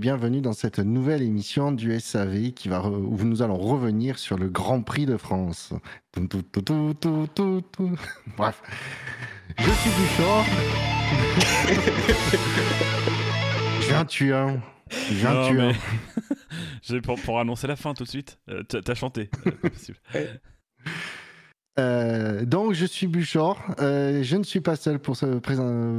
Bienvenue dans cette nouvelle émission du SAV qui va où nous allons revenir sur le Grand Prix de France. Bref, je suis Bouchard. je viens tuer un. Je viens tuer un. pour, pour, annoncer la fin tout de suite. Euh, T'as chanté. Euh. Euh, donc, je suis Buchor. Euh, je ne suis pas seul pour, ce,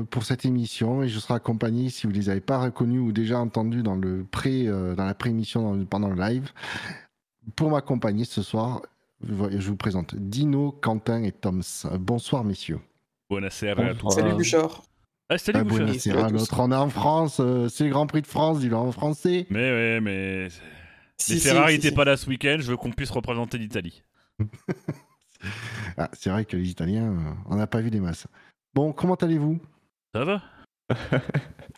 pour cette émission et je serai accompagné, si vous ne les avez pas reconnus ou déjà entendus dans, le pré, euh, dans la pré-émission pendant le live, pour m'accompagner ce soir, je vous présente Dino, Quentin et Toms. Bonsoir, messieurs. Bonsoir Salut Buchor. Ah, salut ah, Buchor. Notre, on est en France, c'est le Grand Prix de France, dis-le en français. Mais ouais, mais. Si, Les Ferrari n'étaient pas là ce week-end, je veux qu'on puisse représenter l'Italie. Ah, c'est vrai que les Italiens, euh, on n'a pas vu des masses. Bon, comment allez-vous? Ça va?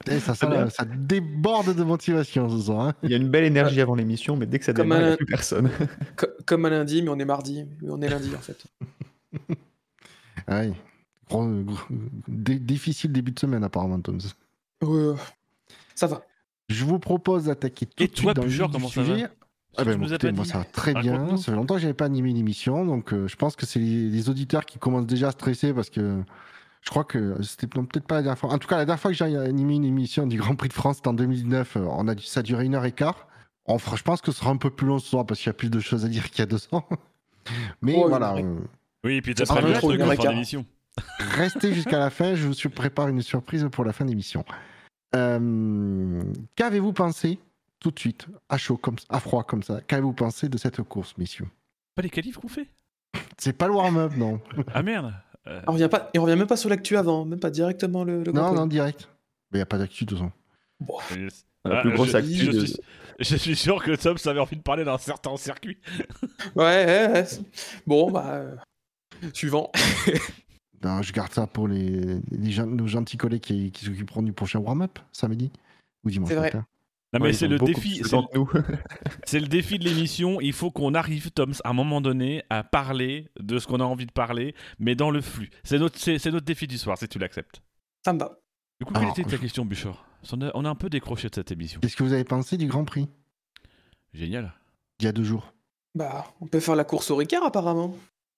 Eh, ça, ça, déborde de motivation ce soir. Hein. Il y a une belle énergie avant l'émission, mais dès que ça démarre, il n'y a plus personne. comme un lundi, mais on est mardi. On est lundi en fait. ouais. difficile début de semaine apparemment, Tom. Ouais, ça va. Je vous propose d'attaquer tout Et de suite dans le comment ça va? Ah ben, moi ça va très bien. Ça fait longtemps que j'avais pas animé une émission, donc euh, je pense que c'est les, auditeurs qui commencent déjà à stresser parce que je crois que c'était peut-être pas la dernière fois. En tout cas, la dernière fois que j'ai animé une émission du Grand Prix de France, c'était en 2019. Euh, on a, ça a duré une heure et quart. On, je pense que ce sera un peu plus long ce soir parce qu'il y a plus de choses à dire qu'il y a deux ans. Mais voilà. Euh, oui, et puis prévu un truc à la fin d'émission. Restez jusqu'à la fin, je vous prépare une surprise pour la fin d'émission. Qu'avez-vous pensé tout de suite, à chaud, comme, à froid comme ça. Qu'avez-vous pensé de cette course, messieurs? Pas les qualifs qu'on fait? C'est pas le warm-up, non. ah merde euh. on revient pas, Et on revient même pas sur l'actu avant, même pas directement le. non, non, direct. Mais il n'y a pas d'actu de toute façon. Bon. La plus ah, grosse actu. Je, suis, sûr que Tom avait envie de parler d'un certain circuit. ouais, Bon, bah. Euh, suivant. ben, je garde ça pour les, nos gentils collègues qui, qui s'occuperont du prochain warm-up samedi ou dimanche. C'est vrai. Non, mais c'est le défi. C'est le, défi de l'émission. Il faut qu'on arrive, Tom, à un moment donné, à parler de ce qu'on a envie de parler, mais dans le flux. C'est notre, c'est, notre défi du soir, si tu l'acceptes. Ça me va. Du coup, quelle était ta question, Buchor? On a, un peu décroché de cette émission. Qu'est-ce que vous avez pensé du Grand Prix? Génial. Il y a deux jours. Bah, on peut faire la course au Ricard, apparemment.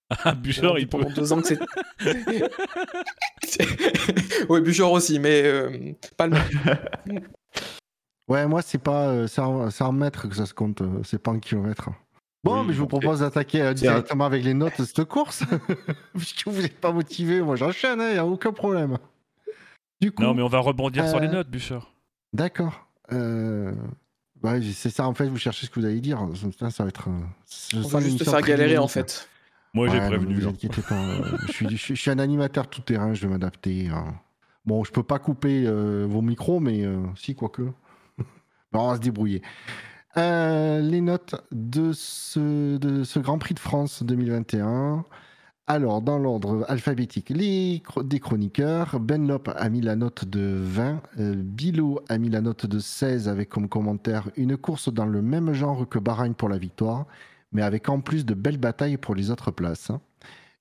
Ah, Buchor, il pendant deux ans que c'est. oui, Buchor aussi, mais euh, pas le même. Ouais, moi, c'est pas. Euh, c'est en, mètres que ça se compte, euh, c'est pas en kilomètres. Bon, mais je vous propose d'attaquer euh, directement avec les notes de cette course. Puisque vous n'êtes pas motivé, moi j'enchaîne, il hein, n'y a aucun problème. Du coup, non, mais on va rebondir sur les notes, Bûcher. D'accord. Ouais, c'est ça, en fait, vous cherchez ce que vous allez dire. Ça, ça va être. on va juste te faire galérer, en fait. Moi, j'ai prévenu. Ne vous inquiétez pas. je, suis, je, suis, un animateur tout terrain, je vais m'adapter. Hein. Bon, je peux pas couper vos micros, mais si, quoique on va se débrouiller. Euh, les notes de ce, Grand Prix de France 2021. Alors, dans l'ordre alphabétique, les des chroniqueurs. Benlop a mis la note de 20. Euh, Bilo a mis la note de 16 avec comme commentaire une course dans le même genre que Bahreïn pour la victoire, mais avec en plus de belles batailles pour les autres places.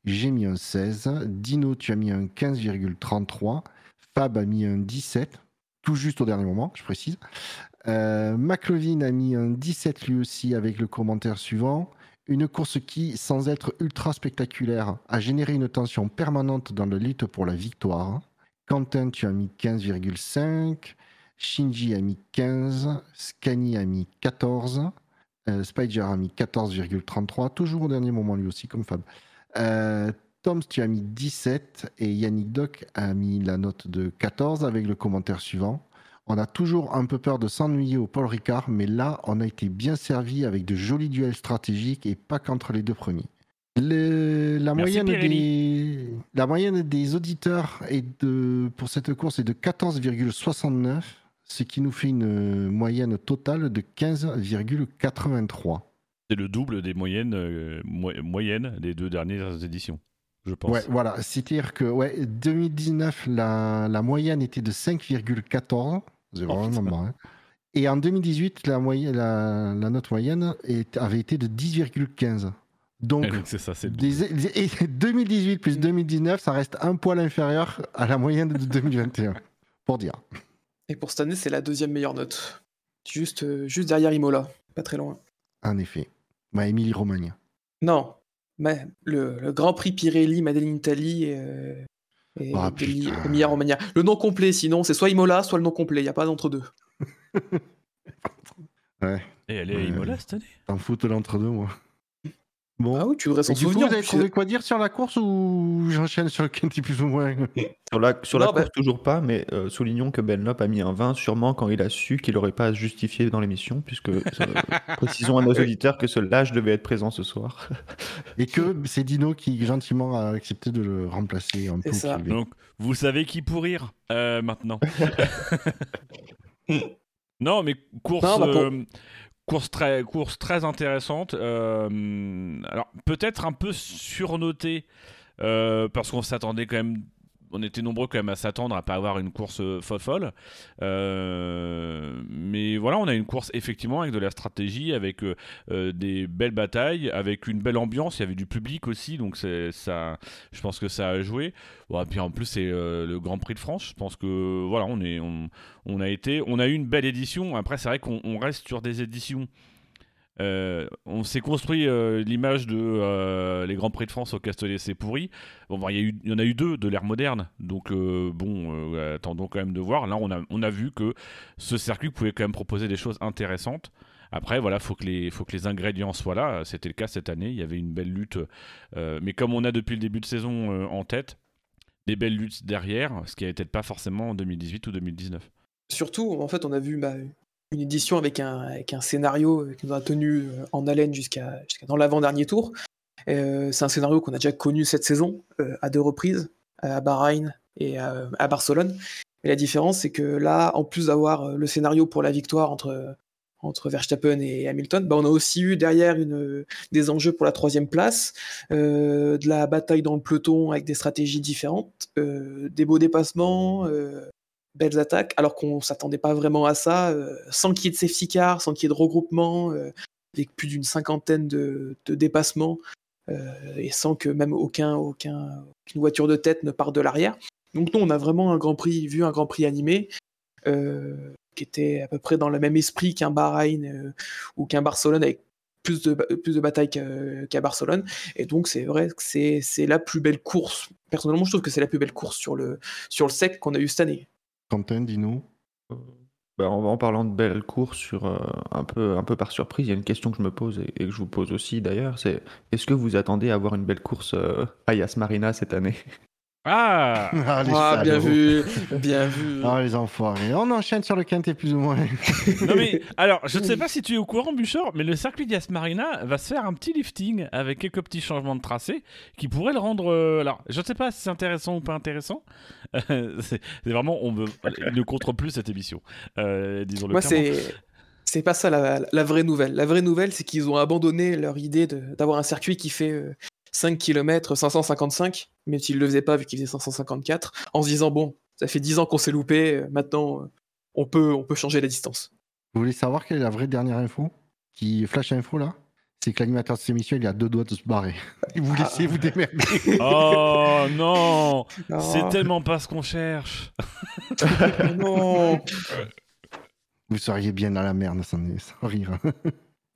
J'ai mis un 16. Dino, tu as mis un 15,33. Fab a mis un 17 tout juste au dernier moment, je précise. Euh, a mis un 17 lui aussi avec le commentaire suivant. Une course qui, sans être ultra spectaculaire, a généré une tension permanente dans la lutte pour la victoire. Quentin, tu as mis 15,5. Shinji a mis 15. Scani a mis 14. Euh, Spider a mis 14,33. Toujours au dernier moment lui aussi, comme Fab. Euh, Toms, tu as mis 17. Et Yannick Doc a mis la note de 14 avec le commentaire suivant. On a toujours un peu peur de s'ennuyer au Paul Ricard, mais là, on a été bien servi avec de jolis duels stratégiques et pas qu'entre les deux premiers. la, moyenne des, la moyenne des auditeurs est de, pour cette course est de 14,69, ce qui nous fait une moyenne totale de 15,83. C'est le double des moyennes, euh, moyennes des deux dernières éditions, je pense. Ouais, voilà. C'est-à-dire que ouais, 2019, la, la moyenne était de 5,14 Oh, et en 2018, la, moyenne, la, note moyenne avait été de 10,15. Donc, c'est ça, c'est 2018 plus 2019, ça reste un poil inférieur à la moyenne de 2021, pour dire. Et pour cette année, c'est la deuxième meilleure note. Juste, juste derrière Imola, pas très loin. En effet. Bah, Emilie Romagna. Non, mais le, Grand Prix Pirelli, Madeleine Italie et, et ah, Emilia Romagna. Le nom complet, sinon, c'est soit Imola, soit le nom complet. Il n'y a pas d'entre-deux. ouais. Et elle est à Imola cette année? T'en fous l'entre-deux, moi. Bon. Ah oui, tu voudrais s'en souvenir. vous avez trouvé quoi dire sur la course ou j'enchaîne sur le Kenty plus ou moins Sur la, sur la course, toujours pas, mais euh, soulignons que Benlop a mis un 20 sûrement quand il a su qu'il n'aurait pas à se justifier dans l'émission, puisque euh, précisons à nos auditeurs que ce lâche devait être présent ce soir. Et que c'est Dino qui gentiment a accepté de le remplacer un peu. Ça. Donc vous savez qui pourrir euh, maintenant. non, mais course. Bah, Course très, course très intéressante. Euh, alors, peut-être un peu surnotée, euh, parce qu'on s'attendait quand même on était nombreux quand même à s'attendre à pas avoir une course euh, folle euh, mais voilà, on a une course effectivement avec de la stratégie, avec euh, des belles batailles, avec une belle ambiance. Il y avait du public aussi, donc ça. Je pense que ça a joué. Bon, et puis en plus c'est le Grand Prix de France. Je pense que voilà, a été, on a eu une belle édition. Après, c'est vrai qu'on reste sur des éditions euh, on s'est construit euh, l'image de euh, les Grands Prix de France au Castellet, c'est pourri. Il y, en a eu deux de l'ère moderne, donc bon, attendons quand même de voir. Là, on a, on a vu que ce circuit pouvait quand même proposer des choses intéressantes. Après, voilà, faut que les, faut que les ingrédients soient là. C'était le cas cette année. Il y avait une belle lutte, mais comme on a depuis le début de saison en tête, des belles luttes derrière, ce qui n'avait peut-être pas forcément en 2018 ou 2019. Surtout, en fait, on a vu bah, une édition avec un, scénario euh, qui nous a tenu euh, en haleine jusqu'à dans l'avant-dernier tour. Euh, c'est un scénario qu'on a déjà connu cette saison à deux reprises, à Bahreïn et à, Barcelone. Et la différence, c'est que là, en plus d'avoir le scénario pour la victoire entre, Verstappen et Hamilton, bah, on a aussi eu derrière des enjeux pour la troisième place, de la bataille dans le peloton avec des stratégies différentes, des beaux dépassements, belles attaques, alors qu'on s'attendait pas vraiment à ça, euh, sans qu'il y ait de safety car, sans qu'il y ait de regroupement, euh, avec plus d'une cinquantaine de, dépassements, euh, et sans que même aucun, aucun, aucune voiture de tête ne parte de l'arrière. Donc nous, on a vraiment un Grand Prix, vu un Grand Prix animé, qui était à peu près dans le même esprit qu'un Bahreïn ou qu'un Barcelone, avec plus de, plus de batailles qu'à Barcelone. Et donc, c'est vrai que c'est la plus belle course. Personnellement, je trouve que c'est la plus belle course sur le, sur le sec qu'on a eu cette année. Quentin, dis-nous. Euh, bah, en, parlant de belles courses, sur, euh, un, peu, par surprise, il y a une question que je me pose et, que je vous pose aussi d'ailleurs, c'est est-ce que vous attendez à avoir une belle course euh, à Yas Marina cette année? Ah, ah, ah bien vu, bien vu. Ah les enfoirés. On enchaîne sur le quintet plus ou moins. non mais alors, je ne sais pas si tu es au courant, Bouchard, mais le circuit d'Yas Marina va se faire un petit lifting avec quelques petits changements de tracé qui pourraient le rendre. Euh, alors, je ne sais pas si c'est intéressant ou pas intéressant. c'est vraiment, on veut, ne contre plus cette émission. Euh, disons le. Moi c'est. C'est pas ça la, la, vraie nouvelle. La vraie nouvelle, c'est qu'ils ont abandonné leur idée d'avoir un circuit qui fait euh, 5 km 555, même s'il le faisait pas vu qu'il faisait 554, en se disant bon, ça fait 10 ans qu'on s'est loupé, euh, maintenant euh, on peut, on peut changer la distance. Vous voulez savoir quelle est la vraie dernière info qui flash info là? C'est que l'animateur de cette émission, il a deux doigts de se barrer. Vous laissez vous démerder. Oh non, C'est tellement pas ce qu'on cherche Non Vous seriez bien dans la merde sans, rire.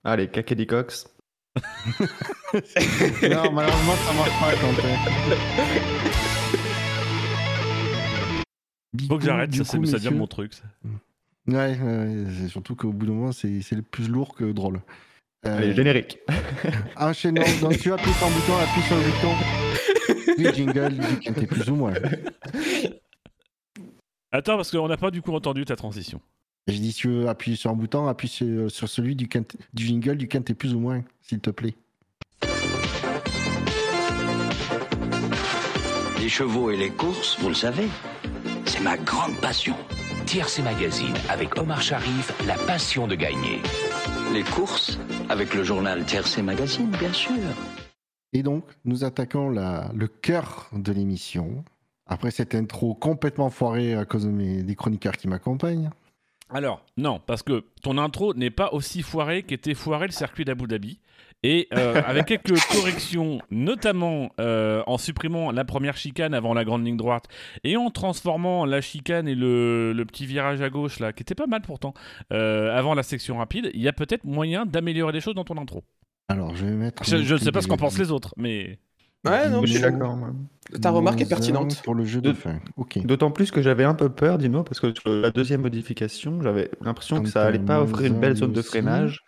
Allez, Kakedi Cox non, malheureusement, ça marche pas, Quentin. Faut que j'arrête, ça, coup, ça devient mon truc. Ça. Ouais, ouais surtout qu'au bout d'un moment, c'est le plus lourd que drôle. Euh... Allez, générique. Donc tu appuies sur un bouton, appuie sur le bouton. Oui, jingle, t'es plus ou moins. Attends, parce qu'on n'a pas du coup entendu ta transition. J'ai dit, si tu veux appuyer sur un bouton, appuie sur, celui du, du jingle du quintet plus ou moins, s'il te plaît. Les chevaux et les courses, vous le savez, c'est ma grande passion. Tiercé Magazine avec Omar Sharif, la passion de gagner. Les courses avec le journal Tiercé Magazine, bien sûr. Et donc, nous attaquons la, le cœur de l'émission. Après cette intro complètement foirée à cause de mes, des chroniqueurs qui m'accompagnent. Alors, non, parce que ton intro n'est pas aussi foiré qu'était foiré le circuit d'Abu Dhabi. Et euh, avec quelques corrections, notamment euh, en supprimant la première chicane avant la grande ligne droite et en transformant la chicane et le, petit virage à gauche, là, qui était pas mal pourtant, euh, avant la section rapide, il y a peut-être moyen d'améliorer les choses dans ton intro. Alors, je vais mettre. Je ne sais pas ce qu'en pensent les autres, mais. Ouais, non, je suis d'accord. Ta remarque est pertinente. Pour le jeu de fin. D'autant plus que j'avais un peu peur, dis-moi, parce que sur la deuxième modification, j'avais l'impression que ça allait pas offrir une belle zone de freinage.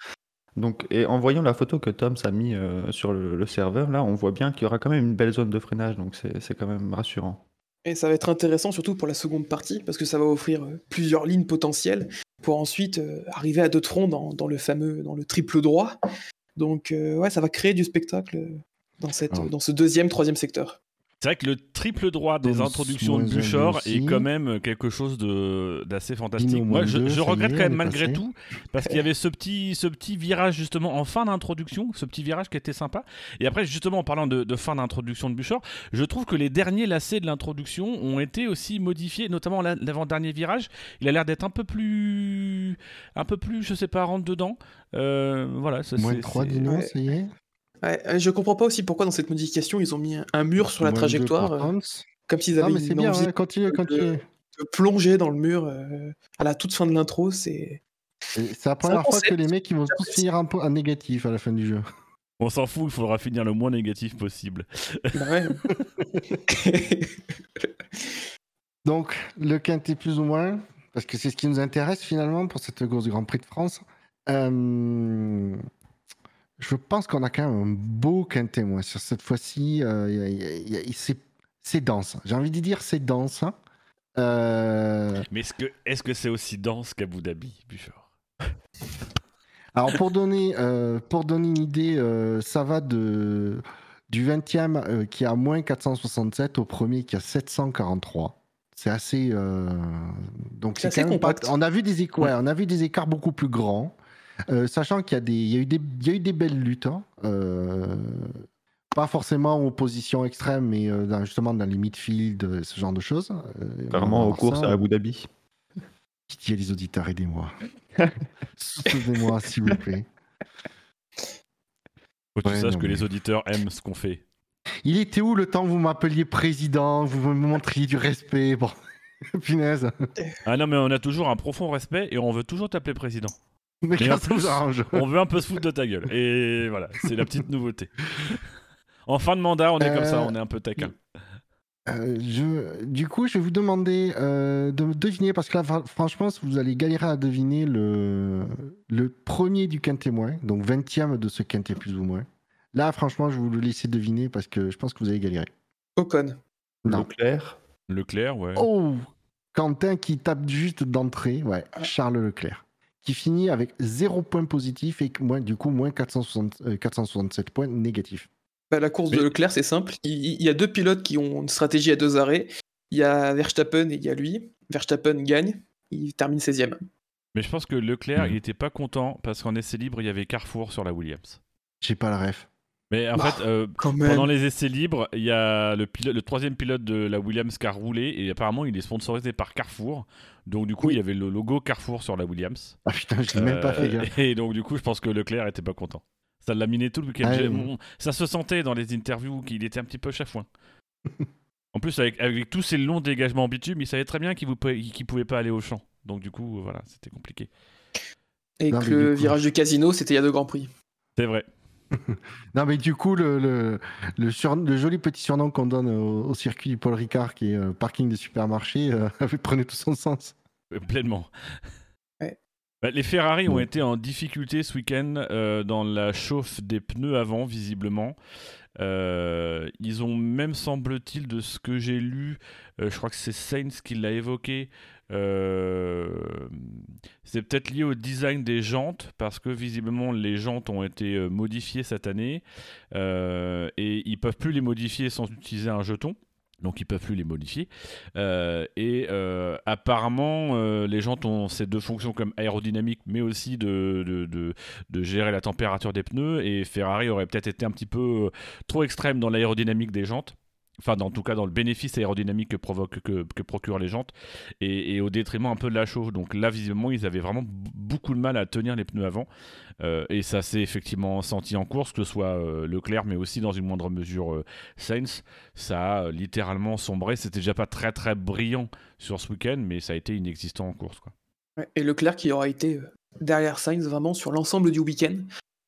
Donc, et en voyant la photo que Tom s'est mis euh, sur le, serveur, là, on voit bien qu'il y aura quand même une belle zone de freinage, donc c'est quand même rassurant. Et ça va être intéressant surtout pour la seconde partie, parce que ça va offrir euh, plusieurs lignes potentielles pour ensuite euh, arriver à deux troncs dans, dans, le fameux, dans le triple droit. Donc, ouais, ça va créer du spectacle dans, cette, ah. dans ce deuxième, troisième secteur. C'est vrai que le triple droit des introductions de Buchor est quand même quelque chose d'assez fantastique. Moi, je, regrette quand même malgré tout, parce qu'il y avait ce petit, ce petit virage justement en fin d'introduction, ce petit virage qui était sympa. Et après, justement, en parlant de, fin d'introduction de Buchor, je trouve que les derniers lacets de l'introduction ont été aussi modifiés, notamment l'avant-dernier virage. Il a l'air d'être un peu plus, un peu plus, je sais pas, rentre dedans. Euh, voilà. Ça, Moins 3 dinos, ça y est Ouais, euh, je comprends pas aussi pourquoi dans cette modification ils ont mis un mur sur la trajectoire, euh, comme s'ils avaient mais c'est bien, hein, continue, continue. De, plonger dans le mur euh, à la toute fin de l'intro, c'est. C'est la première fois que les mecs ils vont tous finir un peu en négatif à la fin du jeu. On s'en fout, il faudra finir le moins négatif possible. Bah ouais. Donc, le quintet plus ou moins, parce que c'est ce qui nous intéresse finalement pour cette course du Grand Prix de France. Euh, je pense qu'on a quand même un beau quintet, moi, sur cette fois-ci. Euh, c'est dense. J'ai envie de dire c'est dense. Hein. Euh, Mais est-ce que c'est aussi dense qu'Abu Dhabi, Bouchard Alors pour donner euh, pour donner une idée, ça va de du 20e qui a moins 467 au premier qui a 743. C'est assez donc c'est quand même compact. On a vu des on a vu des écarts beaucoup plus grands. Euh, sachant qu'il y, a y, eu des, il y a eu des belles luttes. Hein. Euh, pas forcément en position extrême, mais euh, justement dans les midfield, ce genre de choses. Clairement aux courses à Abu Dhabi? Pitié les auditeurs, aidez-moi. Soutenez-moi, s'il vous plaît. Faut que tu saches que les auditeurs aiment ce qu'on fait. Il était où le temps où vous m'appeliez président, vous me montriez du respect Bon, punaise. Ah non, mais on a toujours un profond respect et on veut toujours t'appeler président. Mais On veut un peu se foutre de ta gueule. Et voilà, c'est la petite nouveauté. En fin de mandat, on est comme ça, euh, on est un peu taquin. Euh, je, du coup, je vais vous demander euh, de me deviner, parce que là, franchement, vous allez galérer à deviner le, le premier du quintet moins, donc 20e de ce quintet plus ou moins. Là, franchement, je vais vous le laisser deviner parce que je pense que vous allez galérer. Ocon. Leclerc. Leclerc, ouais. Oh Quentin qui tape juste d'entrée, ouais, Charles Leclerc qui finit avec 0 points positifs et moins, du coup moins 460, 467 euh, points négatifs. Bah, la course de Leclerc, c'est simple. Il, y a deux pilotes qui ont une stratégie à deux arrêts. Il y a Verstappen et il y a lui. Verstappen gagne, il termine 16ème. Mais je pense que Leclerc, il était pas content parce qu'en essai libre, il y avait Carrefour sur la Williams. J'ai pas la ref. Mais en bah, fait, euh, pendant les essais libres, il y a le, le troisième pilote de la Williams qui a roulé et apparemment il est sponsorisé par Carrefour. Donc du coup, il y avait le logo Carrefour sur la Williams. Ah putain, je l'ai même pas fait. Euh, et donc du coup, je pense que Leclerc était pas content. Ça l'a miné tout le week-end. Ah ça se sentait dans les interviews qu'il était un petit peu chafouin. en plus, avec, avec, tous ces longs dégagements en bitume, il savait très bien qu'il ne pouvait pas aller au champ. Donc du coup, voilà, c'était compliqué. Et que le virage du casino, c'était il y a deux grands prix. C'est vrai. non, mais du coup, le, le, le, joli petit surnom qu'on donne au, circuit du Paul Ricard, qui est euh, parking des supermarchés, euh, prenait tout son sens. Euh, pleinement. Bah, les Ferrari ont été en difficulté ce week-end dans la chauffe des pneus avant, visiblement. ils ont même, semble-t-il, de ce que j'ai lu, je crois que c'est Sainz qui l'a évoqué, euh, c'est peut-être lié au design des jantes, parce que visiblement les jantes ont été euh, modifiées cette année, euh, et ils peuvent plus les modifier sans utiliser un jeton. Donc ils peuvent plus les modifier. et apparemment, les jantes ont ces deux fonctions comme aérodynamique, mais aussi de, de, de, gérer la température des pneus. Et Ferrari aurait peut-être été un petit peu trop extrême dans l'aérodynamique des jantes. Enfin en tout cas dans le bénéfice aérodynamique que provoque que, procurent les jantes. Et, au détriment un peu de la chauffe donc là visiblement ils avaient vraiment beaucoup de mal à tenir les pneus avant. Euh, et ça s'est effectivement senti en course que ce soit euh, Leclerc mais aussi dans une moindre mesure euh, Sainz. Ça a littéralement sombré. C'était déjà pas très très brillant sur ce week-end mais ça a été inexistant en course et Leclerc qui aura été derrière Sainz vraiment sur l'ensemble du week-end.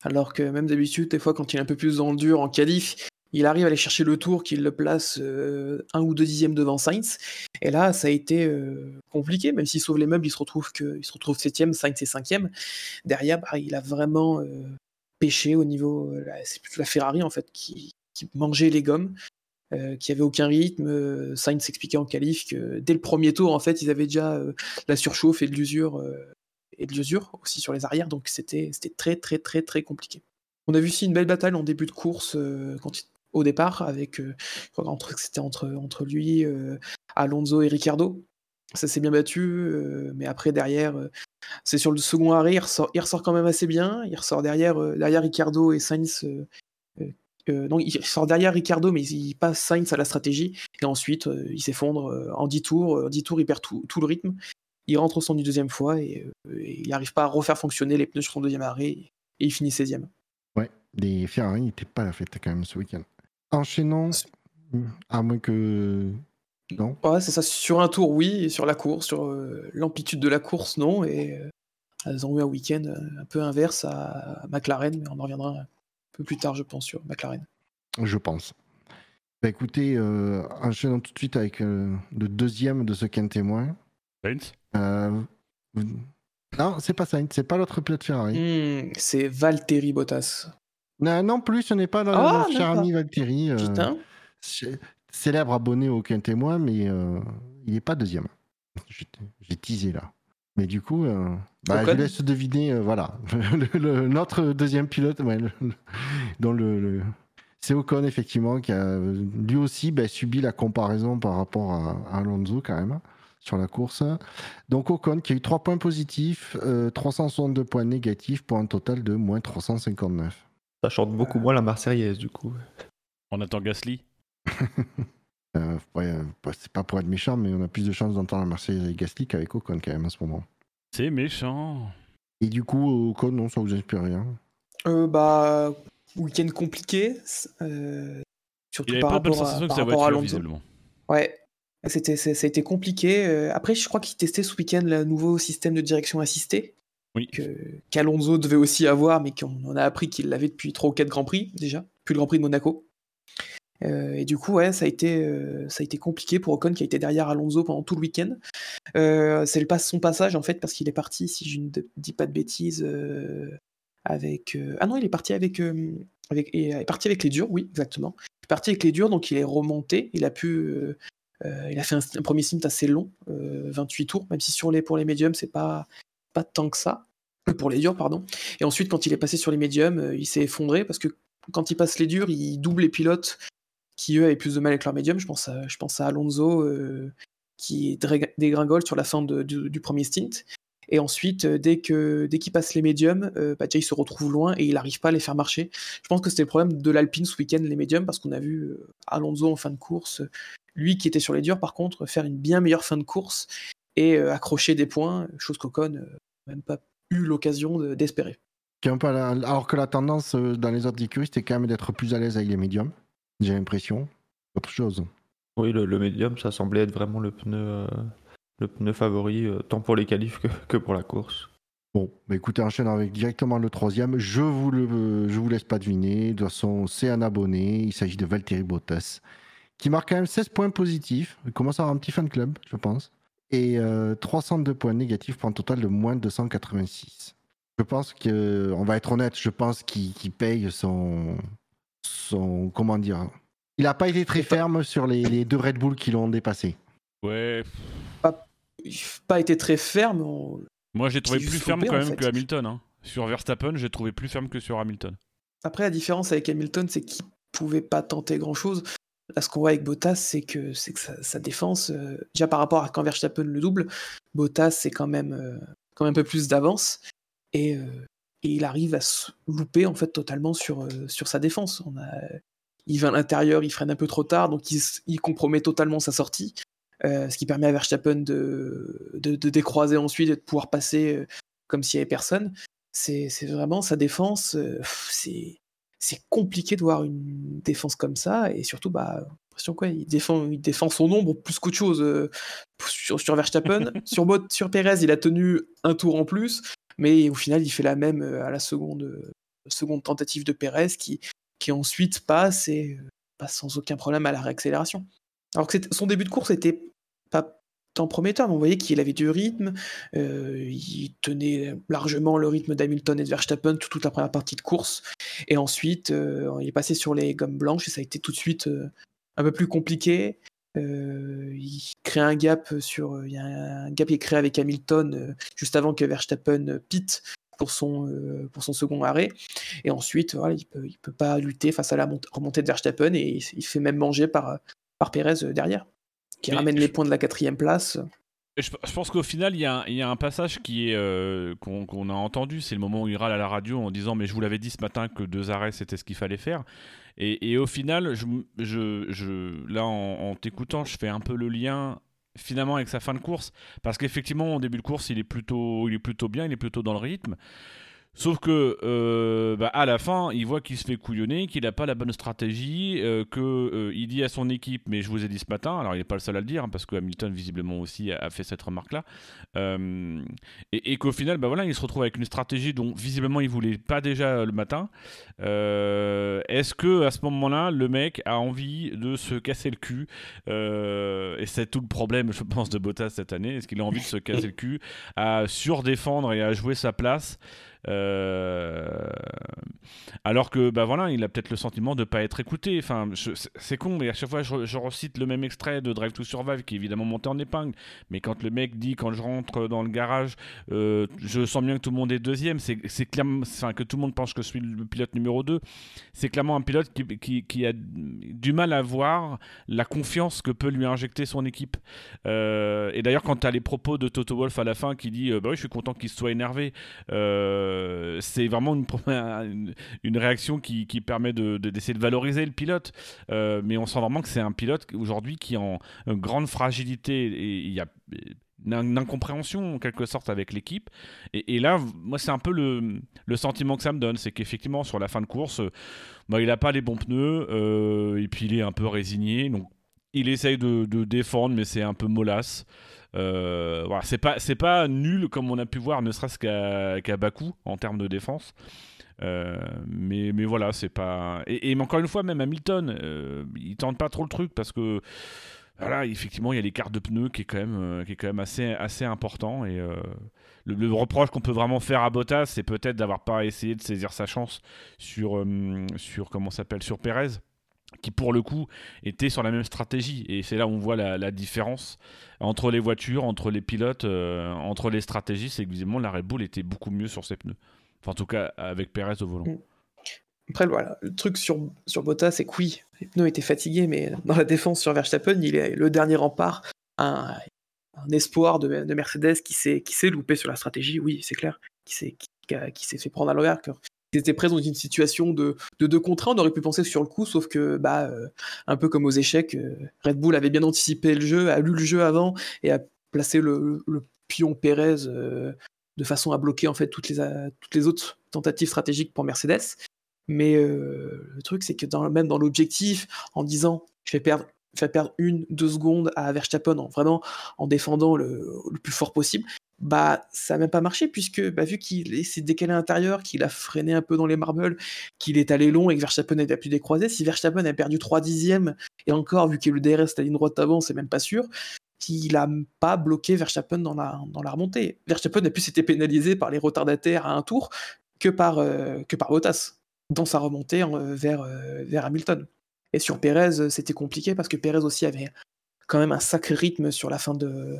Alors que même d'habitude, des fois, quand il est un peu plus dans le dur en qualif, il arrive à aller chercher le tour qui le place euh, un ou deux dixièmes devant Sainz. Et là, ça a été euh, compliqué, même s'il sauve les meubles, il se retrouve que, il se retrouve septième, Sainz est cinquième. Derrière, bah, il a vraiment euh, pêché au niveau, c'est plutôt la Ferrari en fait qui, mangeait les gommes, qui avait aucun rythme. Sainz s'expliquait en qualif que dès le premier tour, en fait, ils avaient déjà la surchauffe et de l'usure et de l'usure aussi sur les arrières, donc c'était très très très très compliqué. On a vu aussi une belle bataille en début de course quand il au départ, avec, euh, entre, c'était entre, entre lui, euh, Alonso et Ricardo. Ça s'est bien battu, euh, mais après, derrière, c'est sur le second arrêt, il ressort, quand même assez bien. Il ressort derrière, derrière Ricardo et Sainz. non, il sort derrière Ricardo, mais il passe Sainz à la stratégie. Et ensuite, il s'effondre en 10 tours. En 10 tours, il perd tout, tout le rythme. Il rentre au son du deuxième fois et, il n'arrive pas à refaire fonctionner les pneus sur son deuxième arrêt. Et il finit 16ème. Ouais, les Ferrari n'étaient pas la fête quand même ce week-end. Enchaînant, à moins que. Non Ouais, c'est ça. Sur un tour, oui, et sur la course, sur euh, l'amplitude de la course, non. Et euh, elles ont eu un week-end euh, un peu inverse à McLaren, mais on en reviendra un peu plus tard, je pense, sur McLaren. Je pense. Bah écoutez, enchaînons tout de suite avec le deuxième de ce qu'un témoin. Sainz? Non, c'est pas Sainz, c'est pas l'autre pilote Ferrari. Hmm, c'est Valtteri Bottas. Non, plus, ce n'est pas dans cher ami Valtteri. Euh, célèbre abonné au témoin, mais euh, il n'est pas deuxième. J'ai teasé là. Mais du coup, euh, bah, je laisse deviner, voilà, notre deuxième pilote, dans le, c'est Ocon effectivement qui a lui aussi bah, subi la comparaison par rapport à, Alonso quand même sur la course. Donc Ocon qui a eu 3 points positifs, 362 points négatifs pour un total de moins 359. Ça chante beaucoup moins la Marseillaise, du coup. On attend Gasly euh, euh, C'est pas pour être méchant, mais on a plus de chances d'entendre la Marseillaise avec Gasly qu'avec Ocon, quand même, à ce moment. C'est méchant. Et du coup, Ocon, non, ça vous inspire rien euh, Bah, week-end compliqué. Euh, surtout par rapport, à, par rapport à Alonso. Ouais, c'était, ça a été compliqué. Après, je crois qu'il testait ce week-end le nouveau système de direction assistée oui. qu'Alonso devait aussi avoir, mais qu'on a appris qu'il l'avait depuis 3 ou 4 Grands Prix déjà, puis le Grand Prix de Monaco. Euh, et du coup, ouais, ça a, été, euh, ça a été compliqué pour Ocon qui a été derrière Alonso pendant tout le week-end. Euh, c'est son passage en fait parce qu'il est parti, si je ne dis pas de bêtises, avec. ah non, il est parti avec, avec, il est parti avec les durs, oui, exactement. Il est parti avec les durs, donc il est remonté. Il a pu, il a fait un, premier stint assez long, 28 tours, même si sur les pour les médiums c'est pas pas tant que ça, pour les durs, pardon. Et ensuite, quand il est passé sur les médiums, euh, il s'est effondré parce que quand il passe les durs, il double les pilotes qui, eux, avaient plus de mal avec leurs médiums. Je pense à, je pense à Alonso euh, qui dégringole sur la fin du, premier stint. Et ensuite, euh, dès que dès qu'il passe les médiums, bah, déjà, il se retrouve loin et il n'arrive pas à les faire marcher. Je pense que c'était le problème de l'Alpine ce week-end, les médiums, parce qu'on a vu Alonso en fin de course, lui qui était sur les durs, par contre, faire une bien meilleure fin de course et accrocher des points, chose qu'Ocon n'a même pas eu l'occasion d'espérer. Alors que la tendance dans les autres écuries, c'était quand même d'être plus à l'aise avec les médiums, j'ai l'impression. Autre chose. Oui, le, médium, ça semblait être vraiment le pneu, le pneu favori, tant pour les qualifs que, pour la course. Bon, bah écoutez, enchaîne avec directement le troisième. Je vous le, je vous laisse pas deviner. De toute façon, c'est un abonné. Il s'agit de Valtteri Bottas, qui marque quand même 16 points positifs. Il commence à avoir un petit fan club, je pense et 302 euh, points négatifs pour un total de moins de 286. Je pense que, on va être honnête, je pense qu'il paye son, son. Comment dire Il n'a pas été très ferme sur les, deux Red Bull qui l'ont dépassé. Ouais. Pas, pas été très ferme. Moi, j'ai trouvé plus ferme quand même que Hamilton. Hein. Sur Verstappen, j'ai trouvé plus ferme que sur Hamilton. Après, la différence avec Hamilton, c'est qu'il pouvait pas tenter grand chose. Là, ce qu'on voit avec Bottas, c'est que, c'est sa, défense, euh, déjà par rapport à quand Verstappen le double, Bottas, c'est quand même, euh, quand même un peu plus d'avance. Et, euh, et, il arrive à se louper en fait totalement sur, sa défense. Il va à l'intérieur, il freine un peu trop tard, donc il, compromet totalement sa sortie. ce qui permet à Verstappen de, de, décroiser ensuite et de pouvoir passer comme s'il n'y avait personne. C'est vraiment sa défense. c'est c'est compliqué de voir une défense comme ça et surtout bah quoi il défend il défend son ombre plus qu'autre chose sur, sur Verstappen. Sur sur Perez il a tenu un tour en plus mais au final il fait la même à la seconde seconde tentative de Perez qui qui ensuite passe et passe sans aucun problème à la réaccélération. Alors que son début de course était tant prometteur, on voyait qu'il avait du rythme, euh, il tenait largement le rythme d'Hamilton et de Verstappen toute la première partie de course, et ensuite euh, il est passé sur les gommes blanches et ça a été tout de suite euh, un peu plus compliqué. il crée un gap sur, il y a un gap qui est créé avec Hamilton juste avant que Verstappen pite pour son, pour son second arrêt. Et ensuite, il peut, il peut pas lutter face à la remontée de Verstappen et il, fait même manger par, par derrière qui ramène les points de la quatrième place. Je, pense qu'au final, il y, a un passage qui est euh, qu'on a entendu, c'est le moment où il râle à la radio en disant mais je vous l'avais dit ce matin que deux arrêts c'était ce qu'il fallait faire. Et, au final, je, je, là en, t'écoutant, je fais un peu le lien finalement avec sa fin de course parce qu'effectivement en début de course il est plutôt il est plutôt bien, il est plutôt dans le rythme. Sauf que euh, bah, à la fin, il voit qu'il se fait couillonner, qu'il n'a pas la bonne stratégie, euh, qu'il euh, dit à son équipe, mais je vous ai dit ce matin, alors il n'est pas le seul à le dire, hein, parce que Hamilton visiblement aussi a, fait cette remarque-là, et, qu'au final, bah, voilà, il se retrouve avec une stratégie dont visiblement il voulait pas déjà le matin. Est-ce que à ce moment-là, le mec a envie de se casser le cul Et c'est tout le problème, je pense, de Bottas cette année. Est-ce qu'il a envie de se casser le cul à surdéfendre et à jouer sa place euh, alors que, bah voilà, il a peut-être le sentiment de ne pas être écouté. Enfin, c'est con, mais à chaque fois, je, recite le même extrait de Drive to Survive qui est évidemment monté en épingle. Mais quand le mec dit, quand je rentre dans le garage, euh, je sens bien que tout le monde est deuxième, c'est clairement, que tout le monde pense que je suis le pilote numéro 2, c'est clairement un pilote qui, a du mal à voir la confiance que peut lui injecter son équipe. Euh, et d'ailleurs, quand tu as les propos de Toto Wolf à la fin qui dit, bah oui, je suis content qu'il soit énervé. Euh, euh, c'est vraiment une, réaction qui, permet d'essayer de, valoriser le pilote. Euh, mais on sent vraiment que c'est un pilote aujourd'hui qui est en grande fragilité et il y a une incompréhension en quelque sorte avec l'équipe. Et, là, moi, c'est un peu le, sentiment que ça me donne, c'est qu'effectivement, sur la fin de course, bah, il n'a pas les bons pneus, euh, et puis il est un peu résigné. Donc, il essaye de, défendre, mais c'est un peu mollasse. Euh, voilà, c'est pas c'est pas nul comme on a pu voir, ne serait-ce qu'à Bakou en termes de défense. Euh, mais, mais voilà, c'est pas. Et, encore une fois, même Hamilton, euh, il tente pas trop le truc parce que voilà, effectivement, il y a l'écart de pneus qui est quand même, qui est quand même assez, assez important. Et le, reproche qu'on peut vraiment faire à Bottas, c'est peut-être d'avoir pas essayé de saisir sa chance sur, sur comment s'appelle, sur Perez qui pour le coup était sur la même stratégie. Et c'est là où on voit la, différence entre les voitures, entre les pilotes, euh, entre les stratégies. C'est que visiblement la Red Bull était beaucoup mieux sur ses pneus. Enfin, en tout cas, avec Perez au volant. Mm. Après, voilà, le truc sur, sur Bottas, c'est que oui, les pneus étaient fatigués, mais dans la défense sur Verstappen, il est le dernier rempart, un, espoir de, de Mercedes qui s'est loupé sur la stratégie, oui, c'est clair, qui s'est qui, fait prendre à l'envers, était présent dans une situation de, de deux contre on aurait pu penser sur le coup, sauf que, bah, euh, un peu comme aux échecs, euh, Red Bull avait bien anticipé le jeu, a lu le jeu avant et a placé le, pion Pérez euh, de façon à bloquer en fait toutes les, autres tentatives stratégiques pour Mercedes. Mais le truc, c'est que même dans l'objectif, en disant je vais perdre une, deux secondes à Verstappen en vraiment en défendant le plus fort possible bah ça n'a même pas marché puisque bah, vu qu'il s'est décalé à l'intérieur, qu'il a freiné un peu dans les marbles, qu'il est allé long et que Verstappen n'a pu décroiser, si Verstappen a perdu 3 dixièmes, et encore vu que le DRS à la ligne droite avant, c'est même pas sûr, qu'il a pas bloqué Verstappen dans la, dans la remontée. Verstappen n'a plus été pénalisé par les retardataires à un tour que par, euh, que par Bottas dans sa remontée euh, vers, euh, vers Hamilton. Et sur Perez, c'était compliqué parce que Perez aussi avait quand même un sacré rythme sur la fin de,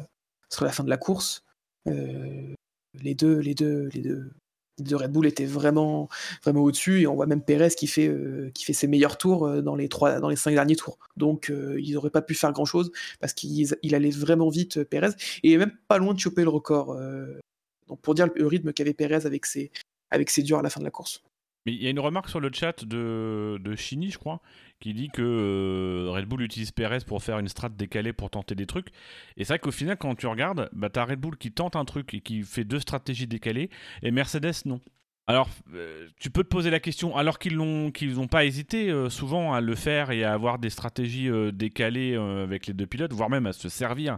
sur la, fin de la course. Euh, les deux, les deux, les deux, de Red Bull étaient vraiment, vraiment au-dessus et on voit même Perez qui fait, euh, qui fait ses meilleurs tours euh, dans les trois, dans les cinq derniers tours. Donc ils n'auraient pas pu faire grand-chose parce qu'il allait vraiment vite Perez et même pas loin de choper le record. donc pour dire le rythme qu'avait Perez avec ses, avec ses durs à la fin de la course. Mais il y a une remarque sur le chat de, de Chini, je crois, qui dit que euh, Red Bull utilise Perez pour faire une strat décalée pour tenter des trucs. Et c'est vrai qu'au final, quand tu regardes, bah, tu as Red Bull qui tente un truc et qui fait deux stratégies décalées, et Mercedes non. Alors, euh, tu peux te poser la question, alors qu'ils n'ont qu'ils pas hésité euh, souvent à le faire et à avoir des stratégies euh, décalées avec les deux pilotes, voire même à se servir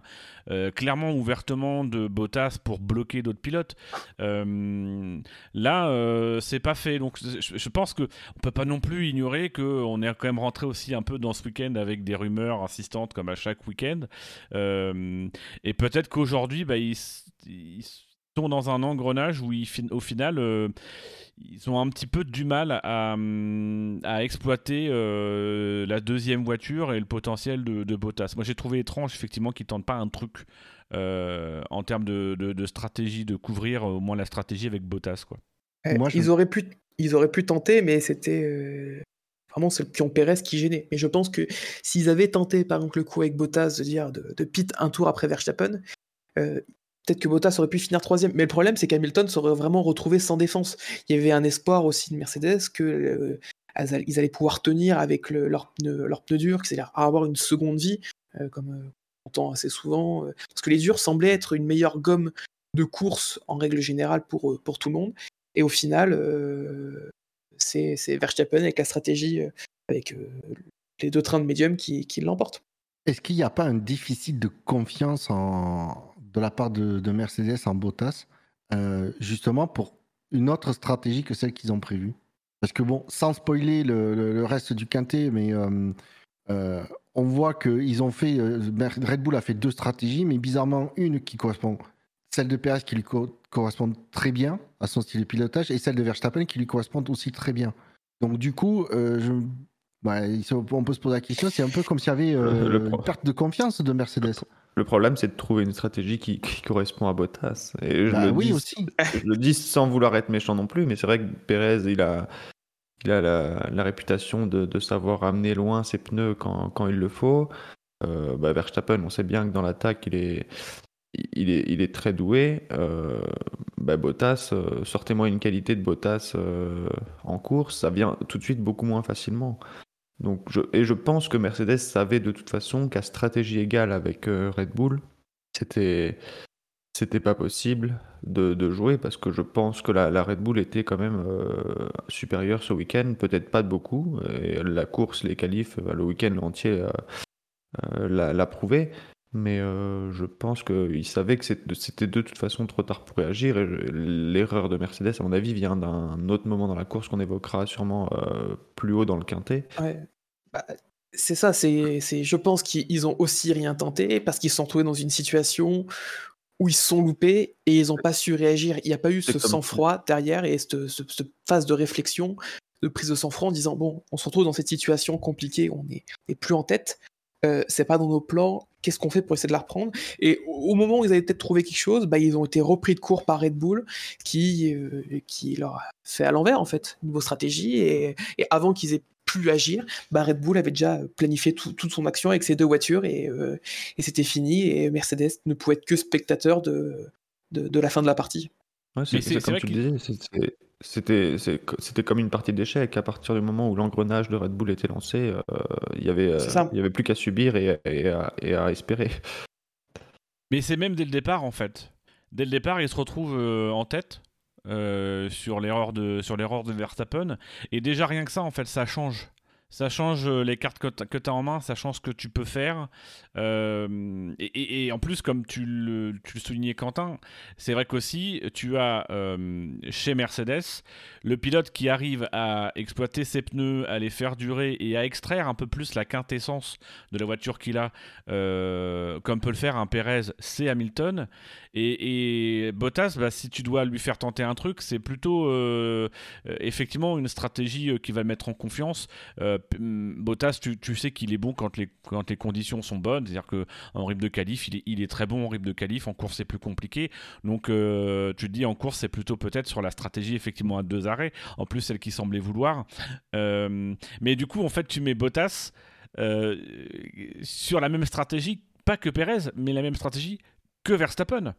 clairement, ouvertement de Bottas pour bloquer d'autres pilotes. là, c'est pas fait. Donc, je, pense qu'on ne peut pas non plus ignorer qu'on est quand même rentré aussi un peu dans ce week-end avec des rumeurs insistantes comme à chaque week-end. et peut-être qu'aujourd'hui, bah, ils sont dans un engrenage où ils, au final, euh, ils ont un petit peu du mal à, hum, exploiter euh, la deuxième voiture et le potentiel de, de Bottas. Moi, j'ai trouvé étrange, effectivement, qu'ils ne tentent pas un truc euh, en termes de, de, stratégie, de couvrir au moins la stratégie avec Bottas. Quoi. Eh, Moi, ils, auraient pu, ils auraient pu tenter, mais c'était vraiment c'est le pion Pérez qui gênait. Mais je pense que s'ils avaient tenté, par exemple, le coup avec Bottas de dire de, de pit un tour après Verstappen, peut-être que Bottas aurait pu finir troisième. Mais le problème, c'est qu'Hamilton serait vraiment retrouvé sans défense. Il y avait un espoir aussi de Mercedes que euh, ils allaient pouvoir tenir avec leur, pneu, leur pneu dur, allaient avoir une seconde vie, euh, comme euh, on entend assez souvent. parce que les durs semblaient être une meilleure gomme de course en règle générale pour, tout le monde. Et au final, c'est Verstappen avec la stratégie, avec les deux trains de médium qui l'emportent. Est-ce qu'il n'y a pas un déficit de confiance en, de la part de, Mercedes en Bottas, euh, justement pour une autre stratégie que celle qu'ils ont prévue. Parce que bon, sans spoiler le, reste du quintet, mais euh, euh, on voit qu'ils ont fait, Red Bull a fait deux stratégies, mais bizarrement une qui correspond, celle de Perez qui lui correspond très bien à son style de pilotage, et celle de Verstappen qui lui correspond aussi très bien. Donc du coup, je, on peut se poser la question, c'est un peu comme s'il y avait une perte de confiance de Mercedes. Le problème, c'est de trouver une stratégie qui, correspond à Bottas. Et je bah le oui dis, aussi. Je le dis sans vouloir être méchant non plus, mais c'est vrai que Perez, il a, il a la, réputation de, savoir amener loin ses pneus quand, il le faut. Euh, bah, Verstappen, on sait bien que dans l'attaque, il est, il est, il est très doué. Euh, bah, Bottas, euh, sortez-moi une qualité de Bottas euh, en course, ça vient tout de suite beaucoup moins facilement. Donc et je pense que Mercedes savait de toute façon qu'à stratégie égale avec euh, Red Bull, c'était c'était pas possible de, jouer parce que je pense que la, Red Bull était quand même euh, supérieure ce week-end, peut-être pas de beaucoup. Et la course, les qualifs, bah, le week-end entier euh, l'a prouvé. Mais je pense qu'il savait que c'était de toute façon trop tard pour réagir. Et l'erreur de Mercedes, à mon avis, vient d'un autre moment dans la course qu'on évoquera sûrement plus haut dans le quintet. Ouais. Bah, c'est ça, c'est, je pense qu'ils ont aussi rien tenté parce qu'ils se sont trouvés dans une situation où ils se sont loupés et ils n'ont pas su réagir. Il n'y a pas eu ce sang-froid derrière et cette, phase de réflexion, de prise de sang-froid en disant bon, on se retrouve dans cette situation compliquée, on n'est plus en tête, euh, c'est pas dans nos plans, qu'est-ce qu'on fait pour essayer de la reprendre Et au moment où ils avaient peut-être trouvé quelque chose, bah, ils ont été repris de court par Red Bull, qui, euh, qui leur a fait à l'envers, en fait, une nouvelle stratégie. Et, avant qu'ils aient pu agir, bah, Red Bull avait déjà planifié toute son action avec ses deux voitures euh, et, c'était fini. Et Mercedes ne pouvait être que spectateur de, de, la fin de la partie. c'est comme tu le disais, c'était c'était comme une partie d'échec. À partir du moment où l'engrenage de Red Bull était lancé, euh, il y avait euh, il y avait plus qu'à subir et, et, à, espérer. Mais c'est même dès le départ en fait. Dès le départ, il se retrouve euh, en tête sur l'erreur de sur l'erreur de Verstappen et déjà rien que ça en fait ça change ça change euh, les cartes que tu as en main, ça change ce que tu peux faire. Euh, et, en plus, comme tu le, soulignais, Quentin, c'est vrai qu'aussi, tu as euh, chez Mercedes le pilote qui arrive à exploiter ses pneus, à les faire durer et à extraire un peu plus la quintessence de la voiture qu'il a, comme peut le faire un Perez, c'est Hamilton. Et, Bottas, bah, si tu dois lui faire tenter un truc, c'est plutôt effectivement une stratégie qui va le mettre en confiance. Bottas, tu, sais qu'il est bon quand les, conditions sont bonnes, c'est-à-dire qu'en rythme de qualif, il est, très bon en rythme de qualif, en course c'est plus compliqué. Donc euh, tu te dis en course c'est plutôt peut-être sur la stratégie effectivement à deux arrêts, en plus celle qui semblait vouloir. Euh, mais du coup en fait tu mets Bottas euh, sur la même stratégie, pas que Perez, mais la même stratégie que Verstappen.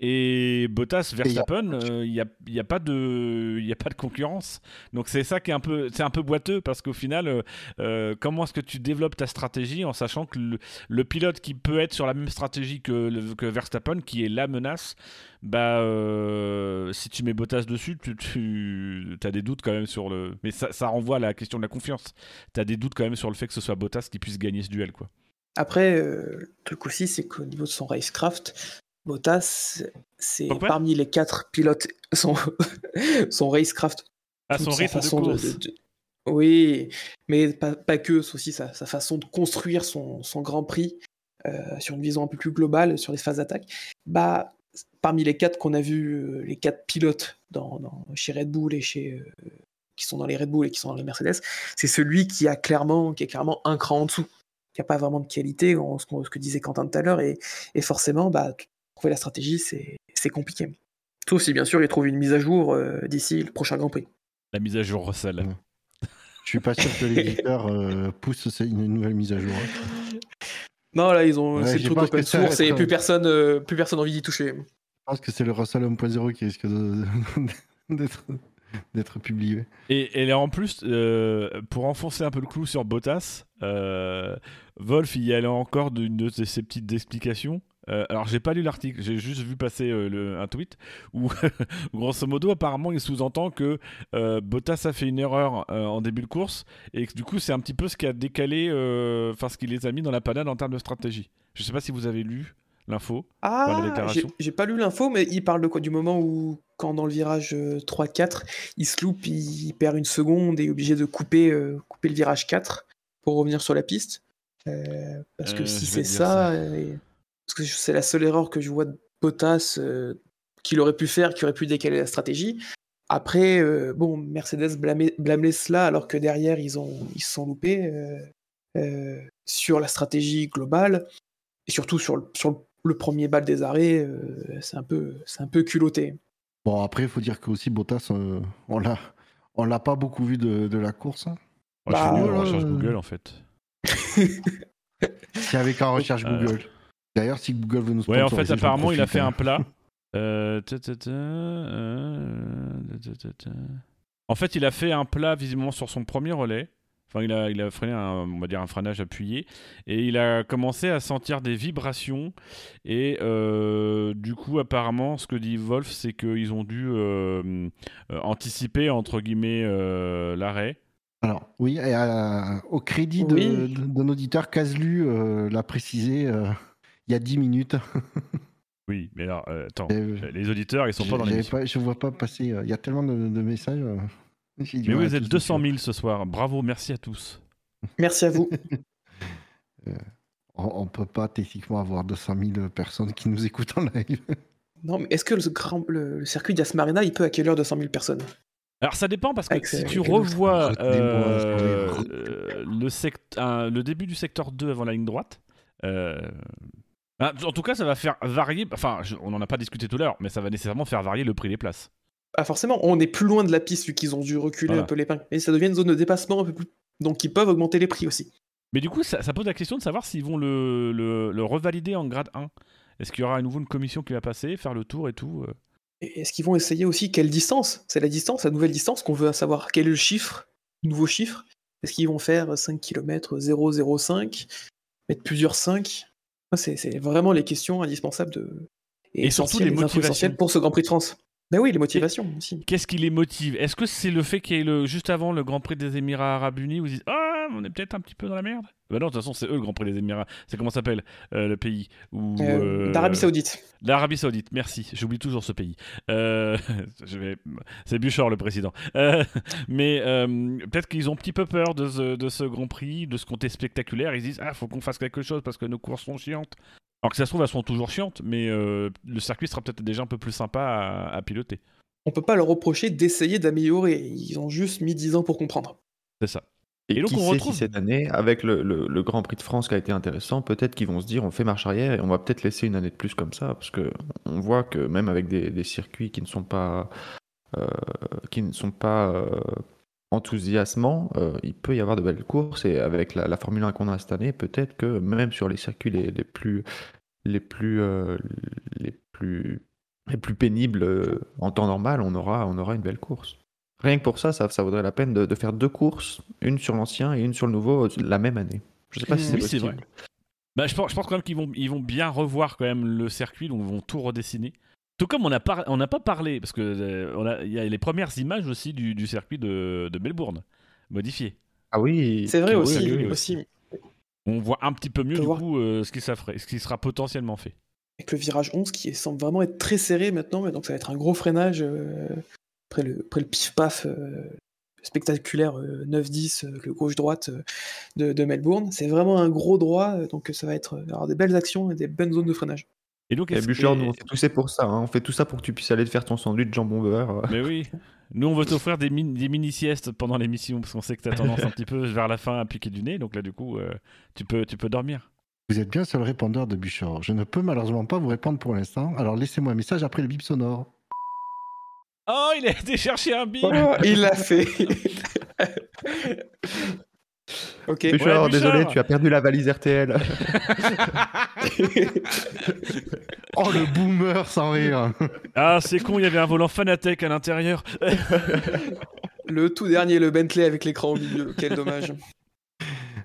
Et Bottas, Verstappen, il n'y a, y a, pas de, y a pas de concurrence. Donc c'est ça qui est un peu, c'est un peu boiteux parce qu'au final, euh, euh, comment est-ce que tu développes ta stratégie en sachant que le, pilote qui peut être sur la même stratégie que, que Verstappen, qui est la menace, bah euh, si tu mets Bottas dessus, tu, tu as des doutes quand même sur le. Mais ça, ça renvoie à la question de la confiance. Tu as des doutes quand même sur le fait que ce soit Bottas qui puisse gagner ce duel, quoi. Après, le truc aussi, c'est qu'au niveau de son racecraft, Bottas, c'est parmi les quatre pilotes, son, son racecraft. À son rythme de Oui, mais pas, que, c'est aussi sa, façon de construire son, Grand Prix euh, sur une vision un peu plus globale, sur les phases d'attaque. Bah, parmi les quatre qu'on a vu, euh, les quatre pilotes dans, chez Red Bull et chez euh, qui sont dans les Red Bull et qui sont dans les Mercedes, c'est celui qui a clairement, qui est clairement un cran en dessous, a pas vraiment de qualité, ce, que disait Quentin tout à l'heure, et, et, forcément, bah, trouver la stratégie, c'est compliqué. Sauf si, bien sûr, il trouve une mise à jour euh, d'ici le prochain Grand Prix. La mise à jour Russell. Je suis pas sûr que l'éditeur euh, pousse une nouvelle mise à jour. Non, là, ils ont c'est le truc open source et plus personne, euh, plus personne envie d'y toucher. Je pense que c'est le Russell 1.0 qui risque d'être d'être publié. Et, et en plus, pour enfoncer un peu le clou sur Bottas, Wolf il y allait encore d'une de ses petites explications. Euh, alors, j'ai pas lu l'article, j'ai juste vu passer euh, le, un tweet où, grosso modo, apparemment, il sous-entend que euh, Bottas a fait une erreur en début de course et que du coup, c'est un petit peu ce qui a décalé, enfin, ce qui les a mis dans la panade en termes de stratégie. Je sais pas si vous avez lu l'info. Ah, j'ai pas lu l'info, mais il parle de quoi? Du moment où, quand dans le virage 3-4, il se loupe, il perd une seconde et est obligé de couper, couper le virage 4 pour revenir sur la piste. parce que si c'est ça, parce que c'est la seule erreur que je vois de Bottas euh, qu'il aurait pu faire, qui aurait pu décaler la stratégie. Après, euh, bon, Mercedes blâmait, cela alors que derrière, ils, ont, ils se sont loupés euh, sur la stratégie globale et surtout sur le, sur le premier bal des arrêts, c'est un, peu, un peu culotté. Bon, après, il faut dire que aussi Bottas, on l'a, on l'a pas beaucoup vu de, la course. Hein. Bah, je recherche Google en fait. Y avait qu'en recherche Google. D'ailleurs, si Google veut nous Ouais, en fait, apparemment, il a fait un plat. Euh, en fait, il a fait un plat visiblement sur son premier relais. Enfin, il a, il a freiné un, on va dire un freinage appuyé et il a commencé à sentir des vibrations. Et euh, du coup, apparemment, ce que dit Wolf, c'est qu'ils ont dû euh, anticiper entre guillemets l'arrêt. Alors, oui, au crédit d'un auditeur, Caslu l'a précisé il y a 10 minutes. oui, mais alors, euh, attends, euh, les auditeurs, ils sont pas dans l'émission. Je vois pas passer, euh, il y a tellement de, messages. Mais vous êtes 200 000 ce soir, bravo, merci à tous. Merci à vous. on, ne peut pas techniquement avoir 200 000 personnes qui nous écoutent en live. Non, mais est-ce que le, le circuit d'Asmarina, il peut accueillir 200 000 personnes? Alors ça dépend parce que si tu revois le, le, début du secteur 2 avant la ligne droite, bah, en tout cas, ça va faire varier. Enfin, on n'en a pas discuté tout à l'heure, mais ça va nécessairement faire varier le prix des places. Ah, forcément, on est plus loin de la piste vu qu'ils ont dû reculer un peu les pins. Mais ça devient une zone de dépassement un peu plus. Donc ils peuvent augmenter les prix aussi. Mais du coup, ça, pose la question de savoir s'ils vont le, le, revalider en grade 1. Est-ce qu'il y aura à nouveau une commission qui va passer, faire le tour et tout euh Est-ce qu'ils vont essayer aussi quelle distance? C'est la distance, la nouvelle distance qu'on veut savoir. Quel est le chiffre, le nouveau chiffre? Est-ce qu'ils vont faire 5 km 005 Mettre plusieurs 5 c'est vraiment les questions indispensables de. Et, surtout les motivations pour ce Grand Prix de France. Ben oui, les motivations aussi. Qu'est-ce qui les motive? Est-ce que c'est le fait qu'il y ait le, juste avant le Grand Prix des Émirats Arabes Unis où ils disent Ah, on est peut-être un petit peu dans la merde? Ben non, de toute façon, c'est eux le Grand Prix des Émirats. C'est comment s'appelle euh, le pays où, euh, D'Arabie Saoudite. D'Arabie Saoudite, merci. J'oublie toujours ce pays. Euh, je vais... C'est Buchor le président. mais peut-être qu'ils ont un petit peu peur de ce, de ce Grand Prix, de ce côté spectaculaire. Ils disent Ah, faut qu'on fasse quelque chose parce que nos courses sont chiantes. Alors que ça se trouve, elles sont toujours chiantes, mais euh, le circuit sera peut-être déjà un peu plus sympa à, piloter. On peut pas leur reprocher d'essayer d'améliorer. Ils ont juste mis 10 ans pour comprendre. C'est ça. Et, donc on retrouve cette année, avec le, Grand Prix de France qui a été intéressant, peut-être qu'ils vont se dire on fait marche arrière et on va peut-être laisser une année de plus comme ça, parce que on voit que même avec des, circuits qui ne sont pas euh, qui ne sont pas euh, enthousiasmants, il peut y avoir de belles courses et avec la, Formule 1 qu'on a cette année, peut-être que même sur les circuits les plus les plus, les plus, les plus pénibles en temps normal, on aura, on aura une belle course. Rien que pour ça, ça, ça vaudrait la peine de, faire deux courses, une sur l'ancien et une sur le nouveau, la même année. Je sais pas si c'est possible. Vrai. Bah, je, pense, je pense quand même qu'ils vont, ils vont bien revoir quand même le circuit, donc ils vont tout redessiner. Tout comme on n'a pas, on pas parlé, parce que il y a les premières images aussi du, circuit de, de Melbourne, modifié. Ah oui. C'est vrai aussi, aussi. On voit un petit peu mieux du coup euh, ce, qui ce qui sera potentiellement fait. Avec le virage 11 qui semble vraiment être très serré maintenant, mais donc ça va être un gros freinage euh, après, le, après le pif-paf euh, spectaculaire 9-10, le gauche-droite de, de, Melbourne. C'est vraiment un gros droit, donc ça va être avoir des belles actions et des bonnes zones de freinage. Et donc, et Bûcher, nous, on fait tout ça pour ça. Hein. On fait tout ça pour que tu puisses aller te faire ton sandwich jambon beurre. Mais oui. Nous, on veut t'offrir des, des mini-siestes pendant l'émission parce qu'on sait que tu as tendance un petit peu vers la fin à piquer du nez. Donc là, du coup, euh, tu, peux, tu peux dormir. Vous êtes bien sur le répondeur de Bûcher. Je ne peux malheureusement pas vous répondre pour l'instant. Alors laissez-moi un message après le bip sonore. Oh, il a été chercher un bip oh, Il l'a fait Ok. désolé, tu as perdu la valise RTL. oh, le boomer sans rire. Ah, c'est con, il y avait un volant Fanatec à l'intérieur. le tout dernier, le Bentley avec l'écran au milieu. Quel dommage.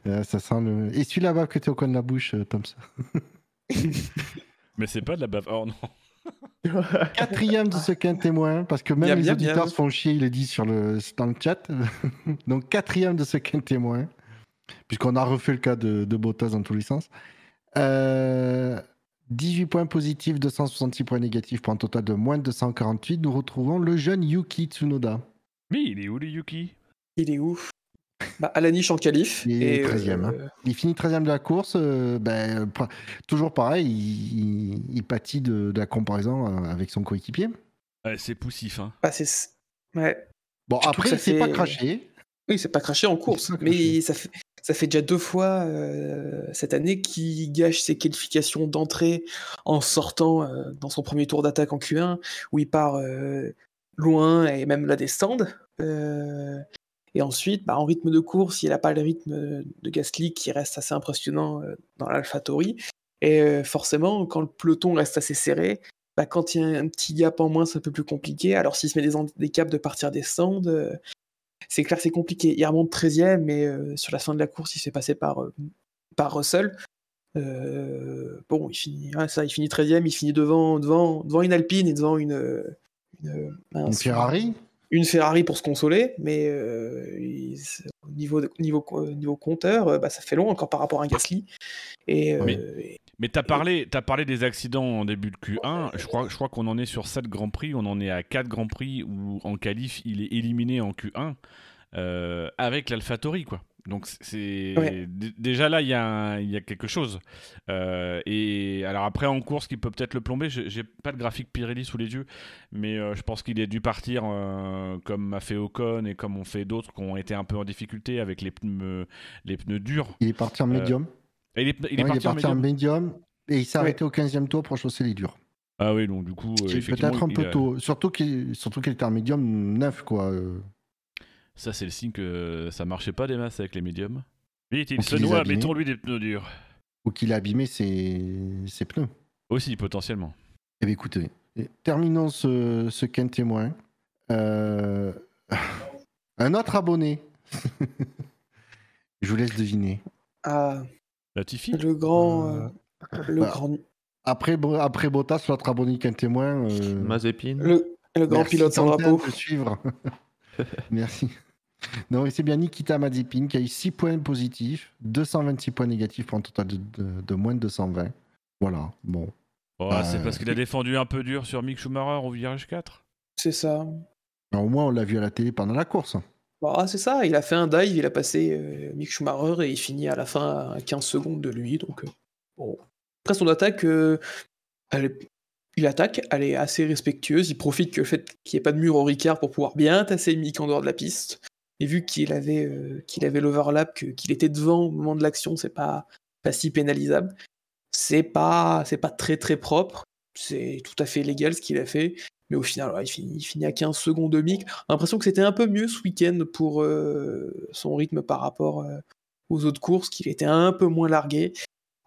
Euh, ça sent le... Et celui là-bas que tu au coin de la bouche, euh, Tom. Mais c'est pas de la bave. Oh non. Quatrième de ce qu'un témoin, parce que même les auditeurs se font chier, il est dit sur le, dans le chat. Donc quatrième de ce qu'un témoin, puisqu'on a refait le cas de, de Bottas dans tous les sens. 18 euh, points positifs, 266 points négatifs pour un total de moins de 248. Nous retrouvons le jeune Yuki Tsunoda. Mais il est où le Yuki? Il est où? Bah, à la niche en qualif. Il, et 13e, hein. Euh, il finit 13e de la course. Euh, ben, toujours pareil, il, pâtit de, la comparaison euh, avec son coéquipier. c'est poussif. Hein. Bah, ouais. Bon, après, il s'est pas craché. Oui, c'est pas craché en course, mais ça fait, ça fait déjà deux fois cette année qu'il gâche ses qualifications d'entrée en sortant dans son premier tour d'attaque en Q1, où il part loin et même là des stands. Et ensuite, bah, en rythme de course, il n'a pas le rythme de Gasly qui reste assez impressionnant euh, dans l'AlphaTauri. Et euh, forcément, quand le peloton reste assez serré, bah, quand il y a un petit gap en moins, c'est un peu plus compliqué. Alors s'il se met des, des caps de partir des stands, euh, c'est clair c'est compliqué. Il remonte 13e, mais sur la fin de la course, il s'est passé par, par Russell. bon, il finit, ça, il finit 13e, il finit devant, devant, devant une Alpine et devant une, une Ferrari? Une Ferrari pour se consoler, mais euh, au niveau, niveau, niveau compteur, euh, bah, ça fait long encore par rapport à un Gasly. Et, euh, mais, tu as, parlé, as parlé des accidents en début de Q1. Je crois, je crois qu'on en est sur 7 Grands Prix. On en est à 4 Grands Prix où en qualif, il est éliminé en Q1 avec l'AlphaTauri. quoi. Donc c'est déjà là il y, a quelque chose. Euh, et alors après en course qui peut peut-être le plomber, j'ai pas de graphique Pirelli sous les yeux, mais euh, je pense qu'il est dû partir euh, comme a fait Ocon et comme ont fait d'autres qui ont été un peu en difficulté avec les pneus les pneus durs. Il est parti en médium. il est, parti, en, médium. et il s'est arrêté au 15e tour pour chausser les durs. Ah oui donc du coup peut-être un peu tôt, surtout qu'il surtout qu'il était en médium neuf quoi. Ça, c'est le signe que ça marchait pas des masses avec les médiums. Vite, il se noie, mettons-lui des pneus durs. Ou qu'il a abîmé ses... ses, pneus. Aussi, potentiellement. Eh bien, écoutez, terminons ce, ce témoin. Euh, un autre abonné. Je vous laisse deviner. Ah. Latifi Le grand. Euh, le bah, grand. Après, après Bottas, l'autre abonné qu'un témoin. Euh... Mazepin. Le, le grand pilote sans drapeau. De suivre. Merci. Non, c'est bien Nikita Mazepin qui a eu 6 points positifs, 226 points négatifs pour un total de, moins de 220. Voilà, bon. Oh, c'est parce qu'il a défendu un peu dur sur Mick Schumacher au virage 4 C'est ça. au moins, on l'a vu à la télé pendant la course. Bah, c'est ça, il a fait un dive, il a passé euh, Mick Schumacher et il finit à la fin à 15 secondes de lui. Donc, euh, bon. Après, son attaque, euh, elle est il attaque, elle est assez respectueuse, il profite que le fait qu'il n'y ait pas de mur au Ricard pour pouvoir bien tasser Mick en dehors de la piste. Et vu qu'il avait, euh, qu'il avait l'overlap, qu'il était devant au moment de l'action, c'est pas, pas si pénalisable. C'est pas, c'est pas très très propre, c'est tout à fait légal ce qu'il a fait. Mais au final, il, finit, il, finit, à 15 secondes de Mick. L'impression que c'était un peu mieux ce week-end pour euh, son rythme par rapport euh, aux autres courses, qu'il était un peu moins largué.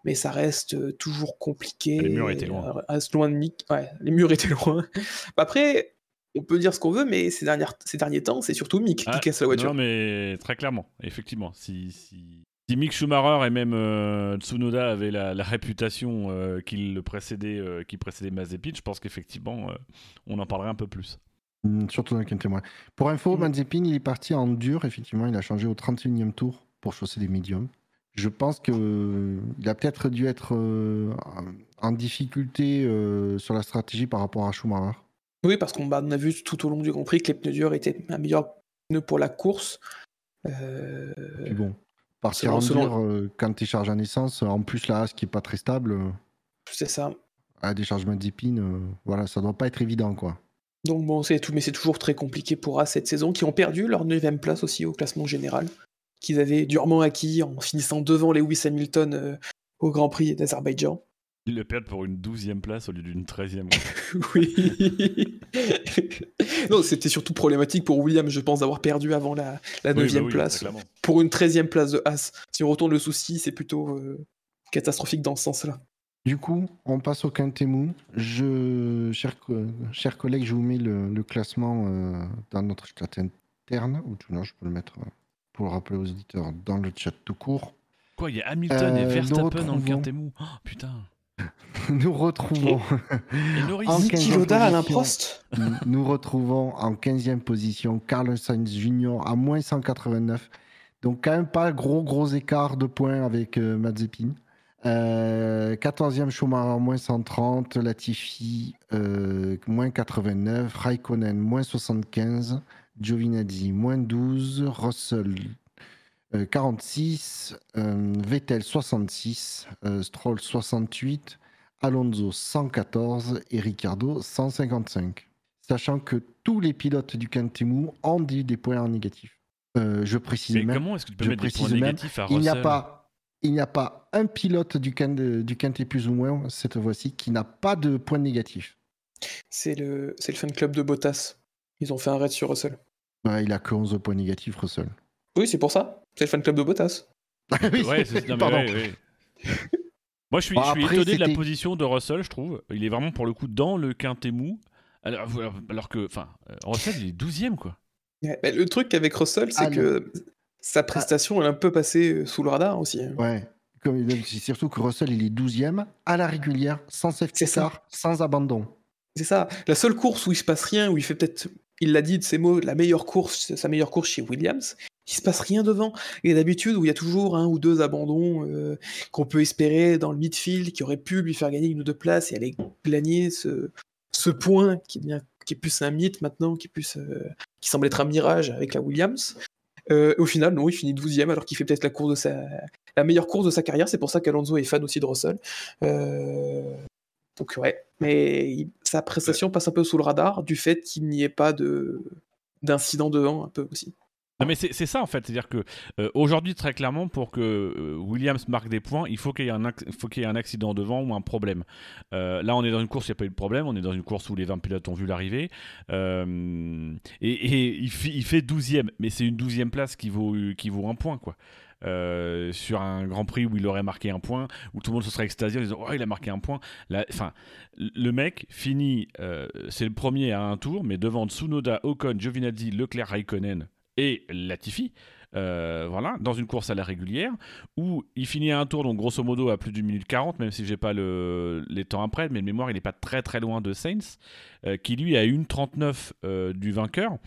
Mais ça reste toujours compliqué. Les murs étaient loin. Reste loin de Mick. Ouais, les murs étaient loin. Après, on peut dire ce qu'on veut, mais ces, dernières, ces derniers temps, c'est surtout Mick qui ah, casse la voiture. Non, mais très clairement, effectivement. Si, si, Mick Schumacher et même euh, Tsunoda avaient la, réputation euh, qui précédait, euh, qui précédait Mazepin, je pense qu'effectivement, on en parlerait un peu plus. Mm, surtout dans le témoin. Pour info, mm. Mazepin, il est parti en dur, effectivement, il a changé au 31e tour pour chausser des médiums. Je pense qu'il a peut-être dû être en difficulté sur la stratégie par rapport à Schumacher. Oui, parce qu'on bah, a vu tout au long du Grand Prix que les pneus durs étaient un meilleur pneu pour la course. Euh... bon, partir en dur euh, quand tu charges en essence, en plus la ce qui est pas très stable. Euh, c'est ça. À des chargements d'épines, euh, voilà, ça doit pas être évident, quoi. Donc bon, c'est tout, mais c'est toujours très compliqué pour A cette saison, qui ont perdu leur 9 place aussi au classement général, qu'ils avaient durement acquis en finissant devant Lewis Hamilton au Grand Prix d'Azerbaïdjan. Ils le perdent pour une douzième place au lieu d'une treizième. oui. non, c'était surtout problématique pour William, je pense, d'avoir perdu avant la, la neuvième bah place. Pour une treizième place de As. Si on retourne le souci, c'est plutôt euh, catastrophique dans ce sens-là. Du coup, on passe au Quintemou. Je, chers, chers collègues, je vous mets le, classement euh, dans notre chat interne. Ou non, je peux le mettre euh, pour le rappeler aux éditeurs dans le chat tout court. Quoi, il y a Hamilton et Verstappen dans le Quintemou oh, Putain nous retrouvons en Alain Prost. nous retrouvons en 15e position Carlos Sainz Jr. à moins 189. Donc quand même pas gros gros écart de points avec euh, Mazepin. 14e euh, Schumacher moins 130, Latifi euh, moins 89, Raikkonen moins 75, Giovinazzi moins 12, Russell 46, euh, euh, Vettel 66, euh, Stroll 68, Alonso 114 et Ricardo 155. Sachant que tous les pilotes du Quintemou ont dit des points en négatif. je précise Mais même. Comment est-ce que tu peux mettre des points négatifs à Il n'y a pas. Il n'y a pas un pilote du, du Quintet plus ou moins cette fois-ci qui n'a pas de points négatifs. C'est le, le fan club de Bottas. Ils ont fait un raid sur Russell. Il a que 11 points négatifs, Russell. Oui, c'est pour ça. C'est le fan club de Bottas. oui, ouais, Pardon. Moi, je suis, je suis étonné de la position de Russell, je trouve. Il est vraiment, pour le coup, dans le quintet mou. Alors, alors que, enfin, euh, Russell, il est 12 quoi. le truc avec Russell, c'est ah, que sa prestation, elle est un peu passée sous le radar aussi. Hein. Ouais. Surtout que Russell, il est 12 à la régulière, sans safety car, sans abandon. C'est ça. La seule course où il se passe rien, où il fait peut-être, il l'a dit de ses mots, la meilleure course, sa meilleure course chez Williams, il se passe rien devant. Et d'habitude, où il y a toujours un ou deux abandons euh, qu'on peut espérer dans le midfield, qui aurait pu lui faire gagner une ou deux places et aller gagner ce, ce point qui, est plus un mythe maintenant, euh, qui semble être un mirage avec la Williams. Euh, au final, non, il finit 12e alors qu'il fait peut-être la meilleure course de sa carrière. C'est pour ça qu'Alonso est fan aussi de Russell. Donc, ouais. Mais sa prestation passe un peu sous le radar du fait qu'il n'y ait pas d'incident devant, un peu aussi. Mais c'est ça en fait, c'est-à-dire que euh, aujourd'hui très clairement pour que euh, Williams marque des points, il faut qu'il y ait un qu'il y ait un accident devant ou un problème. Euh, là on est dans une course, il n'y a pas eu de problème, on est dans une course où les 20 pilotes ont vu l'arrivée et, il, fait 12e, mais c'est une 12e place qui vaut qui vaut un point quoi. Sur un Grand Prix où il aurait marqué un point, où tout le monde se serait extasié en disant oh il a marqué un point. Enfin, le mec finit, c'est le premier à un tour, mais devant Tsunoda, Ocon, Giovinazzi, Leclerc, Raikkonen, et Latifi. Euh, voilà, dans une course à la régulière, où il finit à un tour, donc grosso modo à plus d'une minute 40, même si j'ai pas le, les temps après, mais le mémoire il n'est pas très très loin de euh, qui lui a une 39 euh, du vainqueur.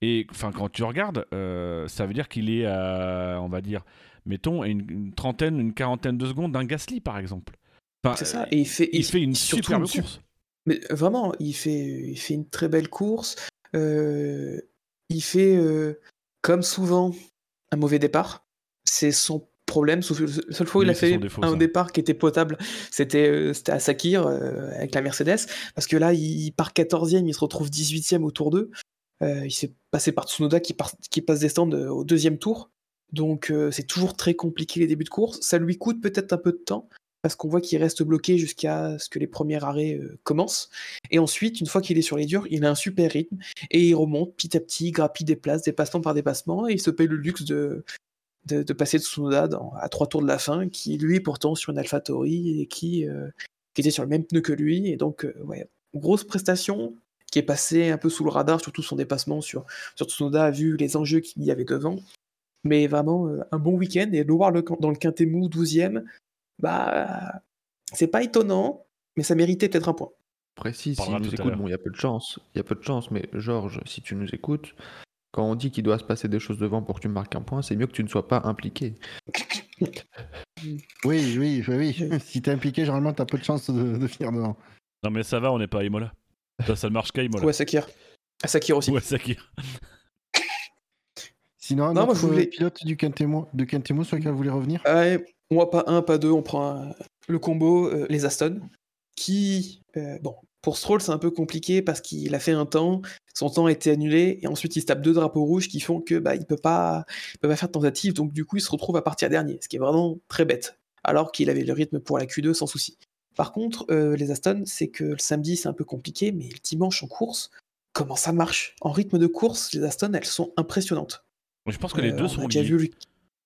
Et enfin, quand tu regardes, ça veut dire qu'il est à, on va dire, mettons, une, trentaine, une quarantaine de secondes d'un Gasly par exemple. c'est ça, et il fait, il, fait une superbe course. Mais vraiment, il fait, il fait une très belle course. il fait comme souvent, un mauvais départ. C'est son problème. La seule fois où il a fait un départ qui était potable, c'était euh, à Sakir euh, avec la Mercedes. Parce que là, il, part 14e, il se retrouve 18e au tour 2. Euh, il s'est passé par Tsunoda qui, passe des stands au deuxième tour. Donc c'est toujours très compliqué les débuts de course. Ça lui coûte peut-être un peu de temps parce qu'on voit qu'il reste bloqué jusqu'à ce que les premiers arrêts euh, commencent. Et ensuite, une fois qu'il est sur les durs, il a un super rythme et il remonte petit à petit, grappille des places, dépassement par dépassement, et il se paye le luxe de, passer Tsunoda à trois tours de la fin, qui lui est pourtant sur une AlphaTauri et qui, était sur le même pneu que lui. Et donc, grosse prestation qui est passée un peu sous le radar, surtout son dépassement sur, sur Tsunoda, vu les enjeux qu'il y avait devant. Mais vraiment, un bon week-end. Et le voir dans le Quintet Mou 12e, bah, c'est pas étonnant, mais ça méritait peut-être un point. Précis, si nous écoute, bon, il y a peu de chance, il y a peu de chance, mais Georges, si tu nous écoutes, quand on dit qu'il doit se passer des choses devant pour que tu marques un point, c'est mieux que tu ne sois pas impliqué. oui, oui, oui. Si t'es impliqué, généralement, t'as peu de chance de, finir devant. Non, mais ça va, on n'est pas à Imola. Ça, ça marche qu'à Imola. Ou à Sakir. À Sakir aussi. Ou à Sakir. Sinon, non, moi, je voulais... pilote du Kentemo, de Kentemo sur lequel vous voulez revenir? Moi, pas un, pas deux, on prend le combo, euh, les Aston, qui, euh, bon, pour Stroll, c'est un peu compliqué parce qu'il a fait un temps, son temps a été annulé, et ensuite il se tape deux drapeaux rouges qui font que bah, il peut pas, peut pas faire de tentative, donc du coup il se retrouve à partir dernier, ce qui est vraiment très bête, alors qu'il avait le rythme pour la Q2 sans souci. Par contre, euh, les Aston, c'est que le samedi c'est un peu compliqué, mais le dimanche en course, comment ça marche? En rythme de course, les Aston, elles sont impressionnantes. Je pense que les euh, deux sont liés.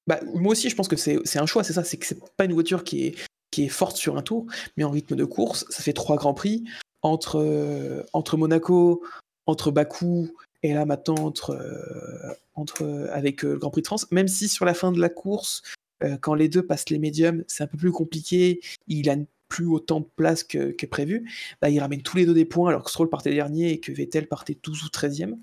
Bah, moi aussi, je pense que c'est un choix, c'est ça, c'est que c'est pas une voiture qui est, qui est forte sur un tour, mais en rythme de course, ça fait trois grands prix entre, euh, entre Monaco, entre Bakou et là maintenant entre, entre, avec le Grand Prix de France, même si sur la fin de la course, quand les deux passent les médiums, c'est un peu plus compliqué, il a plus autant de place que, prévu, bah, ils ramènent tous les deux des points alors que Stroll partait dernier et que Vettel partait 12 ou 13e.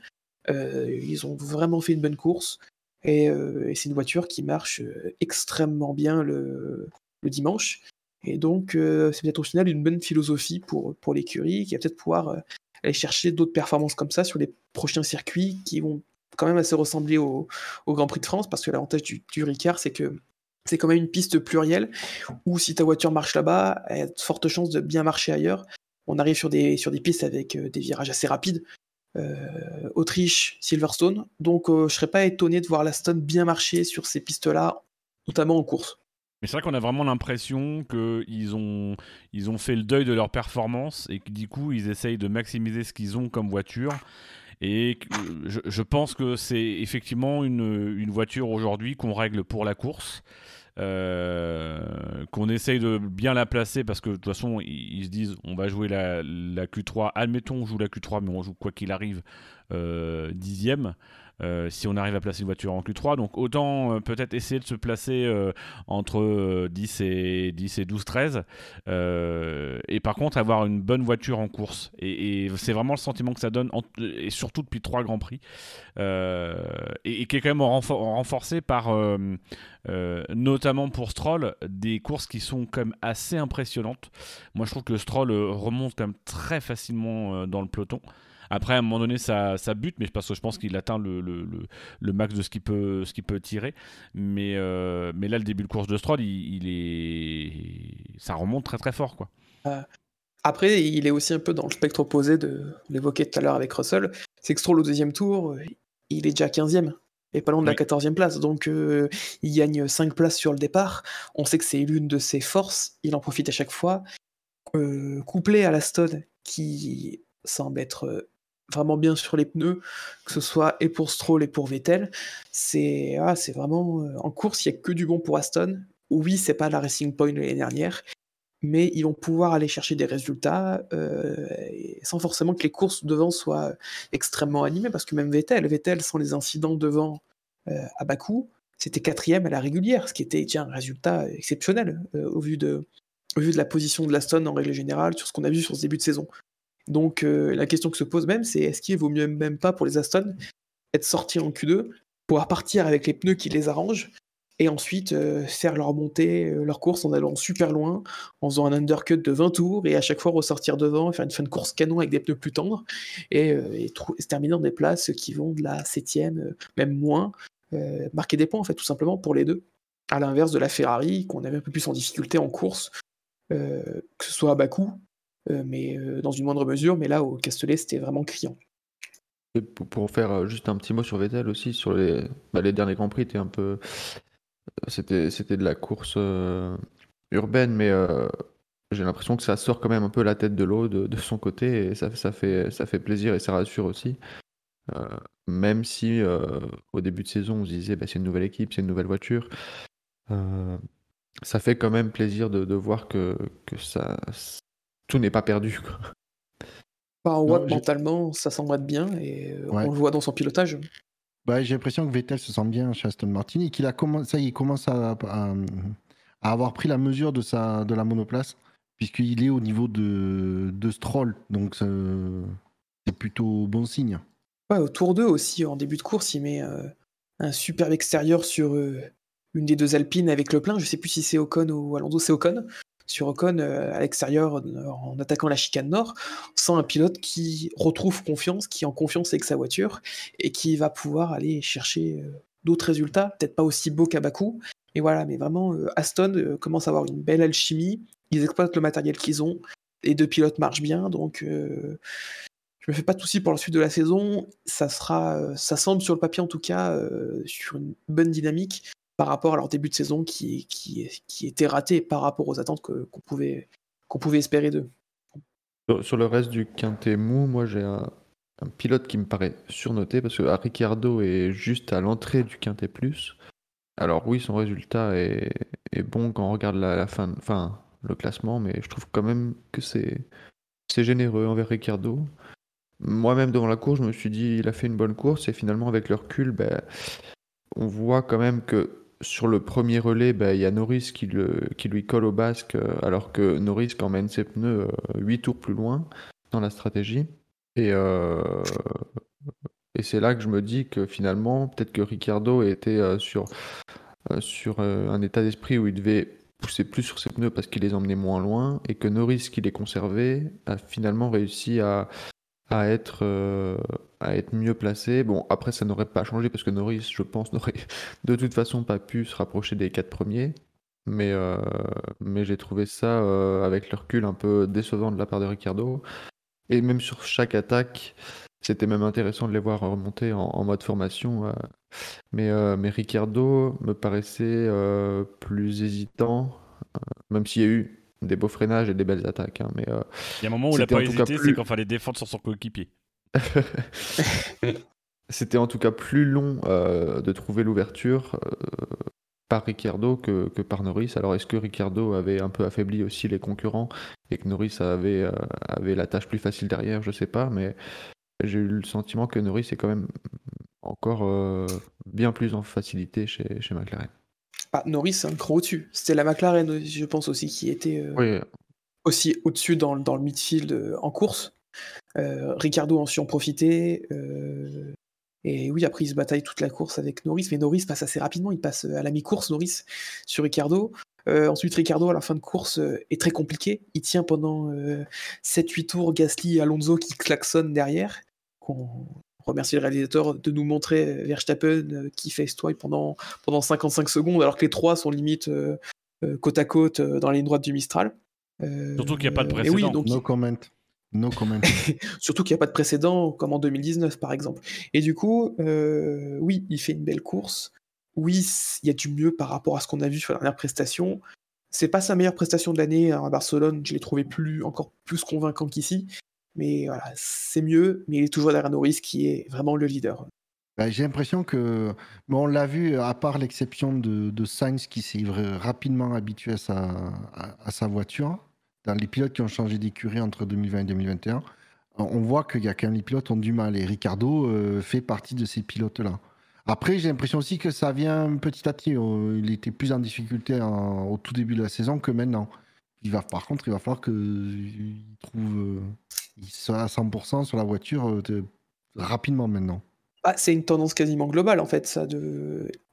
ils ont vraiment fait une bonne course et, c'est une voiture qui marche extrêmement bien le, dimanche. Et donc, euh, c'est peut-être au final une bonne philosophie pour, pour l'écurie qui va peut-être pouvoir euh, aller chercher d'autres performances comme ça sur les prochains circuits qui vont quand même assez ressembler au, Grand Prix de France parce que l'avantage du Ricard, c'est que c'est quand même une piste plurielle où si ta voiture marche là-bas, elle a de fortes chances de bien marcher ailleurs. On arrive sur des, sur des pistes avec euh, des virages assez rapides. Autriche, Silverstone. Donc je serais pas étonné de voir l'Aston bien marcher sur ces pistes-là, notamment en course. Mais c'est vrai qu'on a vraiment l'impression qu'ils ont, ils ont fait le deuil de leur performance et que du coup, ils essayent de maximiser ce qu'ils ont comme voiture. Et je, je pense que c'est effectivement une, une voiture aujourd'hui qu'on règle pour la course. Euh, qu'on essaye de bien la placer parce que de toute façon ils, se disent on va jouer la, la, Q3 admettons on joue la Q3 mais on joue quoi qu'il arrive euh, dixième euh, si on arrive à placer une voiture en Q3. Donc autant euh, peut-être essayer de se placer euh, entre 10 et 10 et 12 13 et par contre avoir une bonne voiture en course et, c'est vraiment le sentiment que ça donne et surtout depuis trois grands prix et, qui est quand même renforcé par notamment pour Stroll des courses qui sont quand même assez impressionnantes moi je trouve que Stroll remonte quand même très facilement dans le peloton après, à un moment donné, ça, ça bute, mais parce que je pense qu'il atteint le, le, le, max de ce qu'il peut, ce peut tirer. Mais, euh, mais là, le début de course de Stroll, il, est... ça remonte très très fort. quoi. Euh, après, il est aussi un peu dans le spectre opposé de l'évoquer tout à l'heure avec Russell. C'est que Stroll au deuxième tour, il est déjà 15e et pas loin de la 14e place. Donc euh, il gagne 5 places sur le départ. On sait que c'est l'une de ses forces. Il en profite à chaque fois. couplé à la Stone qui semble être vraiment bien sur les pneus, que ce soit et pour Stroll et pour Vettel. C'est ah, vraiment euh, en course, il n'y a que du bon pour Aston. Oui, c'est pas la Racing Point l'année dernière, mais ils vont pouvoir aller chercher des résultats euh, sans forcément que les courses devant soient extrêmement animées, parce que même Vettel, Vettel sans les incidents devant euh, à Bakou, c'était quatrième à la régulière, ce qui était un résultat exceptionnel au, vu de, au vu de la position de l'Aston en règle générale, sur ce qu'on a vu sur ce début de saison. Donc euh, la question que se pose même, c'est est-ce qu'il vaut mieux même pas pour les Aston être sortis en Q2, pouvoir partir avec les pneus qui les arrangent, et ensuite euh, faire leur montée, euh, leur course en allant super loin, en faisant un undercut de 20 tours, et à chaque fois ressortir devant, faire une fin de course canon avec des pneus plus tendres, et, se terminer dans des places qui vont de la 7ème, même moins, marquer des points en fait tout simplement pour les deux. À l'inverse de la Ferrari, qu'on avait un peu plus en difficulté en course, que ce soit à euh, mais euh, dans une moindre mesure. Mais là, au Castellet, c'était vraiment criant. pour, faire euh, juste un petit mot sur Vettel aussi, sur les, bah, les derniers Grands Prix, un peu... c'était, c'était de la course urbaine, mais j'ai l'impression que ça sort quand même un peu la tête de l'eau de, son côté, et ça, ça, fait, ça fait plaisir et ça rassure aussi. même si au début de saison, on se disait bah, c'est une nouvelle équipe, c'est une nouvelle voiture. ça fait quand même plaisir de, voir que, que ça, tout n'est pas perdu. Quoi. Bah, mentalement, ça semble être bien et on le voit dans son pilotage. Bah, j'ai l'impression que Vettel se sent bien chez Aston Martin et qu'il a commencé, ça il commence à, avoir pris la mesure de, sa, de la monoplace, puisqu'il est au niveau de, de Stroll. Donc c'est plutôt bon signe. Ouais, au tour 2 aussi, en début de course, il met euh, un superbe extérieur sur euh, une des deux Alpines avec le plein. Je sais plus si c'est Ocon ou Alonso, c'est Ocon. Sur Ocon, euh, à l'extérieur, en attaquant la chicane nord, sent un pilote qui retrouve confiance, qui est en confiance avec sa voiture et qui va pouvoir aller chercher d'autres résultats, peut-être pas aussi beaux qu'à Bakou. Et voilà, mais vraiment, Aston commence à avoir une belle alchimie. Ils exploitent le matériel qu'ils ont. Les deux pilotes marchent bien, donc je me fais pas de soucis pour la suite de la saison. Ça sera, euh, ça semble sur le papier en tout cas euh, sur une bonne dynamique par rapport à leur début de saison qui, était raté par rapport aux attentes qu'on pouvait, qu'on pouvait espérer d'eux. Sur le reste du quintet mou, moi j'ai un, pilote qui me paraît surnoté parce que Ricciardo est juste à l'entrée du quintet plus. Alors oui, son résultat est, bon quand on regarde la, fin, enfin, le classement, mais je trouve quand même que c'est généreux envers Ricciardo. Moi-même, devant la course, je me suis dit, il a fait une bonne course. Et finalement, avec le recul, ben, on voit quand même que sur le premier relais, ben, il y a Norris qui, lui colle au basque, euh, alors que Norris emmène ses pneus 8 euh, tours plus loin dans la stratégie. Et, euh, et c'est là que je me dis que finalement, peut-être que Ricciardo était sur, sur un état d'esprit où il devait pousser plus sur ses pneus parce qu'il les emmenait moins loin, et que Norris, qui les conservait, a finalement réussi à, être, à être mieux placé. Bon, après, ça n'aurait pas changé parce que Norris, je pense, n'aurait de toute façon pas pu se rapprocher des quatre premiers. Mais, euh, mais j'ai trouvé ça, euh, avec le recul, un peu décevant de la part de Ricardo. Et même sur chaque attaque, c'était même intéressant de les voir remonter en, mode formation. mais, mais Ricardo me paraissait plus hésitant, même s'il y a eu des beaux freinages et des belles attaques. Hein, mais, euh, il y a un moment où il n'a pas hésité, c'est quand fallait défendre sur son coéquipier. C'était en tout cas plus long euh, de trouver l'ouverture euh, par Ricciardo que, que, par Norris. Alors est-ce que Ricciardo avait un peu affaibli aussi les concurrents et que Norris avait, avait la tâche plus facile derrière? Je sais pas, mais j'ai eu le sentiment que Norris est quand même encore bien plus en facilité chez, chez McLaren. Ah, Norris, c'est un cran au-dessus. C'était la McLaren, je pense aussi, qui était euh, aussi au-dessus dans, dans, le midfield euh, en course. Euh, Ricardo en su en profiter. et oui, après, il se bataille toute la course avec Norris, mais Norris passe assez rapidement. Il passe à la mi-course, Norris, sur Ricardo. ensuite, Ricardo, à la fin de course, est très compliqué. Il tient pendant 7-8 tours Gasly et Alonso qui klaxonnent derrière remercier le réalisateur de nous montrer Verstappen euh, qui fait histoire pendant, pendant 55 secondes, alors que les trois sont limite euh, euh, côte à côte dans la ligne droite du Mistral. Surtout qu'il n'y a pas de précédent. Oui, donc, no comment. No comment. Surtout qu'il n'y a pas de précédent, comme en 2019 par exemple. Et du coup, oui, il fait une belle course. Oui, il y a du mieux par rapport à ce qu'on a vu sur la dernière prestation. C'est pas sa meilleure prestation de l'année hein, à Barcelone. Je l'ai trouvé plus, encore plus convaincant qu'ici. Mais voilà, c'est mieux, mais il est toujours derrière Norris qui est vraiment le leader. Bah, j'ai l'impression que, on l'a vu, à part l'exception de, de, Sainz qui s'est rapidement habitué à sa, à, sa, voiture, dans les pilotes qui ont changé d'écurie entre 2020 et 2021, on voit qu'il y a quand même les pilotes qui ont du mal. Et Ricardo euh, fait partie de ces pilotes-là. Après, j'ai l'impression aussi que ça vient petit à petit. Euh, il était plus en difficulté au tout début de la saison que maintenant. Il va, par contre, il va falloir qu'il trouve. Euh, il sera à 100% sur la voiture rapidement maintenant. Ah, c'est une tendance quasiment globale en fait, ça.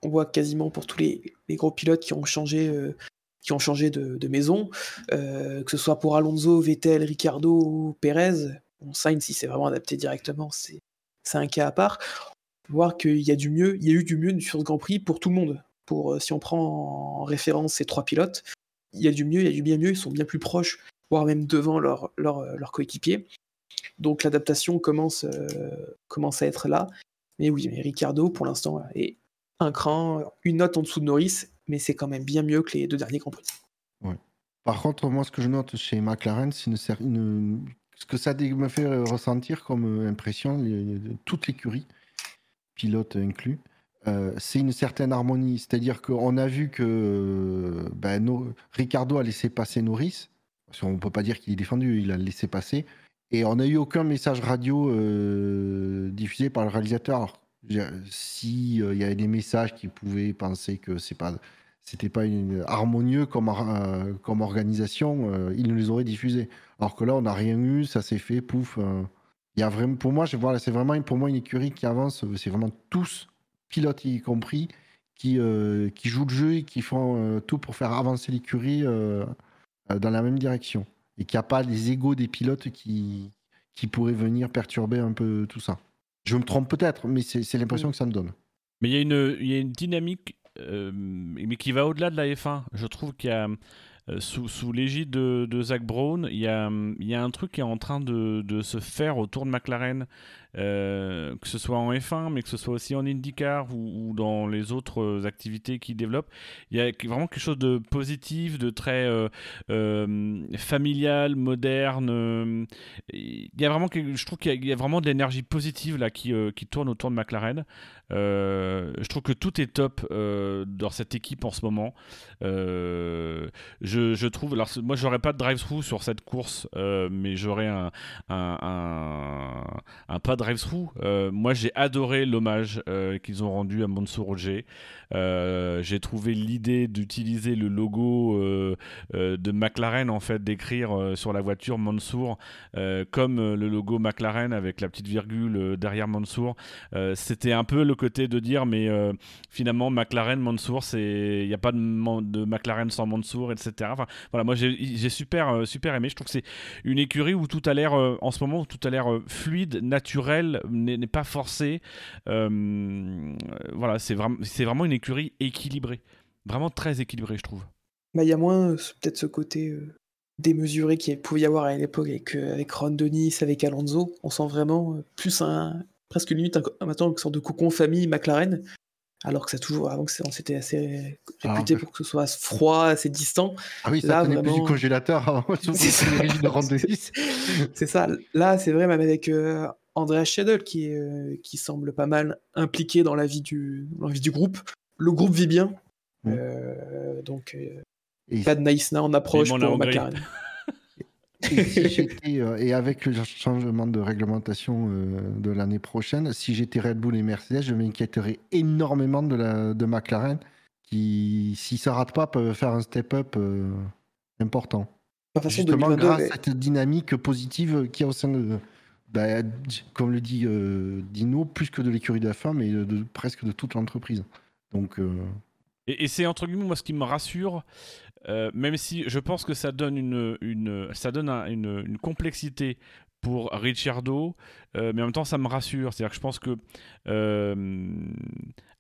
On voit quasiment pour tous les, gros pilotes qui ont changé, qui ont changé de, maison, euh, que ce soit pour Alonso, Vettel, Ricardo, Perez. On Sainz, si c'est vraiment adapté directement, c'est un cas à part. On peut voir qu'il y a du mieux, il y a eu du mieux sur ce Grand Prix pour tout le monde. Pour, si on prend en référence ces trois pilotes, il y a du mieux, il y a du bien mieux, ils sont bien plus proches voire même devant leur, leur, leur coéquipier. Donc l'adaptation commence, euh, commence à être là. Mais oui, mais Ricardo, pour l'instant, est un cran, une note en dessous de Norris, mais c'est quand même bien mieux que les deux derniers Grands Prix. Ouais. Par contre, moi, ce que je note chez McLaren, c'est une, ce que ça me fait ressentir comme impression, toute l'écurie, pilote inclus, c'est une certaine harmonie. C'est-à-dire qu'on a vu que ben, Ricardo a laissé passer Norris. On ne peut pas dire qu'il est défendu, il a laissé passer. Et on n'a eu aucun message radio diffusé par le réalisateur. S'il y avait des messages qui pouvaient penser que c'est pas c'était pas harmonieux comme, euh, organisation, euh, ils nous les auraient diffusés. Alors que là, on n'a rien eu, ça s'est fait, pouf. Euh. Il vraiment, pour moi, c'est vraiment pour moi une écurie qui avance. C'est vraiment tous, pilotes y compris, qui, jouent le jeu et qui font tout pour faire avancer l'écurie dans la même direction. Et qu'il n'y a pas les égaux des pilotes qui pourraient venir perturber un peu tout ça. Je me trompe peut-être, mais c'est l'impression que ça me donne. Mais il y, a une, il y a une dynamique euh, mais qui va au-delà de la F1. Je trouve qu'il y a sous, sous l'égide de, de, Zach Brown, il y, a, il y, a, un truc qui est en train de, de se faire autour de McLaren, euh, que ce soit en F1, mais que ce soit aussi en IndyCar ou, dans les autres activités qu'ils développent. Il y a vraiment quelque chose de positif, de très euh, familial, moderne. il y a vraiment, je trouve qu'il y, a vraiment de l'énergie positive là qui, qui tourne autour de McLaren. Euh, je trouve que tout est top euh, dans cette équipe en ce moment. Euh, je, je, trouve, alors moi j'aurais pas de drive-through sur cette course, mais j'aurais un, pas drive-through. moi j'ai adoré l'hommage qu'ils ont rendu à Mansour Roger. j'ai trouvé l'idée d'utiliser le logo de McLaren en fait, d'écrire sur la voiture Mansour comme le logo McLaren avec la petite virgule derrière Mansour. C'était un peu le côté de dire, mais euh, finalement, McLaren, Mansour, il n'y a pas de, de, McLaren sans Mansour, etc. Voilà, moi j'ai super, euh, super aimé. Je trouve que c'est une écurie où tout a l'air, euh, en ce moment, tout a l'air fluide, naturel, n'est pas forcé. voilà, c'est vraiment, vraiment une écurie équilibrée. Vraiment très équilibrée, je trouve. Bah, il y a moins peut-être ce côté démesuré qu'il pouvait y avoir à l'époque avec, avec Ron Denis, avec Alonso. On sent vraiment plus un, presque limite un, maintenant une sorte de cocon famille McLaren, alors que ça toujours avant que c'était assez réputé pour que ce soit froid, assez distant. Ah oui, ça tenait plus du congélateur c'est ça. Là, c'est vrai, même avec euh, Andreas Schedel qui, euh, qui semble pas mal impliqué dans la vie du, dans la vie du groupe. Le groupe vit bien. Mmh. Euh, donc, pas de naïsna en approche pour McLaren. Euh, et, avec le changement de réglementation euh, de l'année prochaine, si j'étais Red Bull et Mercedes, je m'inquiéterais énormément de, la, de McLaren, qui, si ça rate pas, peut faire un step-up euh, important. Justement, grâce à cette dynamique positive qui y a au sein de, bah, comme le dit Dino, plus que de l'écurie de la fin, mais de, presque de toute l'entreprise. Donc. Et, et c'est entre guillemets, moi, ce qui me rassure, euh, même si je pense que ça donne une, une ça donne une, une, complexité pour Ricciardo, euh, mais en même temps ça me rassure. C'est-à-dire que je pense que euh,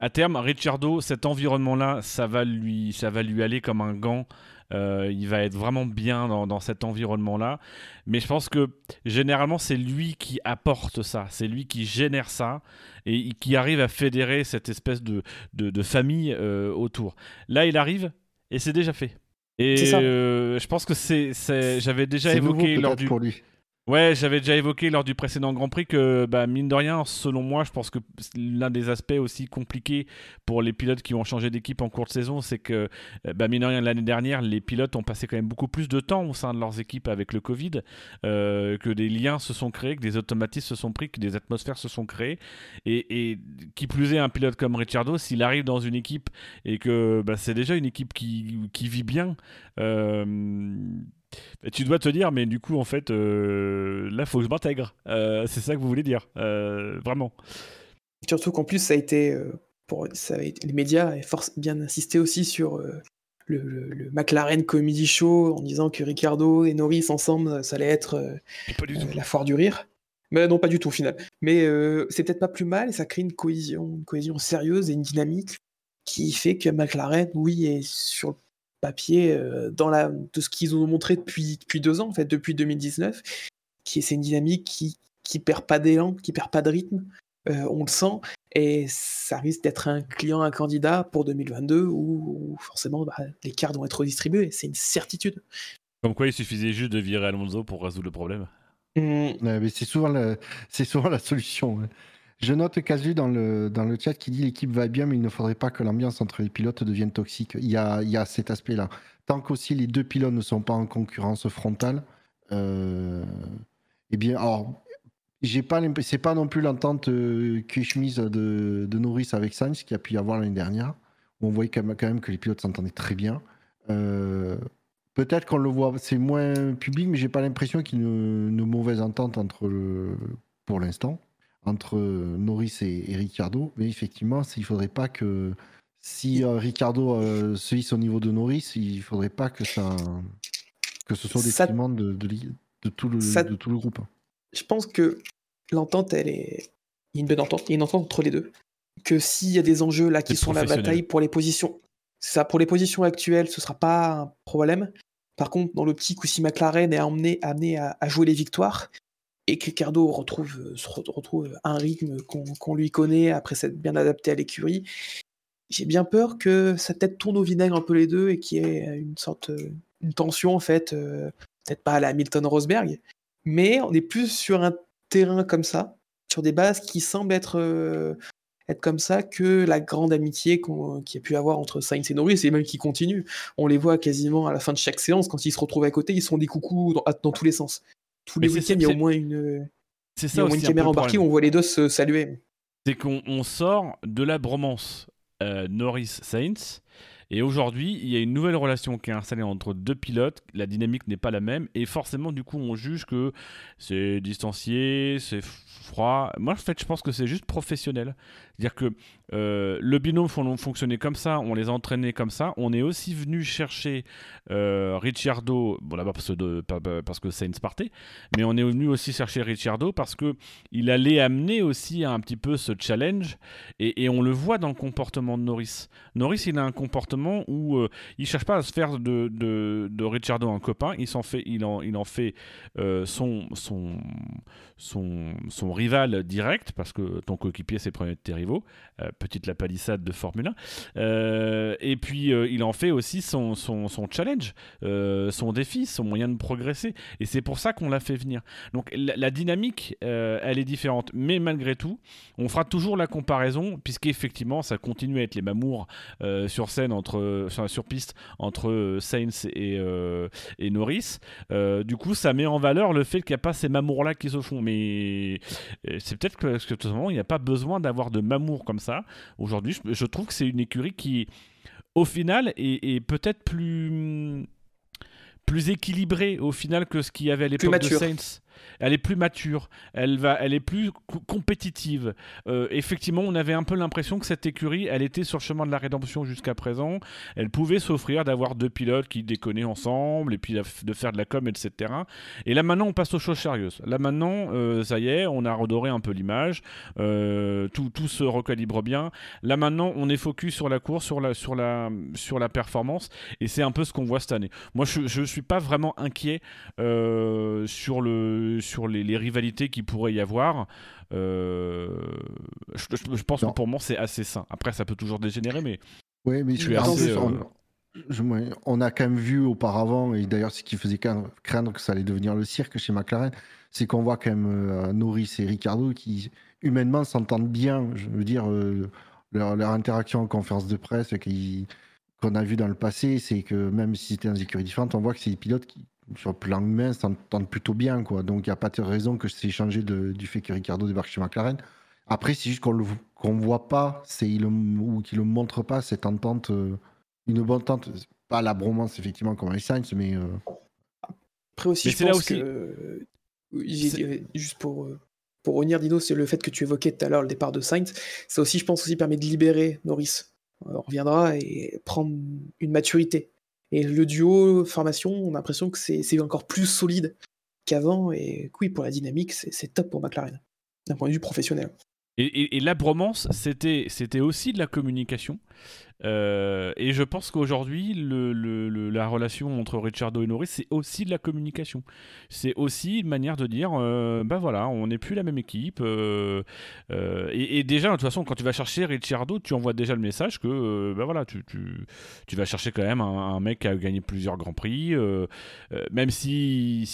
à terme, Ricciardo, cet environnement-là, ça va lui, ça va lui aller comme un gant. il va être vraiment bien dans, dans cet environnement-là. Mais je pense que généralement, c'est lui qui apporte ça, c'est lui qui génère ça et qui arrive à fédérer cette espèce de, de famille autour. Là, il arrive et c'est déjà fait. Et euh, je pense que c'est, j'avais déjà évoqué lors du. Pour lui. Ouais, j'avais déjà évoqué lors du précédent Grand Prix que, bah, mine de rien, selon moi, je pense que l'un des aspects aussi compliqués pour les pilotes qui ont changé d'équipe en cours de saison, c'est que, euh, bah, mine de rien, l'année dernière, les pilotes ont passé quand même beaucoup plus de temps au sein de leurs équipes avec le Covid, euh, que des liens se sont créés, que des automatismes se sont pris, que des atmosphères se sont créées. Et, qui plus est, un pilote comme Ricciardo, s'il arrive dans une équipe et que bah, c'est déjà une équipe qui, qui vit bien, euh, tu dois te dire, mais du coup, en fait, euh, là, faut que je m'intègre. Euh, c'est ça que vous voulez dire, euh, vraiment. Surtout qu'en plus, ça a été, pour, ça les médias ont bien insisté aussi sur le, McLaren Comedy Show en disant que Ricardo et Norris ensemble, ça allait être la foire du rire. Mais non, pas du tout au final. Mais c'est peut-être pas plus mal et ça crée une cohésion, une cohésion sérieuse et une dynamique qui fait que McLaren, oui, est sur le papier euh, dans la, de ce qu'ils ont montré depuis, depuis deux ans, en fait, depuis 2019, qui c'est une dynamique qui, qui perd pas d'élan, qui perd pas de rythme. Euh, on le sent, et ça risque d'être un client, un candidat pour 2022 où, forcément bah, les cartes vont être redistribuées, c'est une certitude. Comme quoi il suffisait juste de virer Alonso pour résoudre le problème. Mm. mais c'est souvent, la... souvent la solution. Je note Casu dans le, dans le chat qui dit l'équipe va bien, mais il ne faudrait pas que l'ambiance entre les pilotes devienne toxique. Il y a, il y a cet aspect-là. Tant qu'aussi les deux pilotes ne sont pas en concurrence frontale, euh, eh bien, alors, j'ai pas c'est pas non plus l'entente euh, de, de Norris avec Sainz qu'il y a pu y avoir l'année dernière, où on voyait quand même, que les pilotes s'entendaient très bien. Euh, peut-être qu'on le voit, c'est moins public, mais j'ai pas l'impression qu'il y ait une, mauvaise entente entre pour l'instant entre Norris et, et, Ricciardo. Mais effectivement, il faudrait pas que si euh, Ricciardo euh, se hisse au niveau de Norris, il faudrait pas que ça que ce soit des de, de, tout le, de tout le groupe. Je pense que l'entente, elle est. Il y a une bonne entente, il y a une entente entre les deux. Que s'il y a des enjeux là qui sont la bataille pour les positions, ça, pour les positions actuelles, ce sera pas un problème. Par contre, dans l'optique où si McLaren est amené, amené à, jouer les victoires et que Ricardo retrouve, retrouve un rythme qu'on lui connaît après s'être bien adapté à l'écurie, j'ai bien peur que ça peut-être tourne au vinaigre un peu les deux et qu'il y ait une sorte une tension en fait, euh, peut-être pas à la Hamilton Rosberg, mais on est plus sur un terrain comme ça, sur des bases qui semblent être, euh, être comme ça que la grande amitié qu'il y a pu avoir entre Sainz et Norris, et même qui continue. On les voit quasiment à la fin de chaque séance, quand ils se retrouvent à côté, ils sont des coucous dans, tous les sens. Tous les week-ends, il y a au moins une, c'est ça une caméra embarquée où on voit les deux se saluer. C'est qu'on sort de la bromance euh, Norris-Sainz et aujourd'hui, il y a une nouvelle relation qui est installée entre deux pilotes. La dynamique n'est pas la même. Et forcément, du coup, on juge que c'est distancié, c'est froid. Moi, en fait, je pense que c'est juste professionnel. C'est-à-dire que euh, le binôme fonctionnait comme ça, on les entraînait comme ça. On est aussi venu chercher euh, Ricciardo, bon là-bas parce, que, que Sainz partait, mais on est venu aussi chercher Ricciardo parce que il allait amener aussi un petit peu ce challenge et, on le voit dans le comportement de Norris. Norris, il a un comportement où euh, il cherche pas à se faire de, de, Ricciardo un copain, il s'en fait, en, il en fait euh, son, son, son, rival direct parce que ton coéquipier c'est le premier de tes rivaux. Euh, petite la palissade de Formule 1. Euh, et puis euh, il en fait aussi son, son, challenge, son défi, son moyen de progresser. Et c'est pour ça qu'on l'a fait venir. Donc la, dynamique, elle est différente. Mais malgré tout, on fera toujours la comparaison, puisqu'effectivement, ça continue à être les mamours sur scène, entre, sur, piste, entre Sainz et, et Norris. du coup, ça met en valeur le fait qu'il n'y a pas ces mamours-là qui se font. Mais c'est peut-être que, que tout simplement, il n'y a pas besoin d'avoir de mamour comme ça. Aujourd'hui, je, trouve que c'est une écurie qui, au final, est, peut-être plus plus équilibrée au final que ce qu'il y avait à l'époque de Saints elle est plus mature, elle, va, elle est plus compétitive. Euh, effectivement, on avait un peu l'impression que cette écurie, elle était sur le chemin de la rédemption jusqu'à présent. Elle pouvait s'offrir d'avoir deux pilotes qui déconnaient ensemble et puis de faire de la com, etc. Et là maintenant, on passe aux choses sérieuses. Là maintenant, euh, ça y est, on a redoré un peu l'image, euh, tout, se recalibre bien. Là maintenant, on est focus sur la course, sur la, sur la, sur la performance, et c'est un peu ce qu'on voit cette année. Moi, je ne suis pas vraiment inquiet sur le sur les, rivalités qu'il pourrait y avoir. Euh, je, pense que pour moi, c'est assez sain. Après, ça peut toujours dégénérer, mais. Oui, mais je suis assez. Euh, on a quand même vu auparavant, et d'ailleurs ce qui faisait craindre que ça allait devenir le cirque chez McLaren, c'est qu'on voit quand même euh, Norris et Ricardo qui humainement s'entendent bien. Je veux dire, leur, interaction en conférence de presse qu'on a vu dans le passé, c'est que même si c'était dans des écuries différentes, on voit que c'est des pilotes qui, sur le plan humain, s'entendent plutôt bien. Quoi. Donc, il n'y a pas de raison que c'est changé du fait que Ricardo débarque chez McLaren. Après, c'est juste qu'on ne voit pas, il ou qu'il ne montre pas cette entente, euh, une bonne entente. Pas la bromance, effectivement, comme avec Sainz, mais. Euh, Après aussi, je pense que. Euh, juste pour, pour revenir, Dino, c'est le fait que tu évoquais tout à l'heure le départ de Sainz. Ça aussi, je pense, aussi permet de libérer Norris. On reviendra et prendre une maturité et le duo formation, on a l'impression que c'est encore plus solide qu'avant. Et oui, pour la dynamique, c'est top pour McLaren, d'un point de vue professionnel. Et, la bromance, c'était aussi de la communication. Euh, et je pense qu'aujourd'hui, la relation entre Ricciardo et Norris, c'est aussi de la communication. C'est aussi une manière de dire, ben voilà, on n'est plus la même équipe. Euh, et, déjà, de toute façon, quand tu vas chercher Ricciardo, tu envoies déjà le message que, ben voilà, tu, vas chercher quand même un, mec qui a gagné plusieurs grands prix, même si,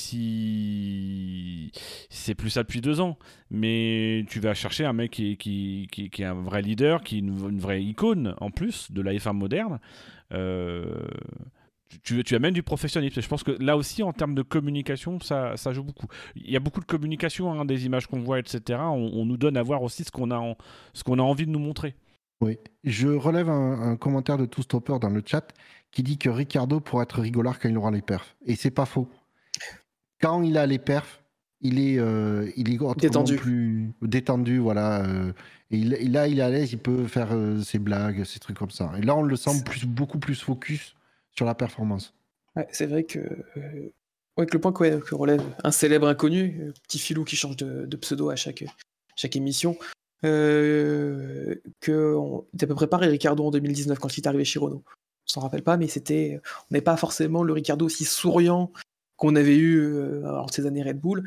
c'est plus ça depuis deux ans. Mais tu vas chercher un mec qui, est un vrai leader, qui est une, une vraie icône en plus de la F1 moderne, euh, tu, tu, amènes du professionnalisme. Je pense que là aussi, en termes de communication, ça, joue beaucoup. Il y a beaucoup de communication, hein, des images qu'on voit, etc. On, nous donne à voir aussi ce qu'on a, a envie de nous montrer. Oui, je relève un, commentaire de Tout Stopper dans le chat qui dit que Ricardo pourrait être rigolard quand il aura les perfs. Et c'est pas faux. Quand il a les perfs, il est, euh, il est détendu. plus détendu, voilà. Euh, et là, il est à l'aise, il peut faire euh, ses blagues, ses trucs comme ça. Et là, on le sent plus, beaucoup plus focus sur la performance. c'est vrai que, avec le point que, relève un célèbre inconnu, petit filou qui change de, pseudo à chaque, chaque émission, que on était à peu près pareil Ricardo en 2019 quand il est arrivé chez Renault. On s'en rappelle pas, mais c'était, on n'est pas forcément le Ricardo aussi souriant qu'on avait eu en ces années Red Bull.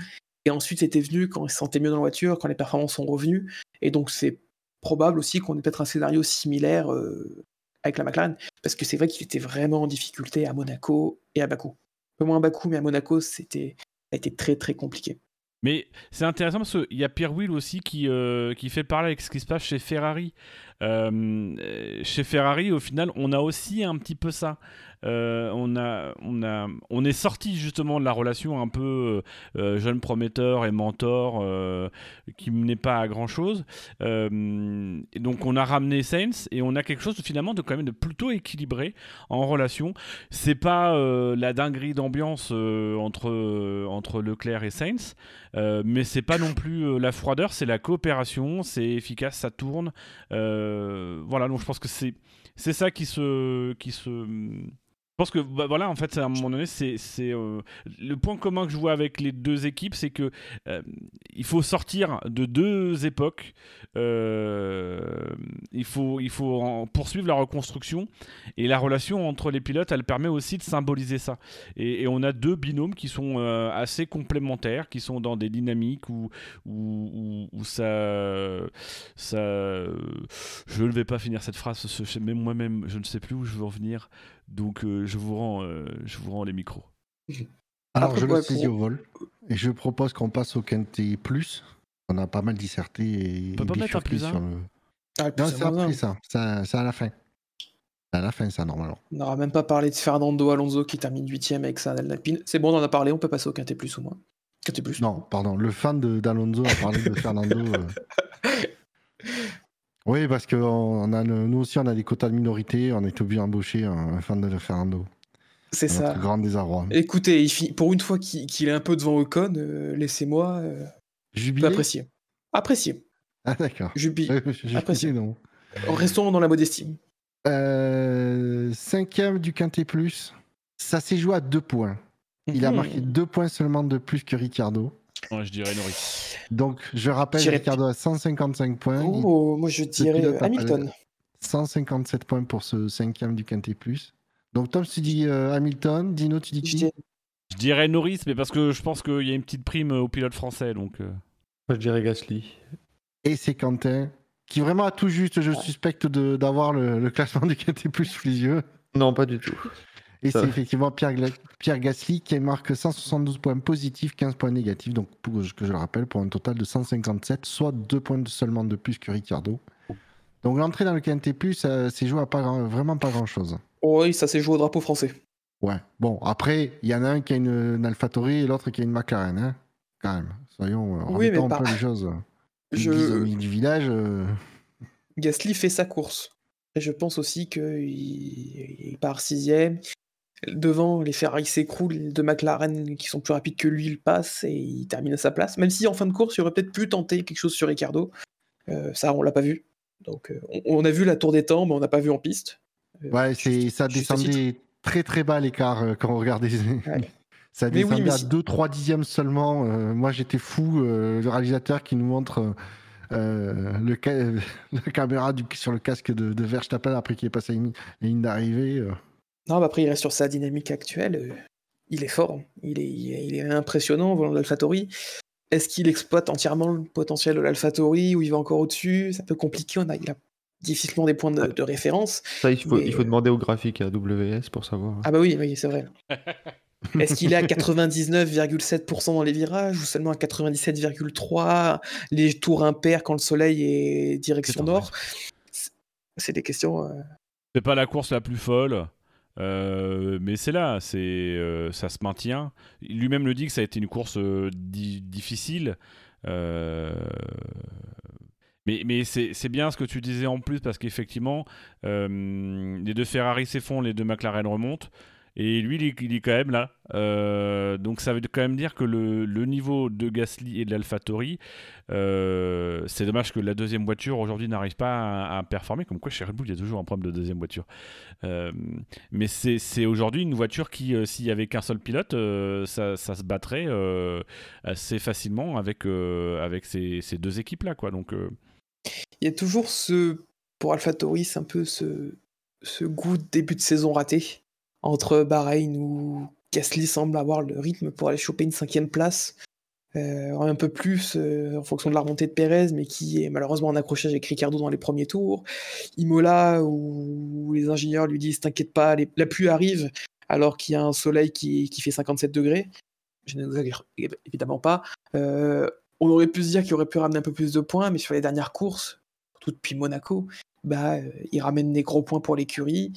Et ensuite, c'était venu quand il se sentait mieux dans la voiture, quand les performances sont revenues. Et donc, c'est probable aussi qu'on ait peut-être un scénario similaire euh, avec la McLaren. Parce que c'est vrai qu'il était vraiment en difficulté à Monaco et à Bakou. Un peu moins à Bakou, mais à Monaco, c'était a été très très compliqué. Mais c'est intéressant parce qu'il y a Pierre Will aussi qui, euh, qui fait parler avec ce qui se passe chez Ferrari. Euh, chez Ferrari, au final, on a aussi un petit peu ça. Euh, on, a, on, a, on est sorti justement de la relation un peu euh, jeune prometteur et mentor qui menait pas à grand chose. donc on a ramené Saints et on a quelque chose finalement de quand même de plutôt équilibré en relation. C'est pas la dinguerie d'ambiance entre, entre Leclerc et Saints, mais c'est pas non plus la froideur, c'est la coopération, c'est efficace, ça tourne. Voilà, donc je pense que c'est ça qui se je pense que bah, voilà, en fait, à un moment donné, c'est euh, le point commun que je vois avec les deux équipes, c'est que euh, il faut sortir de deux époques. Euh, il faut il faut poursuivre la reconstruction et la relation entre les pilotes, elle permet aussi de symboliser ça. Et, on a deux binômes qui sont assez complémentaires, qui sont dans des dynamiques où où, où, ça ça. Je ne vais pas finir cette phrase, même moi-même, je ne sais plus où je veux en venir. Donc euh, je, vous rends, euh, je vous rends les micros. Alors je le saisis au vol et je propose qu'on passe au Quintet Plus. On a pas mal disserté et On peut pas mettre un plus sur le... Ah, non, c'est après ça. C'est à la fin. C'est à la fin, ça, normalement. On n'aura même pas parlé de Fernando Alonso qui termine 8 avec sa Alpine. C'est bon, on en a parlé, on peut passer au Quintet Plus au moins. Quintet Plus. Non, pardon, le fan d'Alonso a parlé de Fernando. Euh. Oui, parce que on a, nous aussi, on a des quotas de minorité. On est obligé d'embaucher un, fan de Fernando. C'est ça. Grand désarroi. Écoutez, pour une fois qu'il est un peu devant Ocon, euh, laissez-moi euh, apprécier. Apprécier. Ah, d'accord. Jubilé. apprécier. non. Restons dans la modestie. Euh, cinquième du Quintet Plus. Ça s'est joué à deux points. Il a mhm. marqué deux points seulement de plus que Ricardo je dirais Norris. Donc, je rappelle, Ricardo a 155 points. Oh, moi je dirais Hamilton. 157 points pour ce cinquième du Quintet Plus. Donc, Tom, tu dis euh, Hamilton. Dino, tu dis qui Je dirais Norris, mais parce que je pense qu'il y a une petite prime au pilote français. Donc, euh. Moi, je dirais Gasly. Et c'est Quentin, qui vraiment a tout juste, je suspecte, d'avoir le, le, classement du Quintet Plus sous les yeux. Non, pas du tout. Et c'est effectivement Pierre, Pierre Gasly qui marque 172 points positifs, 15 points négatifs, donc pour, que je le rappelle, pour un total de 157, soit 2 points seulement de plus que Ricciardo. Donc l'entrée dans le KNT+, ça s'est joué à pas vraiment pas grand-chose. oui, ça s'est joué au drapeau français. Ouais, bon, après, il y en a un qui a une, AlphaTauri et l'autre qui a une McLaren, hein quand même. Soyons, euh, oui, mais un peu les choses. Je... Du, village... Euh. Gasly fait sa course. Et je pense aussi qu'il il part sixième, Devant, les Ferrari s'écroulent, de McLaren qui sont plus rapides que lui, il passe et il termine à sa place. Même si en fin de course, il aurait peut-être pu tenter quelque chose sur Ricardo. Euh, ça, on l'a pas vu. Donc, euh, on, a vu la tour des temps, mais on n'a pas vu en piste. Euh, ouais, c'est, ça descendait très très bas l'écart quand on regardait. ça descendait à 2-3 dixièmes seulement. moi, j'étais fou. le réalisateur qui nous montre euh, le, la caméra du, sur le casque de, de Verstappen après qu'il ait passé une ligne d'arrivée. Euh. Non, bah après, il reste sur sa dynamique actuelle. Il est fort, il est, il est impressionnant, volant de l'AlphaTauri. Est-ce qu'il exploite entièrement le potentiel de l'AlphaTauri ou il va encore au-dessus? C'est un peu compliqué, on a, il a difficilement des points de, référence. Ça, il faut, il faut demander au graphique à WS pour savoir. Ah bah oui, oui c'est vrai. Est-ce qu'il est à 99,7% dans les virages ou seulement à 97,3% les tours impairs quand le soleil est direction nord? C'est des questions. Euh, c'est pas la course la plus folle. Euh, mais c'est là, c'est euh, ça se maintient. Lui-même le dit que ça a été une course difficile. Mais, mais c'est bien ce que tu disais en plus, parce qu'effectivement, les deux Ferrari s'effondrent, les deux McLaren remontent. Et lui, il est, quand même là. Euh, donc ça veut quand même dire que le, niveau de Gasly et de l'AlphaTauri, euh, c'est dommage que la deuxième voiture aujourd'hui n'arrive pas à, performer. Comme quoi chez Red Bull, il y a toujours un problème de deuxième voiture. Euh, mais c'est aujourd'hui une voiture qui, s'il y avait qu'un seul pilote, ça, se battrait assez facilement avec, avec ces, deux équipes-là. Donc, Il y a toujours ce, pour AlphaTauri, c'est un peu ce, ce goût de début de saison raté entre Bahreïn où Gasly semble avoir le rythme pour aller choper une cinquième place, euh, un peu plus euh, en fonction de la remontée de Pérez, mais qui est malheureusement en accrochage avec Ricardo dans les premiers tours. Imola, où les ingénieurs lui disent T'inquiète pas, la pluie arrive, alors qu'il y a un soleil qui, fait 57 degrés. Je n'exagère évidemment pas. Euh, on aurait pu se dire qu'il aurait pu ramener un peu plus de points, mais sur les dernières courses, surtout depuis Monaco, bah, il ramène des gros points pour l'écurie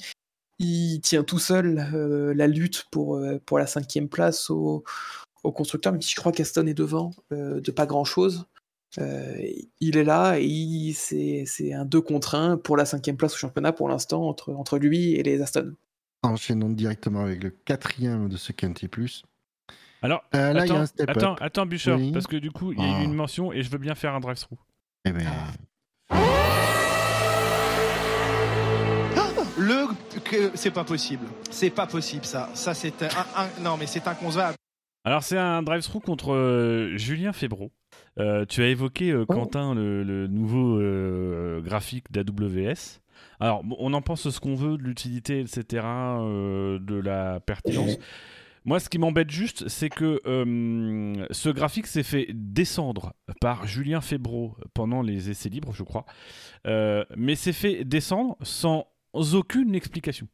il tient tout seul euh, la lutte pour, euh, pour la cinquième place au, au constructeur, même si je crois qu'Aston est devant euh, de pas grand-chose. il est là et c'est un 2 contre 1 pour la cinquième place au championnat pour l'instant entre, entre lui et les Aston. Enchaînons directement avec le quatrième de ce Quintet Plus. Alors, là, attends, y a un attends, attends, Bûcher, parce que du coup, il y a eu ah. une mention et je veux bien faire un drive-through. Eh ben, C'est pas possible. C'est pas possible ça. Ça c'est un, non mais c'est inconcevable. Alors c'est un drive-through contre euh, Julien Febro. Euh, tu as évoqué euh, oh. Quentin le, nouveau graphique d'AWS. Alors on en pense ce qu'on veut de l'utilité etc. de la pertinence. Moi, ce qui m'embête juste, c'est que ce graphique s'est fait descendre par Julien Febro pendant les essais libres, je crois. mais s'est fait descendre sans aucune explication.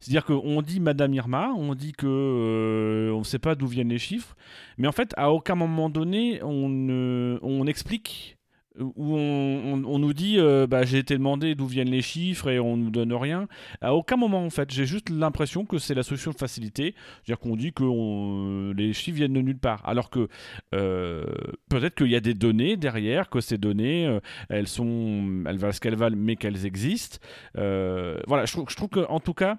C'est-à-dire qu'on dit Madame Irma, on dit que euh, on ne sait pas d'où viennent les chiffres, mais en fait, à aucun moment donné, on, on explique où on, nous dit euh, bah, j'ai été demandé d'où viennent les chiffres et on nous donne rien. À aucun moment en fait, j'ai juste l'impression que c'est la solution de facilité, c'est-à-dire qu'on dit que les chiffres viennent de nulle part, alors que euh, peut-être qu'il y a des données derrière, que ces données euh, elles sont, elles valent ce qu'elles valent, mais qu'elles existent. voilà, je trouve, je trouve que tout cas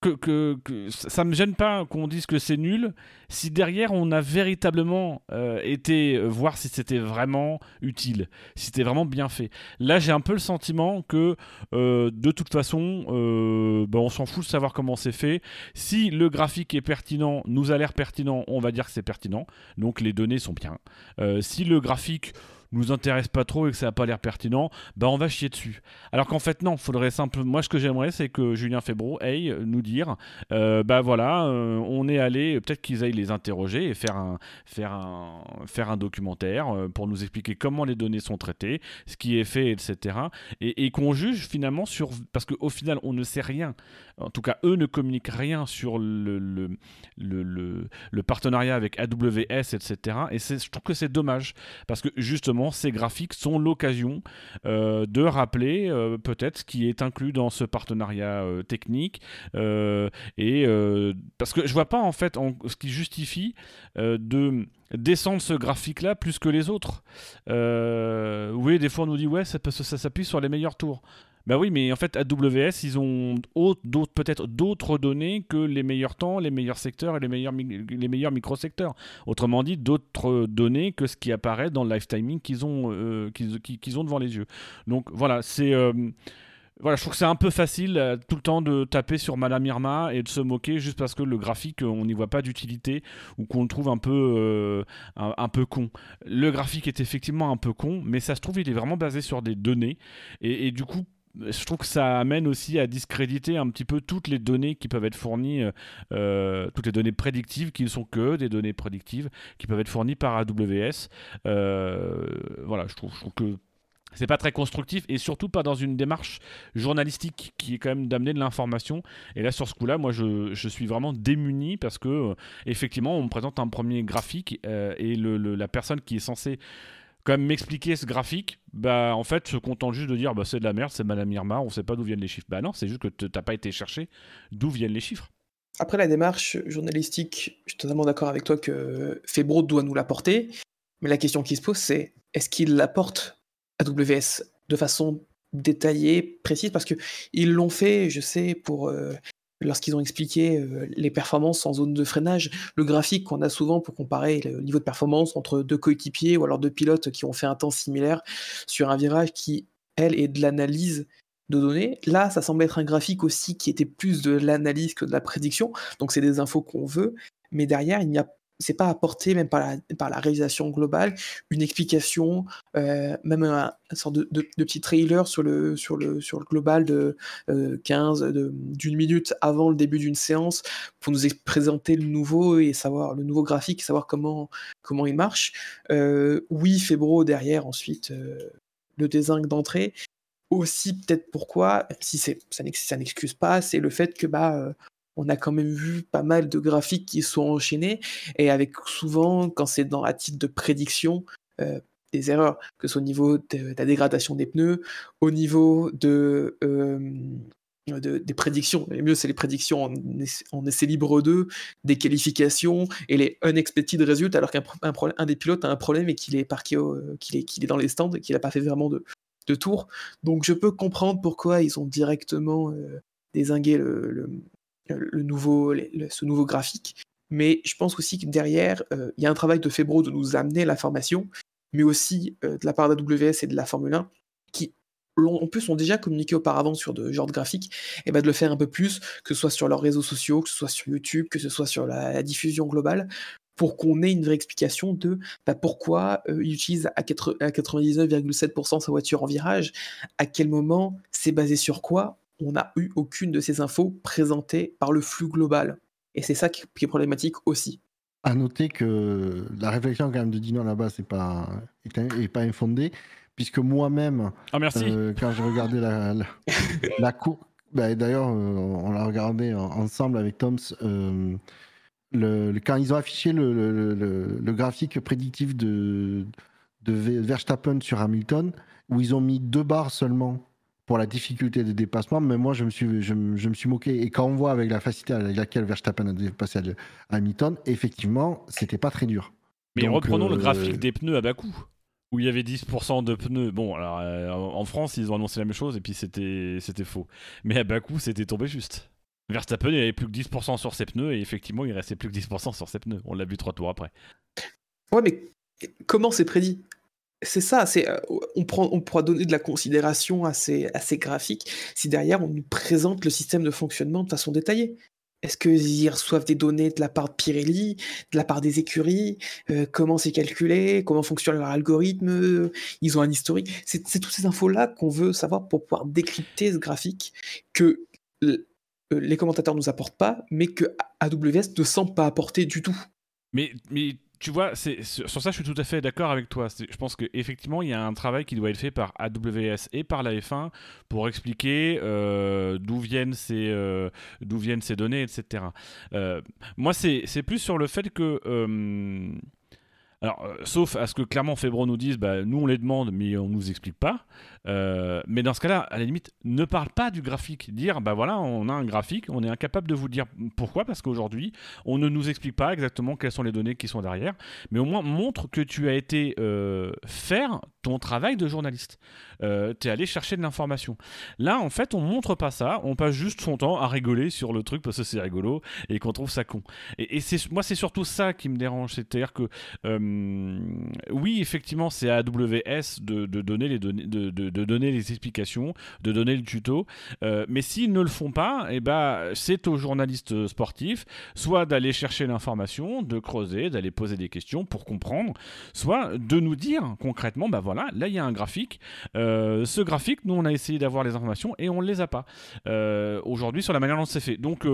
que, que, ça me gêne pas qu'on dise que c'est nul si derrière on a véritablement euh, été euh, voir si c'était vraiment utile, si c'était vraiment bien fait. Là, j'ai un peu le sentiment que euh, de toute façon, ben, on s'en fout de savoir comment c'est fait. Si le graphique est pertinent, nous a l'air pertinent, on va dire que c'est pertinent. Donc les données sont bien. si le graphique nous intéresse pas trop et que ça n'a pas l'air pertinent, bah on va chier dessus. Alors qu'en fait non, faudrait simplement. Moi ce que j'aimerais c'est que Julien Febro aille nous dire, euh, bah voilà, euh, on est allé, peut-être qu'ils aillent les interroger et faire un faire un faire un documentaire euh, pour nous expliquer comment les données sont traitées, ce qui est fait, etc. Et, qu'on juge finalement sur parce qu'au final on ne sait rien. En tout cas, eux ne communiquent rien sur le, partenariat avec AWS, etc. Et je trouve que c'est dommage parce que justement ces graphiques sont l'occasion euh, de rappeler euh, peut-être ce qui est inclus dans ce partenariat euh, technique. et parce que je vois pas en fait ce qui justifie de descendre ce graphique-là plus que les autres. oui, des fois on nous dit ouais, ça s'appuie sur les meilleurs tours. Bah oui, mais en fait, AWS, ils ont peut-être d'autres données que les meilleurs temps, les meilleurs secteurs et les meilleurs, les meilleurs microsecteurs. Autrement dit, d'autres données que ce qui apparaît dans le lifetiming qu'ils ont, euh, qu'ils, ont devant les yeux. Donc voilà, c'est. Euh, voilà, je trouve que c'est un peu facile euh, tout le temps de taper sur Madame Irma et de se moquer juste parce que le graphique, on n'y voit pas d'utilité ou qu'on le trouve un peu, un, peu con. Le graphique est effectivement un peu con, mais ça se trouve, il est vraiment basé sur des données. Et, du coup, je trouve que ça amène aussi à discréditer un petit peu toutes les données qui peuvent être fournies, euh, toutes les données prédictives qui ne sont que des données prédictives qui peuvent être fournies par AWS. voilà, je trouve, je trouve que c'est pas très constructif et surtout pas dans une démarche journalistique qui est quand même d'amener de l'information. Et là, sur ce coup-là, moi, je, suis vraiment démuni parce que, euh, effectivement, on me présente un premier graphique euh, et la personne qui est censée quand même m'expliquer ce graphique, bah en fait, se contente juste de dire bah c'est de la merde, c'est Madame Irma, on sait pas d'où viennent les chiffres. Bah non, c'est juste que t'as pas été chercher d'où viennent les chiffres. Après la démarche journalistique, je suis totalement d'accord avec toi que Febro doit nous l'apporter. Mais la question qui se pose, c'est est-ce qu'il l'apporte AWS de façon détaillée, précise, parce que ils l'ont fait, je sais, pour euh, lorsqu'ils ont expliqué euh, les performances en zone de freinage, le graphique qu'on a souvent pour comparer le niveau de performance entre deux coéquipiers ou alors deux pilotes qui ont fait un temps similaire sur un virage qui, elle, est de l'analyse de données. Là, ça semble être un graphique aussi qui était plus de l'analyse que de la prédiction, donc c'est des infos qu'on veut, mais derrière, il n'y a c'est pas apporté même par la, réalisation globale une explication euh, même un, sorte de, petit trailer sur le global de 15 euh, d'une minute avant le début d'une séance pour nous présenter le nouveau et savoir le nouveau graphique savoir comment comment il marche. Euh, oui Febro derrière ensuite le désingue d'entrée. Aussi peut-être pourquoi si ça n'excuse pas c'est le fait que bah on a quand même vu pas mal de graphiques qui sont enchaînés et avec souvent, quand c'est dans un titre de prédiction, euh, des erreurs, que ce soit au niveau de, la dégradation des pneus, au niveau de, euh, des prédictions. Le mieux, c'est les prédictions en, essai libre 2, des qualifications et les unexpected results, alors qu'un un, des pilotes a un problème et qu'il est dans les stands et qu'il n'a pas fait vraiment de, de tour. Donc je peux comprendre pourquoi ils ont directement euh, désingué le ce nouveau graphique. Mais je pense aussi que derrière, euh, il y a un travail de Febro de nous amener l'information, mais aussi euh, de la part d'AWS et de la Formule 1, qui en plus ont déjà communiqué auparavant sur de genre de graphique, et ben de le faire un peu plus, que ce soit sur leurs réseaux sociaux, que ce soit sur YouTube, que ce soit sur la, diffusion globale, pour qu'on ait une vraie explication de bah, pourquoi euh, il utilise à 99,7% sa voiture en virage, à quel moment, c'est basé sur quoi, on n'a eu aucune de ces infos présentées par le flux global. Et c'est ça qui est problématique aussi. À noter que la réflexion quand même de Dino là-bas c'est pas est, pas infondée puisque moi-même ah, merci. Euh, quand j'ai regardé la, la, cour bah, d'ailleurs euh, on l'a regardé ensemble avec Toms euh, le, quand ils ont affiché le, le graphique prédictif de, de Verstappen sur Hamilton où ils ont mis deux barres seulement pour la difficulté des dépassements, mais moi je me suis, je, me suis moqué. Et quand on voit avec la facilité avec laquelle Verstappen a dépassé Hamilton, effectivement, c'était pas très dur. Mais reprenons le euh, graphique des pneus à bas coût, où il y avait 10% de pneus. Bon, alors euh, en France, ils ont annoncé la même chose et puis c'était, c'était faux. Mais à bas coût, c'était tombé juste. Verstappen, il avait plus que 10% sur ses pneus et effectivement, il restait plus que 10% sur ses pneus. On l'a vu trois tours après. Ouais, mais comment c'est prédit? C'est ça, c'est, euh, on, pourra donner de la considération à ces, graphiques si derrière on nous présente le système de fonctionnement de façon détaillée. Est-ce qu'ils reçoivent des données de la part de Pirelli, de la part des écuries? Euh, Comment c'est calculé? Comment fonctionne leur algorithme? Ils ont un historique. C'est, toutes ces infos-là qu'on veut savoir pour pouvoir décrypter ce graphique que euh, les commentateurs nous apportent pas, mais que AWS ne semble pas apporter du tout. Mais tu vois, c'est, sur ça, je suis tout à fait d'accord avec toi. Je pense qu'effectivement, il y a un travail qui doit être fait par AWS et par la F1 pour expliquer euh, d'où, viennent ces, euh, d'où viennent ces données, etc. Euh, moi, c'est, plus sur le fait que alors, euh, sauf à ce que clairement Febro nous dise, bah, nous on les demande, mais on nous explique pas. Euh, mais dans ce cas-là, à la limite, ne parle pas du graphique. Dire, bah voilà, on a un graphique, on est incapable de vous dire pourquoi, parce qu'aujourd'hui, on ne nous explique pas exactement quelles sont les données qui sont derrière. Mais au moins, montre que tu as été euh, faire ton travail de journaliste. tu es allé chercher de l'information. Là, en fait, on montre pas ça, on passe juste son temps à rigoler sur le truc parce que c'est rigolo et qu'on trouve ça con. Et, et moi, c'est surtout ça qui me dérange. C'est-à-dire que oui, effectivement, c'est à AWS de, donner les de, donner les explications, de donner le tuto. mais s'ils ne le font pas, eh ben, c'est aux journalistes sportifs soit d'aller chercher l'information, de creuser, d'aller poser des questions pour comprendre, soit de nous dire concrètement, bah voilà, là il y a un graphique. ce graphique, nous on a essayé d'avoir les informations et on ne les a pas. Aujourd'hui, sur la manière dont c'est fait. Donc,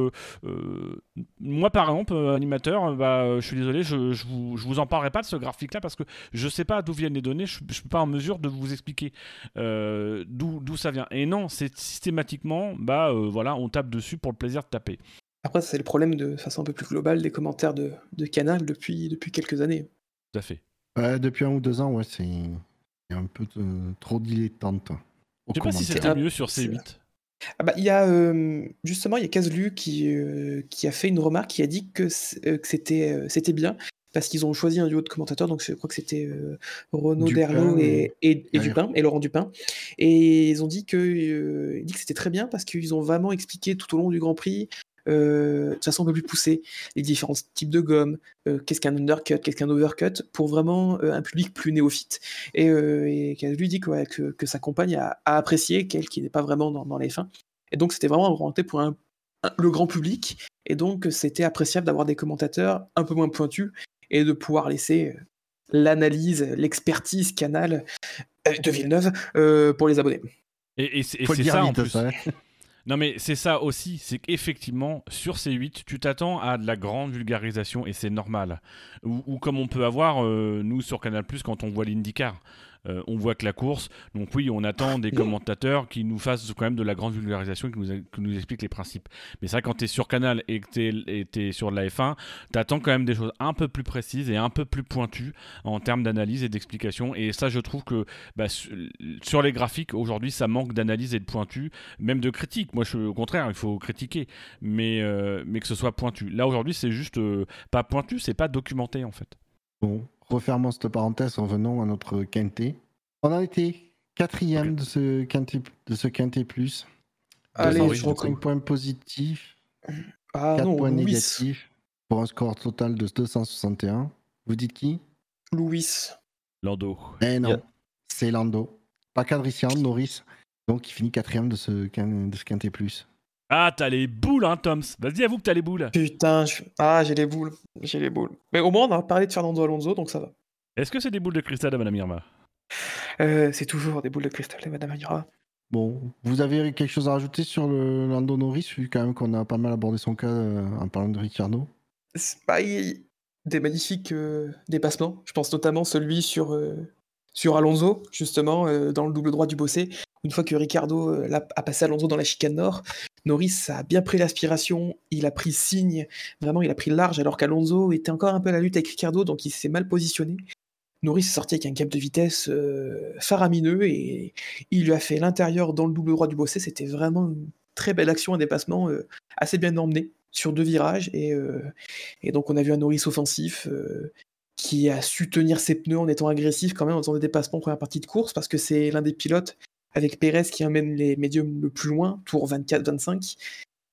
moi par exemple, animateur, bah, je suis désolé, je, je, vous, vous en parlerai pas ce graphique-là parce que je sais pas d'où viennent les données, je, ne suis pas en mesure de vous expliquer euh, d'où ça vient. Et non, c'est systématiquement, bah euh, voilà, on tape dessus pour le plaisir de taper. Après, c'est le problème de façon un peu plus globale des commentaires de, de Canal depuis, depuis quelques années. Tout à fait. depuis un ou deux ans, ouais, c'est un peu trop dilettante. Je sais pas si c'était mieux sur C8. Ah bah, il y a justement il y a Kazlu qui, qui a fait une remarque qui a dit que c'était c'était bien parce qu'ils ont choisi un duo de commentateurs, donc je crois que c'était euh, Renaud Derlot et, et, Dupin, et Laurent Dupin. Et ils ont dit que, euh, dit que c'était très bien parce qu'ils ont vraiment expliqué tout au long du Grand Prix, euh, de façon un peu plus poussée, les différents types de gomme, qu'est-ce qu'un undercut, qu'est-ce qu'un overcut, pour vraiment un public plus néophyte. Et, et lui dit que, que, sa compagne a, apprécié, qu'elle qui n'est pas vraiment dans, dans les fins. Et donc c'était vraiment orienté pour un, le grand public, et donc c'était appréciable d'avoir des commentateurs un peu moins pointus et de pouvoir laisser euh, l'analyse, l'expertise canal euh, de Villeneuve euh, pour les abonnés. Et, c'est ça en plus. Non mais c'est ça aussi, c'est qu'effectivement sur ces 8 tu t'attends à de la grande vulgarisation et c'est normal. Ou, comme on peut avoir nous sur Canal Plus quand on voit l'IndyCar. Euh, on voit que la course. Donc oui, on attend des commentateurs qui nous fassent quand même de la grande vulgarisation qui nous, expliquent les principes. Mais ça, quand tu es sur Canal et que tu es, sur la F1, tu attends quand même des choses un peu plus précises et un peu plus pointues en termes d'analyse et d'explication. Et ça, je trouve que bah, sur les graphiques, aujourd'hui, ça manque d'analyse et de pointu, même de critique. Moi, je, au contraire, il faut critiquer, mais, euh, mais que ce soit pointu. Là, aujourd'hui, c'est juste euh, pas pointu, c'est pas documenté en fait. Bon, refermons cette parenthèse en venant à notre quintet. On a été quatrième de ce quintet, de ce quintet plus. Allez, je 5 points positifs, ah 4 points négatifs, pour un score total de 261. Vous dites qui? Louis. Lando. Eh non, c'est Lando. Pas Cadrician, Norris. Donc il finit quatrième de ce, de ce quintet plus. Ah, t'as les boules, hein, Toms. Vas-y, avoue que t'as les boules. Putain, ah, j'ai les boules. J'ai les boules. Mais au moins, on a parlé de Fernando Alonso, donc ça va. Est-ce que c'est des boules de cristal de Madame Irma? Euh, C'est toujours des boules de cristal de Madame Irma. Bon, vous avez quelque chose à rajouter sur le Lando Norris, vu quand même qu'on a pas mal abordé son cas euh, en parlant de Ricciardo bah, Des magnifiques euh, dépassements. Je pense notamment celui sur, sur Alonso, justement, dans le double droit du Bossé. Une fois que Ricardo a passé Alonso dans la chicane nord, Norris a bien pris l'aspiration, il a pris signe, vraiment il a pris large alors qu'Alonso était encore un peu à la lutte avec Ricardo, donc il s'est mal positionné. Norris est sorti avec un gap de vitesse euh, faramineux et il lui a fait l'intérieur dans le double droit du bossé. C'était vraiment une très belle action, un dépassement euh, assez bien emmené sur deux virages. Et, euh, et, donc on a vu un Norris offensif qui a su tenir ses pneus en étant agressif quand même en faisant des dépassements en première partie de course parce que c'est l'un des pilotes avec Pérez qui emmène les médiums le plus loin, tour 24-25.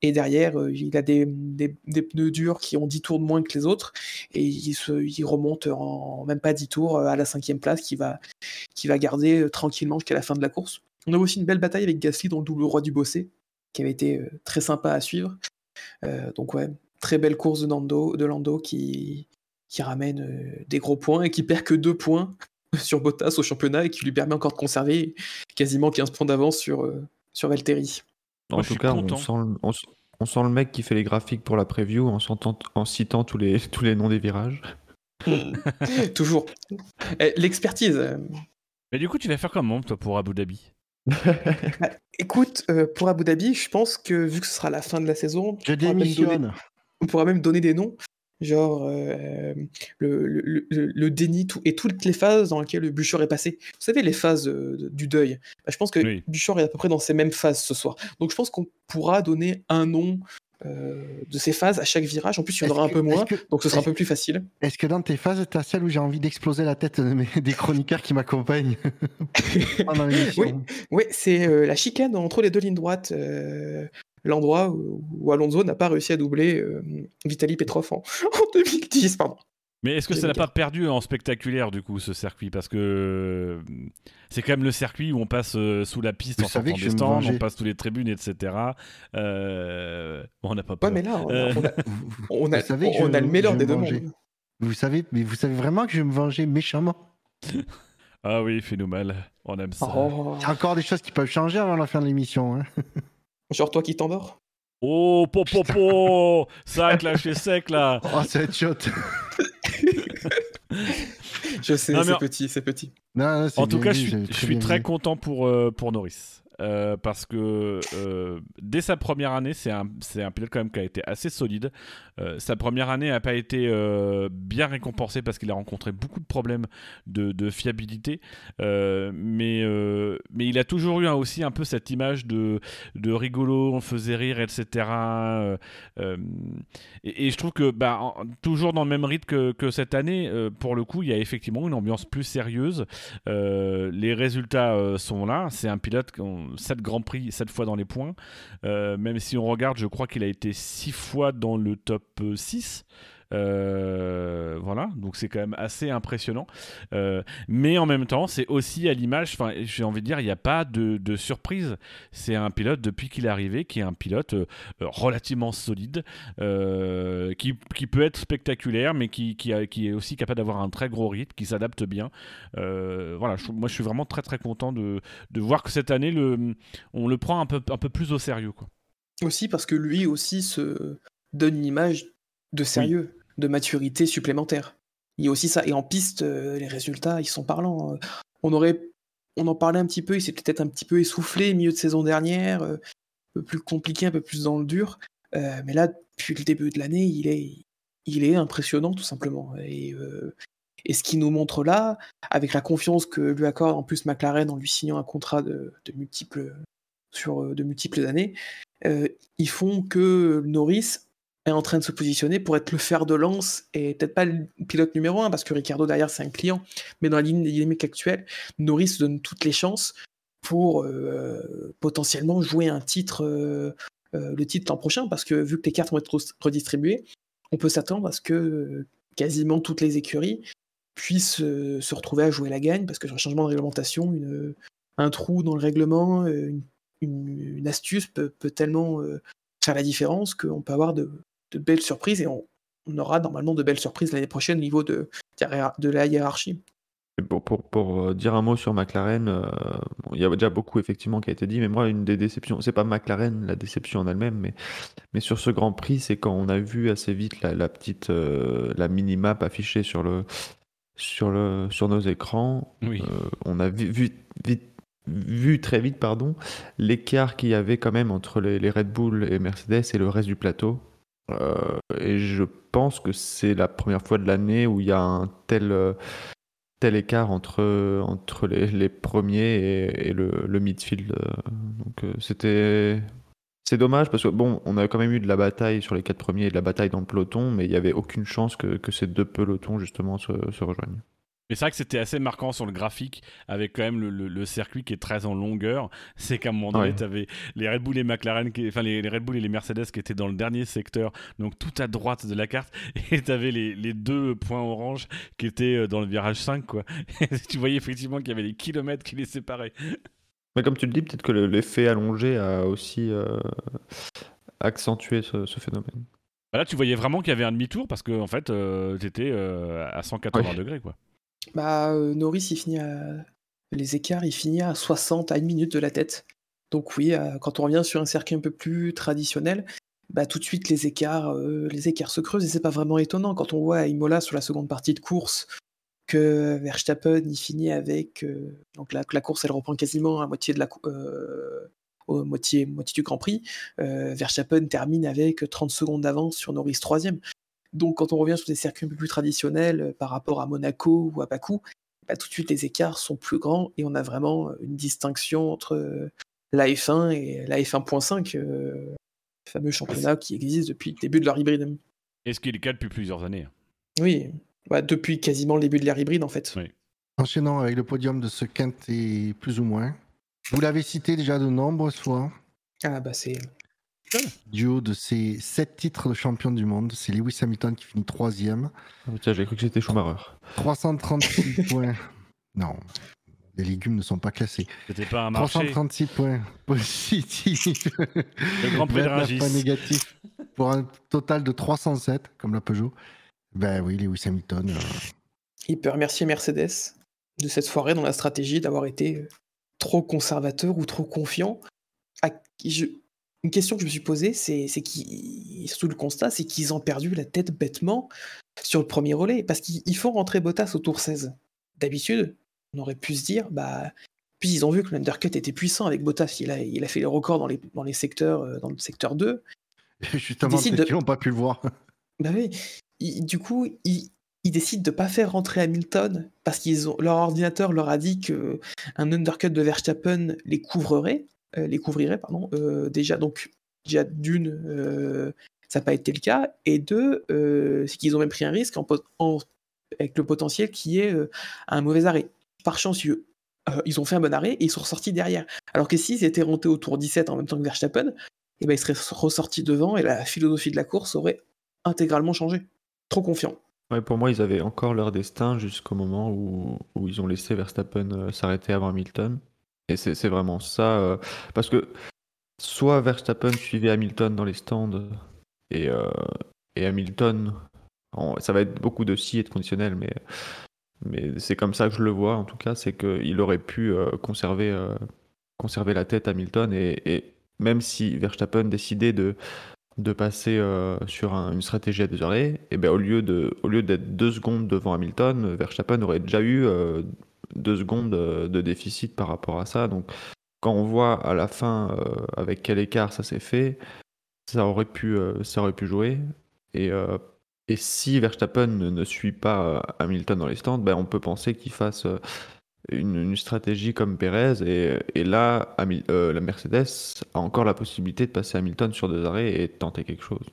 Et derrière, euh, il a des, pneus durs qui ont 10 tours de moins que les autres. Et il, se, remonte en même pas 10 tours euh, à la cinquième place qui va, qui va garder euh, tranquillement jusqu'à la fin de la course. On a aussi une belle bataille avec Gasly dans le double roi du Bossé, qui avait été très sympa à suivre. donc ouais, très belle course de Lando, de Lando qui, qui ramène des gros points et qui perd que 2 points sur Bottas au championnat et qui lui permet encore de conserver quasiment 15 points d'avance sur, euh, sur Valtteri. En tout cas, on sent, le mec qui fait les graphiques pour la preview en, en citant tous les, tous les noms des virages. Toujours. Eh, l'expertise. Euh. Mais du coup, tu vas faire comment, toi, pour Abu Dhabi? Bah, Écoute, euh, pour Abu Dhabi, je pense que vu que ce sera la fin de la saison, je. On pourra même donner des noms genre euh, le, le, le, déni tout, et toutes les phases dans lesquelles le Bouchard est passé. Vous savez, les phases euh, du deuil. Bah, je pense que oui. est à peu près dans ces mêmes phases ce soir. Donc je pense qu'on pourra donner un nom euh, de ces phases à chaque virage. En plus, il y en aura un peu moins, donc ce sera un peu plus facile. Est-ce que dans tes phases, tu as celle où j'ai envie d'exploser la tête des chroniqueurs qui m'accompagnent Oui, oui c'est la chicane entre les deux lignes droites l'endroit où, Alonso n'a pas réussi à doubler euh, Vitaly Petrov en, 2010. Pardon. Mais est-ce que ça n'a pas perdu en spectaculaire du coup ce circuit? Parce que euh, c'est quand même le circuit où on passe euh, sous la piste en sortant des stands, on passe sous les tribunes, etc. Euh... on n'a pas peur. Ouais, mais là, on a, on a, on a, le meilleur des deux mondes. Vous savez, mais vous savez vraiment que je vais me venger méchamment. ah oui, fais-nous mal. On aime ça. Oh. Il y a encore des choses qui peuvent changer avant la fin de l'émission. Hein. Genre toi qui t'endors Oh, popopo Ça a clashé sec là. Oh, c'est headshot Je sais, c'est petit, c'est petit. en tout cas, je suis, très content pour, euh, pour Norris. Euh, parce que euh, dès sa première année, c'est un, pilote quand même qui a été assez solide. Euh, sa première année n'a pas été bien récompensée parce qu'il a rencontré beaucoup de problèmes de, fiabilité. mais, il a toujours eu aussi un peu cette image de, rigolo, on faisait rire, etc. Et, et, je trouve que bah, toujours dans le même rythme que, que cette année, pour le coup, il y a effectivement une ambiance plus sérieuse. les résultats sont là. C'est un pilote qu'on 7 Grands Prix, 7 fois dans les points. Euh, même si on regarde, je crois qu'il a été 6 fois dans le top 6. Euh, voilà, donc c'est quand même assez impressionnant. Euh, mais en même temps, c'est aussi à l'image, enfin, j'ai envie de dire, il n'y a pas de, surprise. C'est un pilote, depuis qu'il est arrivé, qui est un pilote euh, relativement solide, qui, qui, peut être spectaculaire, mais qui, qui, qui est aussi capable d'avoir un très gros rythme, qui s'adapte bien. voilà, moi je suis vraiment très très content de, de, voir que cette année, le, on le prend un peu, un peu plus au sérieux. Quoi. Aussi parce que lui aussi se donne une image de sérieux de maturité supplémentaire. Il y a aussi ça. Et en piste, euh, les résultats, ils sont parlants. On aurait, on en parlait un petit peu. Il s'est peut-être un petit peu essoufflé milieu de saison dernière, euh, un peu plus compliqué, un peu plus dans le dur. Euh, mais là, depuis le début de l'année, il est, il est impressionnant tout simplement. Et, et ce qu'il nous montre là, avec la confiance que lui accorde en plus McLaren en lui signant un contrat de, de multiples sur de multiples années, ils font que Norris est en train de se positionner pour être le fer de lance et peut-être pas le pilote numéro un parce que Ricardo derrière c'est un client, mais dans la ligne dynamique actuelle, Norris donne toutes les chances pour euh, potentiellement jouer un titre, euh, euh, le titre l'an prochain parce que vu que les cartes vont être redistribuées, on peut s'attendre à ce que quasiment toutes les écuries puissent se retrouver à jouer la gagne parce que un changement de réglementation, une, un trou dans le règlement, une, une, astuce peut, peut tellement faire la différence qu'on peut avoir de, de belles surprises et on, aura normalement de belles surprises l'année prochaine au niveau de, de la hiérarchie. Pour, pour, pour, euh, dire un mot sur McLaren, euh, il y a déjà beaucoup effectivement qui a été dit, mais moi une des déceptions, c'est pas McLaren la déception en elle-même, mais, mais sur ce Grand Prix, c'est quand on a vu assez vite la, la petite euh, la mini-map affichée sur le sur le sur nos écrans. Oui. on a vu, vu, vite, vu très vite pardon l'écart qu'il y avait quand même entre les, les Red Bull et Mercedes et le reste du plateau. Euh, et je pense que c'est la première fois de l'année où il y a un tel, euh, écart entre, les, premiers et, le, midfield. Donc euh, c'était. C'est dommage parce que bon, on a quand même eu de la bataille sur les quatre premiers et de la bataille dans le peloton, mais il n'y avait aucune chance que, ces deux pelotons justement se rejoignent. Mais c'est vrai que c'était assez marquant sur le graphique, avec quand même le, circuit qui est très en longueur. C'est qu'à un moment donné, tu avais les Red Bull et McLaren, qui, enfin les, Red Bull et les Mercedes qui étaient dans le dernier secteur, donc tout à droite de la carte, et tu avais les, les, deux points orange qui étaient euh, dans le virage 5. Quoi. tu voyais effectivement qu'il y avait des kilomètres qui les séparaient. Mais comme tu le dis, peut-être que l'effet allongé a aussi euh, accentué ce, phénomène. Bah là, tu voyais vraiment qu'il y avait un demi-tour parce que en fait, euh, tu étais à 180 degrés. Quoi. Bah, euh, Norris, il finit les écarts, il finit à 60 à une minute de la tête. Donc oui, euh, quand on revient sur un circuit un peu plus traditionnel, bah, tout de suite les écarts, euh, les écarts se creusent et c'est pas vraiment étonnant quand on voit à Imola sur la seconde partie de course que Verstappen il finit avec donc la, course elle reprend quasiment à moitié de la moitié, moitié du Grand Prix. Verstappen termine avec 30 secondes d'avance sur Norris troisième. Donc quand on revient sur des circuits un peu plus traditionnels euh, par rapport à Monaco ou à Bakou, bah, tout de suite les écarts sont plus grands et on a vraiment euh, une distinction entre euh, la F1 et la F1.5, le fameux championnat qui existe depuis le début de leur hybride. Et ce qui est le cas depuis plusieurs années. Oui, bah, depuis quasiment le début de l'ère hybride en fait. Oui. Enchaînant avec le podium de ce quintet plus ou moins. Vous l'avez cité déjà de nombreuses fois. Ah bah c'est Du haut de ses 7 titres de champion du monde, c'est Lewis Hamilton qui finit troisième. Ah, tiens, j'ai cru que c'était Schumacher. 336 points. Non, les légumes ne sont pas classés. C'était pas un marché. 336 points positifs. Le Grand Prix de Rungis. points négatifs pour un total de 307, comme la Peugeot. Ben oui, Lewis Hamilton. euh, Il peut remercier Mercedes de cette foirée dans la stratégie d'avoir été euh, trop conservateur ou trop confiant. Je- Une question que je me suis posée, c'est c'est qu'ils, surtout le constat, c'est qu'ils ont perdu la tête bêtement sur le premier relais, parce qu'ils ils font rentrer Bottas au tour 16. D'habitude, on aurait pu se dire, bah, puis ils ont vu que l'undercut était puissant avec Bottas, il a, il a fait les records dans les, dans les secteurs, euh, dans le secteur 2, Justement, peut-être de- n'ont pas pu le voir. bah oui, ils- du coup, ils, ils décident de pas faire rentrer Hamilton parce qu'ils ont leur ordinateur leur a dit que un undercut de Verstappen les couvrerait, les couvrirait pardon. euh, déjà donc déjà d'une, euh, ça n'a pas été le cas, et deux, euh, c'est qu'ils ont même pris un risque en, en- avec le potentiel qui est euh, un mauvais arrêt. Par chance, ils, euh, ont fait un bon arrêt et ils sont ressortis derrière. Alors que s'ils étaient rentrés au tour 17 en même temps que Verstappen, eh ben, ils seraient ressortis devant et la philosophie de la course aurait intégralement changé. Trop confiant. Pour moi, ils avaient encore leur destin jusqu'au moment où, ils ont laissé Verstappen euh, s'arrêter avant Hamilton. Et c'est vraiment ça. euh, parce que soit Verstappen suivait Hamilton dans les stands et, euh, Hamilton, ça va être beaucoup de si et de conditionnel, mais, c'est comme ça que je le vois en tout cas, c'est qu'il aurait pu euh, conserver, conserver la tête Hamilton et, même si Verstappen décidait de, de passer sur un- une stratégie à deux arrêts, et ben au lieu de d'être deux secondes devant Hamilton, Verstappen aurait déjà eu deux secondes euh, de déficit par rapport à ça. Donc quand on voit à la fin euh, avec quel écart ça s'est fait, ça aurait pu euh, ça aurait pu jouer. Et euh, et si Verstappen ne, ne suit pas Hamilton dans les stands, ben on peut penser qu'il fasse une, une stratégie comme Perez. Et, et là, Hamil- euh, la Mercedes a encore la possibilité de passer Hamilton sur deux arrêts et de tenter quelque chose.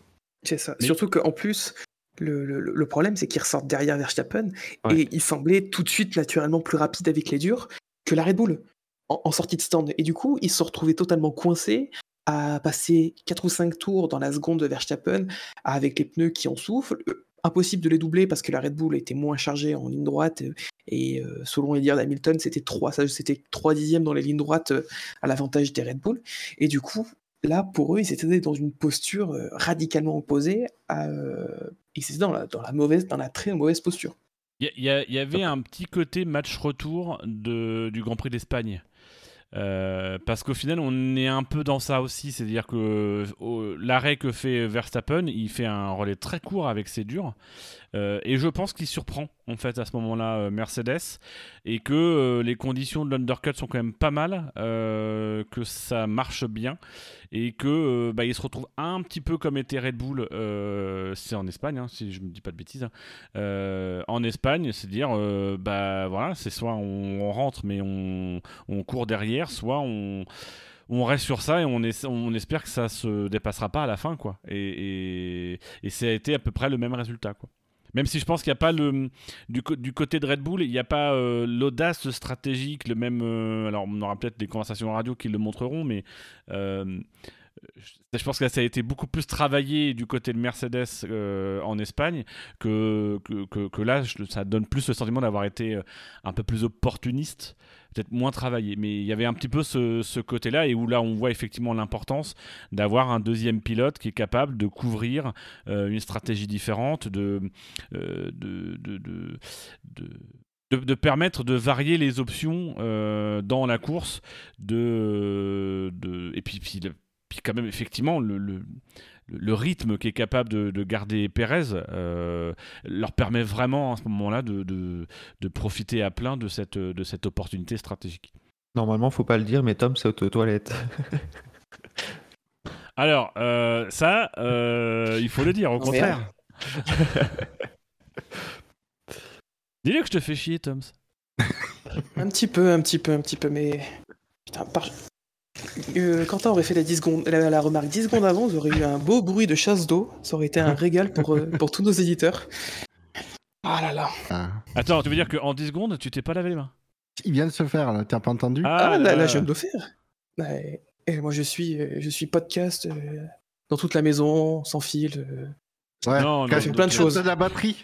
C'est ça. Mais- Surtout qu'en plus, le, le- le problème, c'est qu'ils ressortent derrière Verstappen Ouais. et il semblait tout de suite naturellement plus rapide avec les durs que la Red Bull en, en sortie de stand. Et du coup, ils se sont retrouvés totalement coincés à passer 4 ou 5 tours dans la seconde de Verstappen avec les pneus qui en soufflent. Euh, Impossible de les doubler parce que la Red Bull était moins chargée en ligne droite euh, et euh, selon les dires d'Hamilton, c'était 3, c'était 3 dixièmes dans les lignes droites euh, à l'avantage des Red Bull. Et du coup, là, pour eux, ils étaient dans une posture euh, radicalement opposée. À, ils étaient dans la, dans la mauvaise, dans la très mauvaise posture. Il y, avait un petit côté match retour de, du Grand Prix d'Espagne. Euh, parce qu'au final, on est un peu dans ça aussi. C'est-à-dire que l'arrêt que fait Verstappen, il fait un relais très court avec ses durs. Euh, et je pense qu'il surprend, en fait, à ce moment-là, euh, Mercedes. Et que euh, les conditions de l'undercut sont quand même pas mal. que ça marche bien. Et que bah, il se retrouve un petit peu comme était Red Bull. c'est en Espagne, hein, si je me dis pas de bêtises. hein. En Espagne, c'est dire, bah voilà, c'est soit on, rentre mais on, on court derrière, soit on, on reste sur ça et on, on espère que ça se dépassera pas à la fin, quoi. Et, et, et ça a été à peu près le même résultat, quoi. Même si je pense qu'il n'y a pas le du, côté de Red Bull, il n'y a pas euh, l'audace stratégique, le même. euh, alors on aura peut-être des conversations radio qui le montreront, mais euh, je pense que ça a été beaucoup plus travaillé du côté de Mercedes en Espagne que, que, que- là, ça donne plus le sentiment d'avoir été un peu plus opportuniste, peut-être moins travaillé. Mais il y avait un petit peu ce, côté-là, et où là, on voit effectivement l'importance d'avoir un deuxième pilote qui est capable de couvrir euh, une stratégie différente, de, euh, de, de, de- de- de- permettre de varier les options euh, dans la course, de, de, et puis, puis, puis quand même effectivement le, le rythme qu'est capable de, de garder Pérez euh, leur permet vraiment à ce moment-là de, de, de profiter à plein de cette, de cette opportunité stratégique. Normalement, faut pas le dire, mais Tom, c'est aux toilettes. Alors, euh, ça, euh, il faut le dire, au contraire. Dis-le que je te fais chier, Toms. Un petit peu, un petit peu, un petit peu, mais. Putain, par- Euh, Quentin aurait fait la, 10 secondes, la, la remarque 10 secondes avant, vous aurez eu un beau bruit de chasse d'eau. Ça aurait été un régal pour, euh, pour tous nos éditeurs. Ah là là. Ah. Attends, tu veux dire qu'en 10 secondes, tu t'es pas lavé les mains? Il vient de se faire, là, t'as pas entendu? Ah, là, là, là, je viens de le faire. Ouais. Et moi, je suis, euh, je suis podcast, euh, dans toute la maison, sans fil. Ouais, Non, quand fait plein de choses. t'as de la batterie.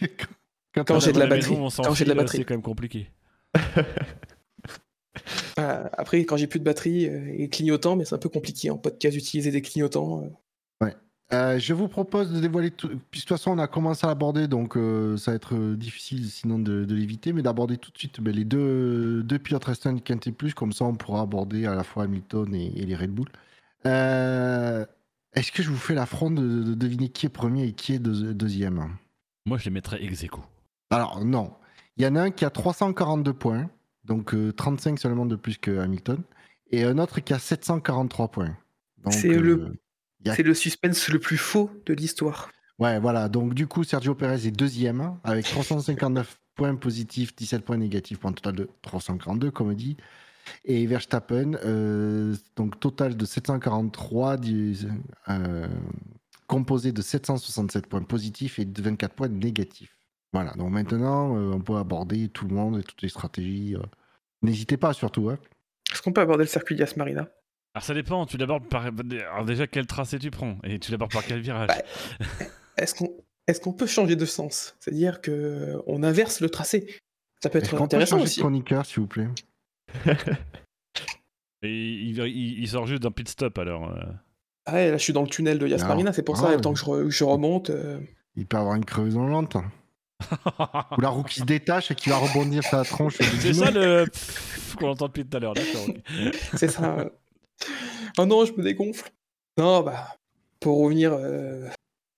Quand j'ai de la batterie. Quand j'ai de la batterie. C'est quand même compliqué. Euh, après, quand j'ai plus de batterie euh, et clignotant, mais c'est un peu compliqué en podcast d'utiliser des clignotants. euh. Euh, je vous propose de dévoiler tout. Puis de toute façon, on a commencé à l'aborder, donc euh, ça va être euh, difficile sinon de, de l'éviter, mais d'aborder tout de suite ben, les deux, deux pilotes restants de Quintet Plus, comme ça on pourra aborder à la fois Hamilton et, et les Red Bull. Euh, Est-ce que je vous fais l'affront de, de deviner qui est premier et qui est deux- deuxième? Moi, je les mettrais ex aequo. Alors, non. Il y en a un qui a 342 points, donc euh, 35 seulement de plus que Hamilton, et un autre qui a 743 points. Donc, C'est le- euh, a C'est le suspense le plus faux de l'histoire. Ouais, voilà. Donc, du coup, Sergio Perez est deuxième avec 359 points positifs, 17 points négatifs pour un total de 342, comme on dit. Et Verstappen, euh, donc total de 743, du- euh, composé de 767 points positifs et de 24 points négatifs. Voilà. Donc maintenant, euh, on peut aborder tout le monde et toutes les stratégies. euh. N'hésitez pas, surtout. Hein. Est-ce qu'on peut aborder le circuit d'As Marina? Alors ça dépend, tu l'abordes par. Alors déjà, quel tracé tu prends Et tu l'abordes par quel virage Bah, Est-ce qu'on est qu'on peut changer de sens? C'est-à-dire que on inverse le tracé. Ça peut être peut intéressant changer aussi. chroniqueur, s'il vous plaît? Et il, il- il sort juste d'un pit stop alors. euh. Ah ouais, là je suis dans le tunnel de Yas Ah, Marina, c'est pour ah ça, ouais. le temps que je, re- je remonte. euh, Il peut avoir une crevaison lente. Ou la roue qui se détache et qui va rebondir sur la tronche. C'est ça le. qu'on entend depuis tout à l'heure, c'est ça. oh non, je me dégonfle. Non, bah, pour revenir euh,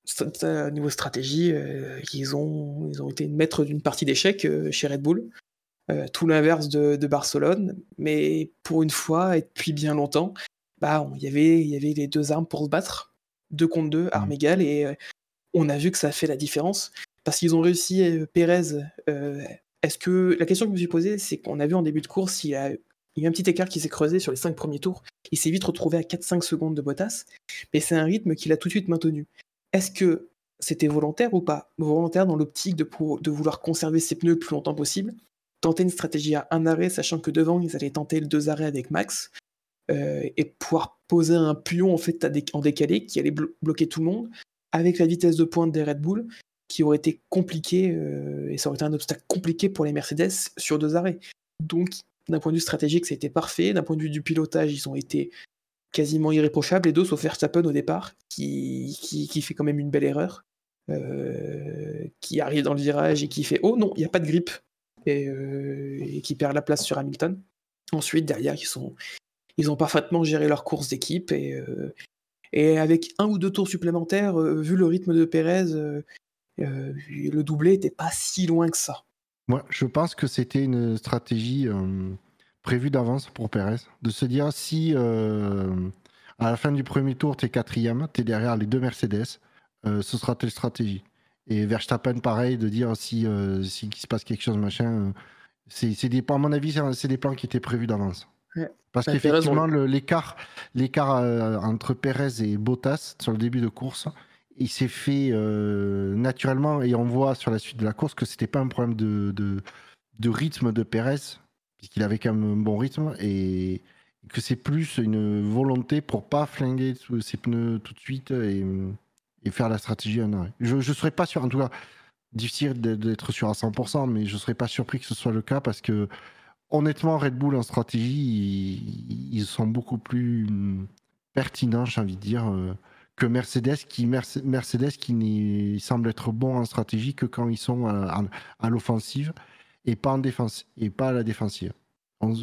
st- niveau stratégie, euh, ils, ont, ils ont été maîtres d'une partie d'échecs euh, chez Red Bull. Euh, tout l'inverse de, de Barcelone. Mais pour une fois, et depuis bien longtemps, bah, on- il y avait- il y avait les deux armes pour se battre. Deux contre deux, armes égales. Et euh, on a vu que ça a fait la différence. Parce qu'ils ont réussi, euh, Pérez. euh, est-ce que la question que je me suis posée, c'est qu'on a vu en début de course, il y a, il y a un petit écart qui s'est creusé sur les cinq premiers tours. Il s'est vite retrouvé à 4-5 secondes de Bottas, mais c'est un rythme qu'il a tout de suite maintenu. Est-ce que c'était volontaire ou pas? Volontaire dans l'optique de, vouloir conserver ses pneus le plus longtemps possible, tenter une stratégie à un arrêt, sachant que devant, ils allaient tenter le deux arrêts avec Max, euh, et pouvoir poser un pion en fait décalé qui allait blo- bloquer tout le monde, avec la vitesse de pointe des Red Bull, qui aurait été compliqué, euh, et ça aurait été un obstacle compliqué pour les Mercedes sur deux arrêts. Donc, d'un point de vue stratégique, c'était parfait. D'un point de vue du pilotage, ils ont été quasiment irréprochables, les deux, sauf Verstappen au départ, qui, qui, fait quand même une belle erreur, euh, qui arrive dans le virage et qui fait Oh non, il n'y a pas de grippe, et, euh, et qui perd la place sur Hamilton. Ensuite, derrière, ils, sont, ils ont parfaitement géré leur course d'équipe, et, et avec un ou deux tours supplémentaires, vu le rythme de Pérez, euh, le doublé n'était pas si loin que ça. Moi, je pense que c'était une stratégie euh, prévue d'avance pour Perez, de se dire si euh, à la fin du premier tour, tu es quatrième, tu es derrière les deux Mercedes, euh, ce sera telle stratégie. Et Verstappen, pareil, de dire si, euh, si qu'il se passe quelque chose, machin. c'est c'est des, à mon avis, c'est des plans qui étaient prévus d'avance. Ouais. Parce Bah, qu'effectivement, l'écart l'écart euh, entre Perez et Bottas sur le début de course, il s'est fait euh, naturellement et on voit sur la suite de la course que c'était pas un problème de, rythme de Perez, puisqu'il avait quand même un bon rythme et que c'est plus une volonté pour pas flinguer ses pneus tout de suite et, faire la stratégie en arrêt. Je ne serais pas sûr, en tout cas, difficile d'être sûr à 100%, mais je serais pas surpris que ce soit le cas parce que honnêtement, Red Bull en stratégie, ils, sont beaucoup plus pertinents, j'ai envie de dire. euh, que Mercedes qui, Merce- Mercedes qui semble être bon en stratégie que quand ils sont à, à l'offensive et pas à la défensive.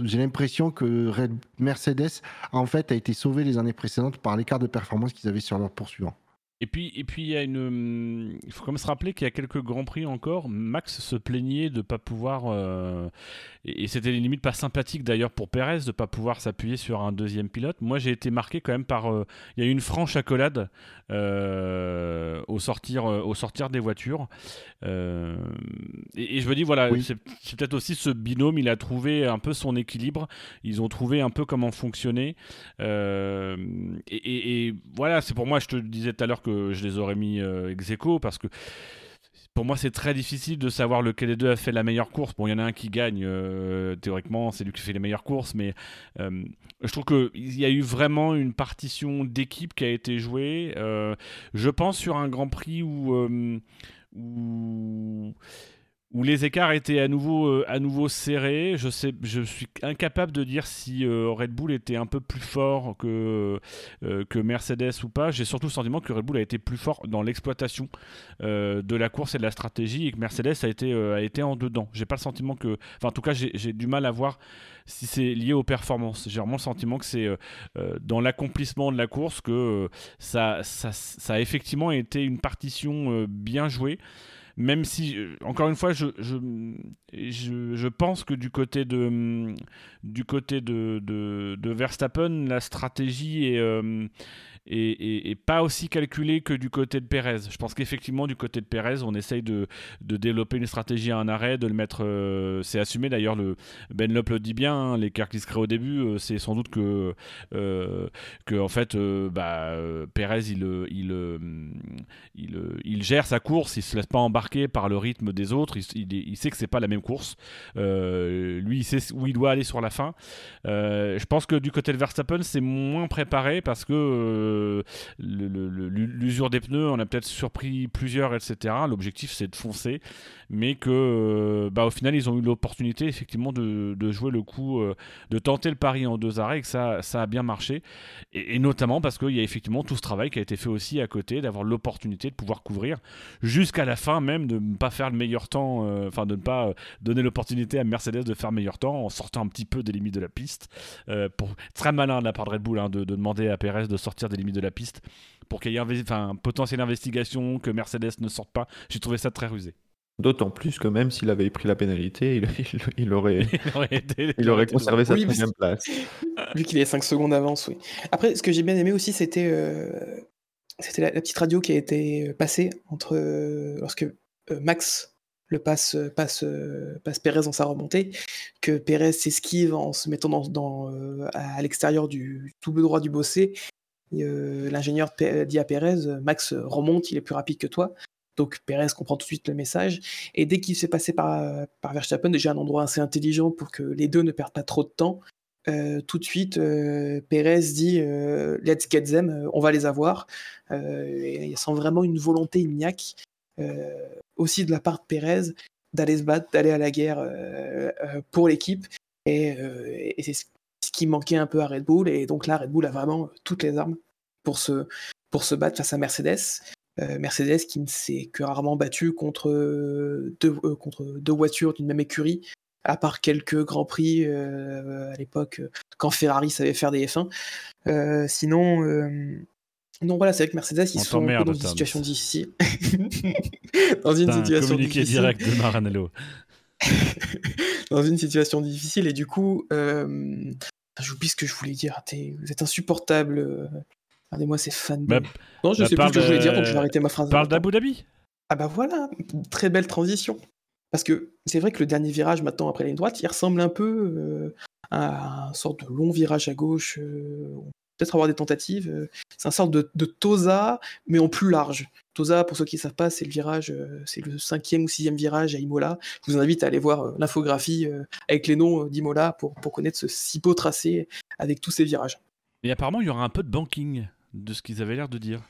J'ai l'impression que Mercedes en fait a été sauvé les années précédentes par l'écart de performance qu'ils avaient sur leurs poursuivants. Et puis, et puis il y a une. hum, Il faut quand même se rappeler qu'il y a quelques grands prix encore. Max se plaignait de pas pouvoir. euh, et c'était limite pas sympathique d'ailleurs pour Perez de pas pouvoir s'appuyer sur un deuxième pilote. Moi, j'ai été marqué quand même par. euh, Il y a eu une franche accolade euh, au sortir, au sortir des voitures. Et, et je me dis voilà, Oui. c'est peut-être aussi ce binôme. Il a trouvé un peu son équilibre. Ils ont trouvé un peu comment fonctionner. Et, et- et voilà, c'est pour moi, je te disais tout à l'heure que je les aurais mis euh, ex aequo parce que pour moi, c'est très difficile de savoir lequel des deux a fait la meilleure course. Bon, il y en a un qui gagne, théoriquement, c'est lui qui fait les meilleures courses, mais je trouve qu'il y a eu vraiment une partition d'équipe qui a été jouée. je pense sur un Grand Prix où, où où les écarts étaient à nouveau, euh, à nouveau serrés. Je, sais, je suis incapable de dire si euh, Red Bull était un peu plus fort que, euh, que Mercedes ou pas. J'ai surtout le sentiment que Red Bull a été plus fort dans l'exploitation de la course et de la stratégie et que Mercedes a été, a été en dedans. J'ai pas le sentiment que. Enfin, en tout cas, j'ai du mal à voir si c'est lié aux performances. J'ai vraiment le sentiment que c'est dans l'accomplissement de la course que ça, ça, ça, a effectivement été une partition bien jouée même si, euh, encore une fois, je, pense que du côté de, du côté de, Verstappen, la stratégie est, euh, et, pas aussi calculé que du côté de Pérez. Je pense qu'effectivement, du côté de Pérez, on essaye de, développer une stratégie à un arrêt, de le mettre. Euh, c'est assumé d'ailleurs, le, Ben Lop le dit bien, hein, l'écart qui se crée au début, euh, c'est sans doute que, euh, en fait, bah, Pérez, il, il, il, gère sa course, il se laisse pas embarquer par le rythme des autres, il, il sait que c'est pas la même course. lui, il sait où il doit aller sur la fin. je pense que du côté de Verstappen, c'est moins préparé parce que l'usure des pneus, on a peut-être surpris plusieurs, etc. L'objectif, c'est de foncer, mais que, euh, bah, au final, ils ont eu l'opportunité, effectivement, de, jouer le coup, euh, de tenter le pari en deux arrêts, et que ça, ça a bien marché. Et, notamment parce qu'il y a effectivement tout ce travail qui a été fait aussi à côté, d'avoir l'opportunité de pouvoir couvrir jusqu'à la fin, même de ne pas faire le meilleur temps, euh, enfin, de ne pas donner l'opportunité à Mercedes de faire meilleur temps en sortant un petit peu des limites de la piste. très malin de la part de Red Bull hein, de, de, demander à Perez de sortir des de la piste pour qu'il y ait une potentielle investigation, que Mercedes ne sorte pas. J'ai trouvé ça très rusé. D'autant plus que même s'il avait pris la pénalité, il, il, aurait, il aurait, conservé sa troisième place. Vu qu'il est 5 secondes d'avance, oui. Après, ce que j'ai bien aimé aussi, c'était euh, c'était la, petite radio qui a été passée entre euh, lorsque euh, Max le passe, passe, passe Pérez dans sa remontée, que Pérez s'esquive en se mettant dans, dans à l'extérieur du double droit du bossé l'ingénieur dit à Pérez, Max remonte, il est plus rapide que toi. Donc Pérez comprend tout de suite le message. Et dès qu'il s'est passé par, par Verstappen, déjà un endroit assez intelligent pour que les deux ne perdent pas trop de temps, euh, tout de suite, euh, Pérez dit Let's get them, on va les avoir. il sent vraiment une volonté ignaque aussi de la part de Pérez d'aller se battre, d'aller à la guerre pour l'équipe. Et, et c'est ce qui manquait un peu à Red Bull. Et donc là, Red Bull a vraiment toutes les armes pour se, pour se battre face à Mercedes. Euh, Mercedes qui ne s'est que rarement battu contre deux, euh, contre deux voitures d'une même écurie, à part quelques grands prix euh, à l'époque quand Ferrari savait faire des F1. sinon, non voilà, c'est que Mercedes ils sont dans une situation difficile. dans une situation difficile. direct de Maranello. dans une situation difficile et du coup, J'oublie ce que je voulais dire. Vous êtes insupportable. Euh. Regardez-moi ces fans. Bah, non, je bah, sais plus ce que je voulais dire, donc je vais arrêter ma phrase. Parle d'Abu Dhabi. Ah bah voilà, très belle transition. Parce que c'est vrai que le dernier virage maintenant après la ligne droite, il ressemble un peu euh, à un sorte de long virage à gauche. Euh, peut-être avoir des tentatives. c'est un sorte de, de Tosa, mais en plus large. Tosa, pour ceux qui ne savent pas, c'est le virage, euh, c'est le cinquième ou sixième virage à Imola. Je vous invite à aller voir euh, l'infographie euh, avec les noms d'Imola pour, pour connaître ce si beau tracé avec tous ces virages. Et apparemment, il y aura un peu de banking de ce qu'ils avaient l'air de dire.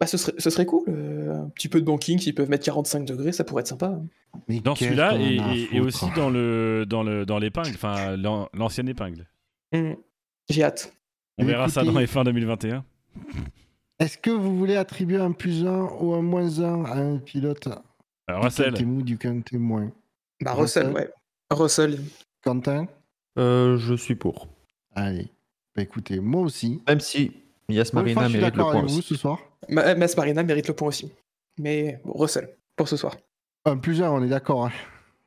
Bah, ce, serait, ce serait cool, un petit peu de banking, s'ils peuvent mettre 45 degrés, ça pourrait être sympa. Mais dans celui-là et, aussi dans le dans le dans l'épingle, enfin l'ancienne épingle. Mmh. J'ai hâte. On verra ça dans les fins 2021. Est-ce que vous voulez attribuer un plus 1 ou un moins 1 à un pilote Alors, Russell. Du mou. Bah, Russell, ouais. Russell. Quentin euh, Je suis pour. Allez. Bah, écoutez, moi aussi. Même si Yas Marina mérite le point avec vous ce soir. Mas Marina mérite le point aussi. Mais Russell, pour ce soir. Un plus 1, on est d'accord.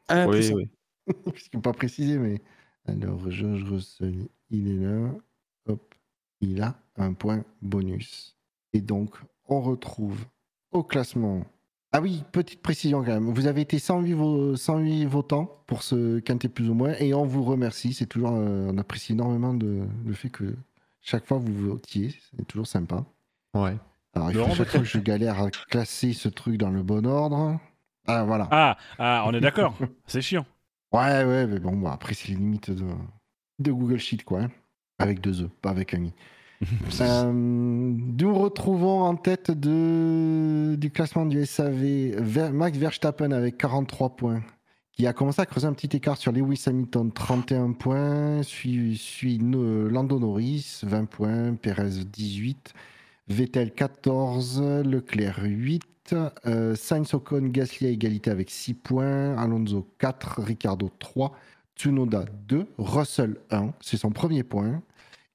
Hein. oui, oui. Puisqu'il pas précisé, mais. Alors, George Russell, il est là. Il a un point bonus. Et donc, on retrouve au classement. Ah oui, petite précision quand même. Vous avez été 108, 108 votants pour ce quintet plus ou moins, et on vous remercie. C'est toujours, euh, on apprécie énormément de, le fait que chaque fois vous votiez. C'est toujours sympa. Ouais. Alors, il faut chaque fois que je galère à classer ce truc dans le bon ordre. Ah, voilà. Ah, ah on est d'accord. c'est chiant. Ouais, ouais, mais bon, après, c'est les limites de, de Google Sheet, quoi. Hein. Avec deux E, pas avec un I. Euh, nous retrouvons en tête de, du classement du SAV Max Verstappen avec 43 points, qui a commencé à creuser un petit écart sur Lewis Hamilton, 31 points, suit, suit Lando Norris, 20 points, Perez 18, Vettel 14, Leclerc 8, euh, Sainz Ocon Gasly à égalité avec 6 points, Alonso 4, Ricardo 3, Tsunoda 2, Russell 1, c'est son premier point,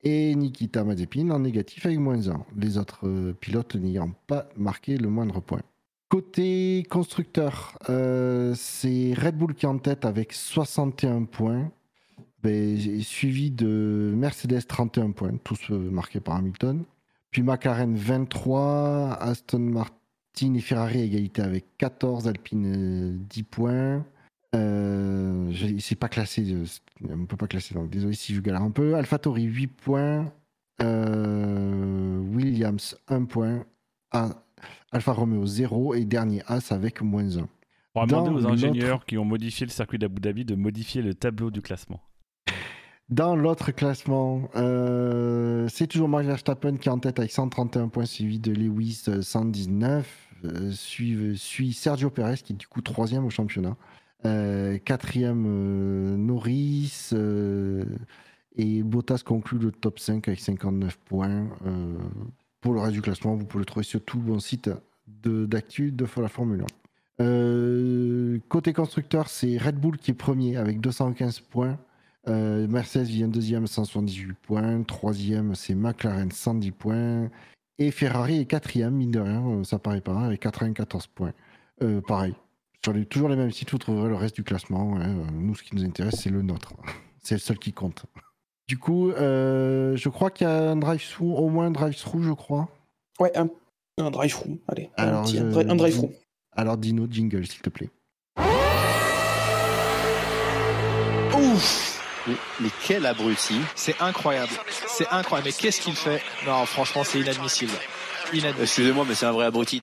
et Nikita Mazepin en négatif avec moins 1, les autres euh, pilotes n'ayant pas marqué le moindre point. Côté constructeur, euh, c'est Red Bull qui est en tête avec 61 points, ben, suivi de Mercedes 31 points, tous marqués par Hamilton. Puis McLaren 23, Aston Martin et Ferrari égalité avec 14, Alpine 10 points. Euh, c'est pas classé, euh, on ne peut pas classer, donc désolé si je galère un peu. AlphaTauri 8 points, euh, Williams 1 point, Alfa Romeo 0 et dernier As avec moins 1. On va demander aux ingénieurs qui ont modifié le circuit d'Abu Dhabi de modifier le tableau du classement. Dans l'autre classement, euh, c'est toujours Max Verstappen qui est en tête avec 131 points, suivi de Lewis 119. Euh, suit, Sergio Perez qui est du coup troisième au championnat. Euh, quatrième Norris. et Bottas conclut le top 5 avec 59 points. pour le reste du classement, vous pouvez le trouver sur tout bon site d'actu de, de, la Formule 1. côté constructeur, c'est Red Bull qui est premier avec 215 points. Euh, Mercedes vient deuxième, 178 points. Troisième, c'est McLaren, 110 points. Et Ferrari est quatrième, mine de rien, euh, ça paraît pas, avec 94 points. Euh, pareil, sur les, toujours les mêmes sites, vous trouverez le reste du classement. Hein. Nous, ce qui nous intéresse, c'est le nôtre. c'est le seul qui compte. Du coup, je crois qu'il y a un drive-through, au moins un drive-through, je crois. Ouais, un, un drive-through. Allez, alors, un, drive-through. Alors, Dino, jingle, s'il te plaît. Ouf mais, quel abruti C'est incroyable. C'est incroyable. Mais qu'est-ce qu'il fait? Non, franchement, c'est inadmissible. inadmissible. Excusez-moi, mais c'est un vrai abruti.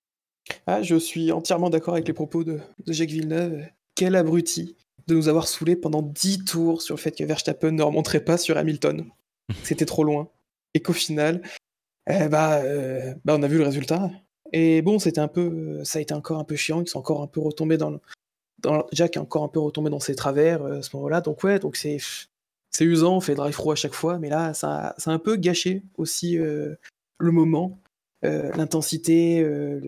Ah, je suis entièrement d'accord avec les propos de, Jacques Villeneuve. Quel abruti de nous avoir saoulés pendant 10 tours sur le fait que Verstappen ne remonterait pas sur Hamilton. C'était trop loin. Et qu'au final, eh bah, euh, bah, on a vu le résultat. Et bon, c'était un peu, ça a été encore un peu chiant. Ils sont encore un peu retombés dans le, Jack est encore un peu retombé dans ses travers euh, à ce moment-là. Donc ouais, donc c'est c'est usant, on fait drive through à chaque fois, mais là, ça, ça a un peu gâché aussi euh, le moment, euh, l'intensité, la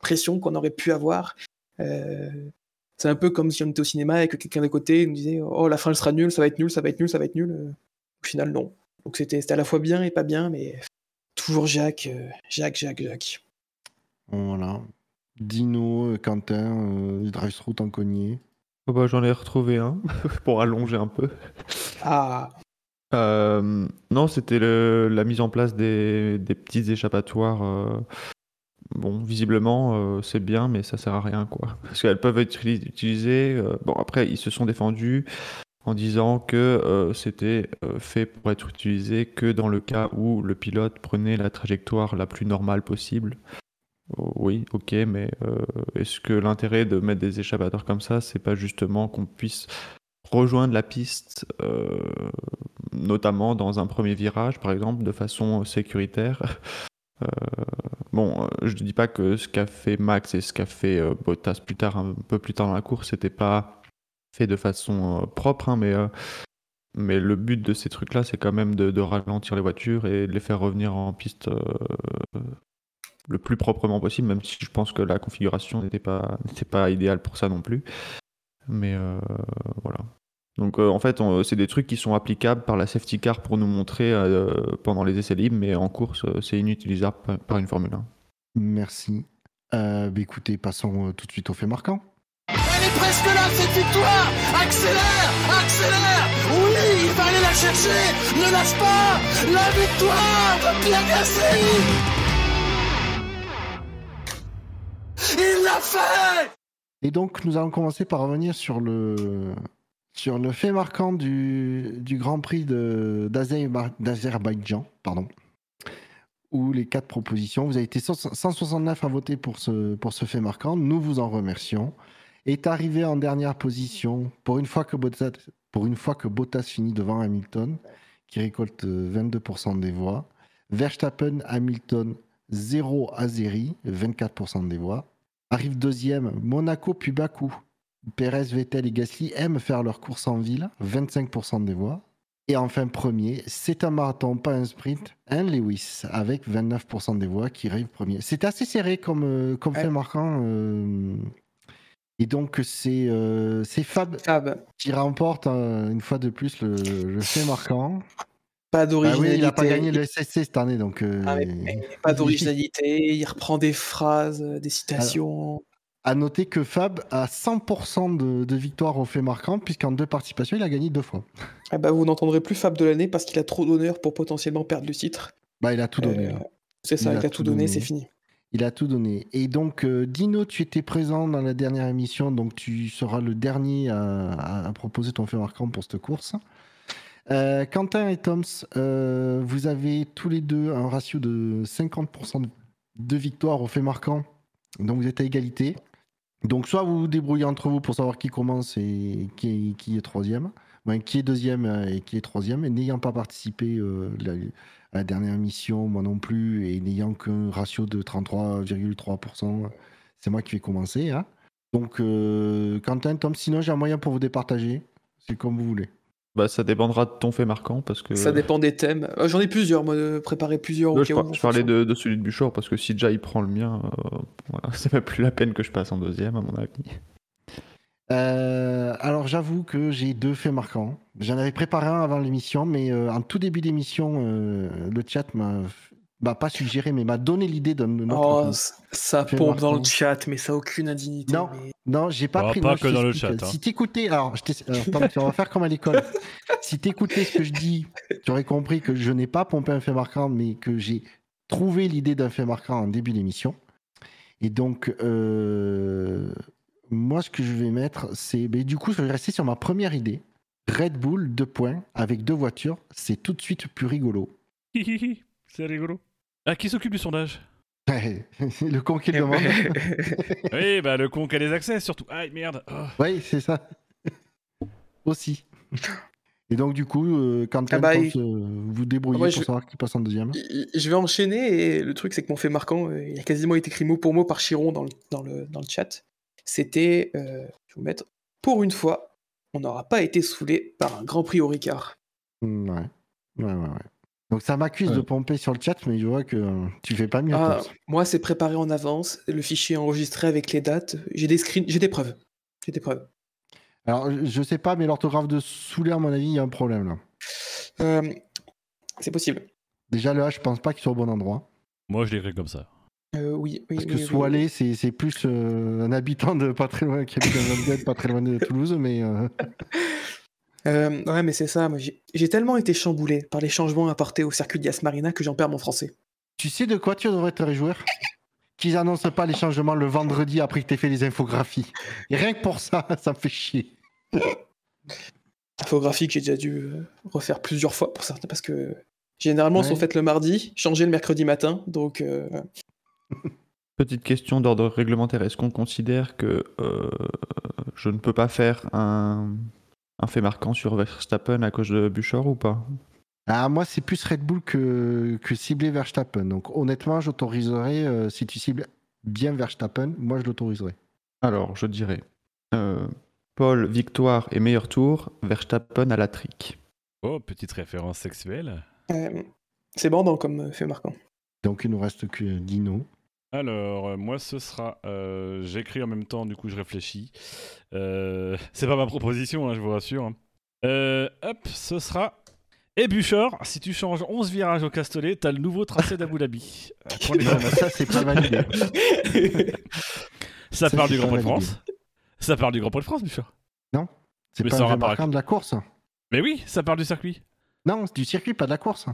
pression qu'on aurait pu avoir. c'est un peu comme si on était au cinéma et que quelqu'un de côté nous disait Oh, la fin elle sera nulle, ça va être nul, ça va être nul, ça va être nul. Au final, non. Donc c'était à la fois bien et pas bien, mais toujours Jacques, Jacques, Jacques, Jacques. Voilà. Dino, euh, Quentin, euh, Drive-Through en cogné. Oh bah, J'en ai retrouvé un pour allonger un peu. Ah euh, Non, c'était la mise en place des, des petits échappatoires. Euh, bon, visiblement, c'est bien, mais ça sert à rien, quoi. Parce qu'elles peuvent être utilisées. bon, après, ils se sont défendus en disant que c'était fait pour être utilisé que dans le cas où le pilote prenait la trajectoire la plus normale possible. Oui, ok, mais euh, est-ce que l'intérêt de mettre des échappatoires comme ça, c'est pas justement qu'on puisse rejoindre la piste, euh, notamment dans un premier virage, par exemple, de façon sécuritaire euh, Bon, je ne dis pas que ce qu'a fait Max et ce qu'a fait Bottas plus tard, un peu plus tard dans la course, c'était pas fait de façon propre, hein, mais mais le but de ces trucs-là, c'est quand même de, de, ralentir les voitures et de les faire revenir en piste le plus proprement possible, même si je pense que la configuration n'était pas, n'était pas idéale pour ça non plus. Mais euh, voilà. Donc euh, en fait, c'est des trucs qui sont applicables par la safety car pour nous montrer euh, pendant les essais libres, mais en course, c'est inutilisable par une Formule 1. Merci. Bah, écoutez, passons tout de suite au fait marquant. Elle est presque là, cette victoire Accélère Accélère Oui, il va aller la chercher Ne lâche pas La victoire de Pierre Gasly Il l'a fait Et donc, nous allons commencer par revenir sur le, sur le fait marquant du, du Grand Prix d'Azerbaïdjan, pardon, où les quatre propositions, vous avez été 169 à voter pour ce, pour ce fait marquant. Nous vous en remercions. est arrivé en dernière position pour une fois que Bottas, pour une fois que Bottas finit devant Hamilton, qui récolte 22% des voix. Verstappen, Hamilton, 0 à 0, 24% des voix. Arrive deuxième, Monaco puis Bakou. Perez, Vettel et Gasly aiment faire leur course en ville, 25% des voix. Et enfin, premier, c'est un marathon, pas un sprint, un Lewis, avec 29% des voix qui arrive premier. C'est assez serré comme, euh, comme fait marquant. Euh, et donc, c'est euh, Fab, qui remporte une fois de plus le, fait marquant. Pas d'originalité. Ah oui, il n'a pas gagné le SSC cette année. Donc, ah, pas d'originalité, il reprend des phrases, des citations. À noter que Fab a 100% de, de victoires au fait marquant, puisqu'en deux participations, il a gagné deux fois. Ah bah, vous n'entendrez plus Fab de l'année parce qu'il a trop d'honneur pour potentiellement perdre le titre. Bah, il a tout donné. Euh, c'est ça, il, a, tout donné, c'est fini. Il a tout donné. Et donc, euh, Dino, tu étais présent dans la dernière émission, donc tu seras le dernier à, proposer ton fait marquant pour cette course. Euh, Quentin et Toms, vous avez tous les deux un ratio de 50% de victoires au fait marquant. Donc vous êtes à égalité. Donc, soit vous vous débrouillez entre vous pour savoir qui commence et qui est, troisième, qui est deuxième euh, et qui est troisième, et n'ayant pas participé euh, à la dernière mission, moi non plus, et n'ayant qu'un ratio de 33,3%, c'est moi qui vais commencer. Hein. Donc, euh, Quentin, Tom, sinon j'ai un moyen pour vous départager. C'est comme vous voulez. Bah, ça dépendra de ton fait marquant parce que. Ça dépend des thèmes. Euh, j'en ai plusieurs, moi, de préparer plusieurs. je, parlais de, celui de Buchor parce que si déjà il prend le mien, euh, voilà, c'est même plus la peine que je passe en deuxième, à mon avis. Euh, alors j'avoue que j'ai deux faits marquants. J'en avais préparé un avant l'émission, mais en tout début d'émission, le chat m'a bah, pas suggéré, mais m'a donné l'idée d'un Oh, ça pompe dans le chat, mais ça n'a aucune indignité. Non, non, j'ai pas pris. Pas que dans le chat. Hein. Si t'écoutais, alors, je alors tu vas faire comme à l'école. si t'écoutais ce que je dis, tu aurais compris que je n'ai pas pompé un fait marquant, mais que j'ai trouvé l'idée d'un fait marquant en début d'émission. Et donc, euh, moi, ce que je vais mettre, c'est. Mais du coup, je vais rester sur ma première idée. Red Bull, deux points, avec deux voitures, c'est tout de suite plus rigolo. c'est rigolo. Ah, qui s'occupe du sondage Le con qui le demande. oui, bah le con qui a les accès surtout. Ah merde. Oh. Oui, c'est ça. Aussi. Et donc, du coup, euh, quand ah bah, euh, vous débrouillez pour savoir qui passe en deuxième. Je vais enchaîner et le truc, c'est que mon fait marquant, euh, il a quasiment été écrit mot pour mot par Chiron dans le, dans le, dans le chat. C'était, je vais vous mettre, pour une fois, on n'aura pas été saoulé par un Grand Prix au Ricard. Mmh, ouais. Ouais, ouais, ouais. Donc ça m'accuse de pomper sur le chat, mais je vois que euh, tu fais pas mieux. Ah, moi, c'est préparé en avance, le fichier enregistré avec les dates. J'ai des screens, j'ai des preuves. J'ai des preuves. Alors, je sais pas, mais l'orthographe de Souler, à mon avis, il y a un problème là. Euh, c'est possible. Déjà, le H, je pense pas qu'il soit au bon endroit. Moi, je l'écris comme ça. Euh, oui, Parce que Soilé, c'est plus un habitant de pas très loin, qui habite dans pas très loin de Toulouse, mais. Euh, ouais, mais c'est ça. J'ai tellement été chamboulé par les changements apportés au circuit d'Yas Marina que j'en perds mon français. Tu sais de quoi tu devrais te réjouir? Qu'ils annoncent pas les changements le vendredi après que tu fait les infographies. Et rien que pour ça, ça me fait chier. Infographie que j'ai déjà dû euh, refaire plusieurs fois pour certains parce que généralement elles sont faites le mardi, changées le mercredi matin, donc. Euh, Petite question d'ordre réglementaire. Est-ce qu'on considère que je ne peux pas faire un, un fait marquant sur Verstappen à cause de Buchor ou pas? Ah, moi, c'est plus Red Bull que, que cibler Verstappen. Donc, honnêtement, j'autoriserais, euh, si tu cibles bien Verstappen, moi, je l'autoriserais. Alors, je dirais euh, Paul, victoire et meilleur tour, Verstappen à la trique. Oh, petite référence sexuelle. Euh, c'est bandant comme fait marquant. Donc, il nous reste que Dino. Alors, euh, moi, ce sera. Euh, j'écris en même temps, du coup, je réfléchis. Euh, c'est pas ma proposition, hein, je vous rassure. Hein. hop, ce sera. Et Bouchard, si tu changes 11 virages au Castellet, t'as le nouveau tracé d'Abu Dhabi. ça, c'est pas validé. ça, parle du Grand Prix de France. Ça parle du Grand Prix de France. Non, c'est pas un marquant de la course. Mais oui, ça parle du circuit. Non, c'est du circuit, pas de la course.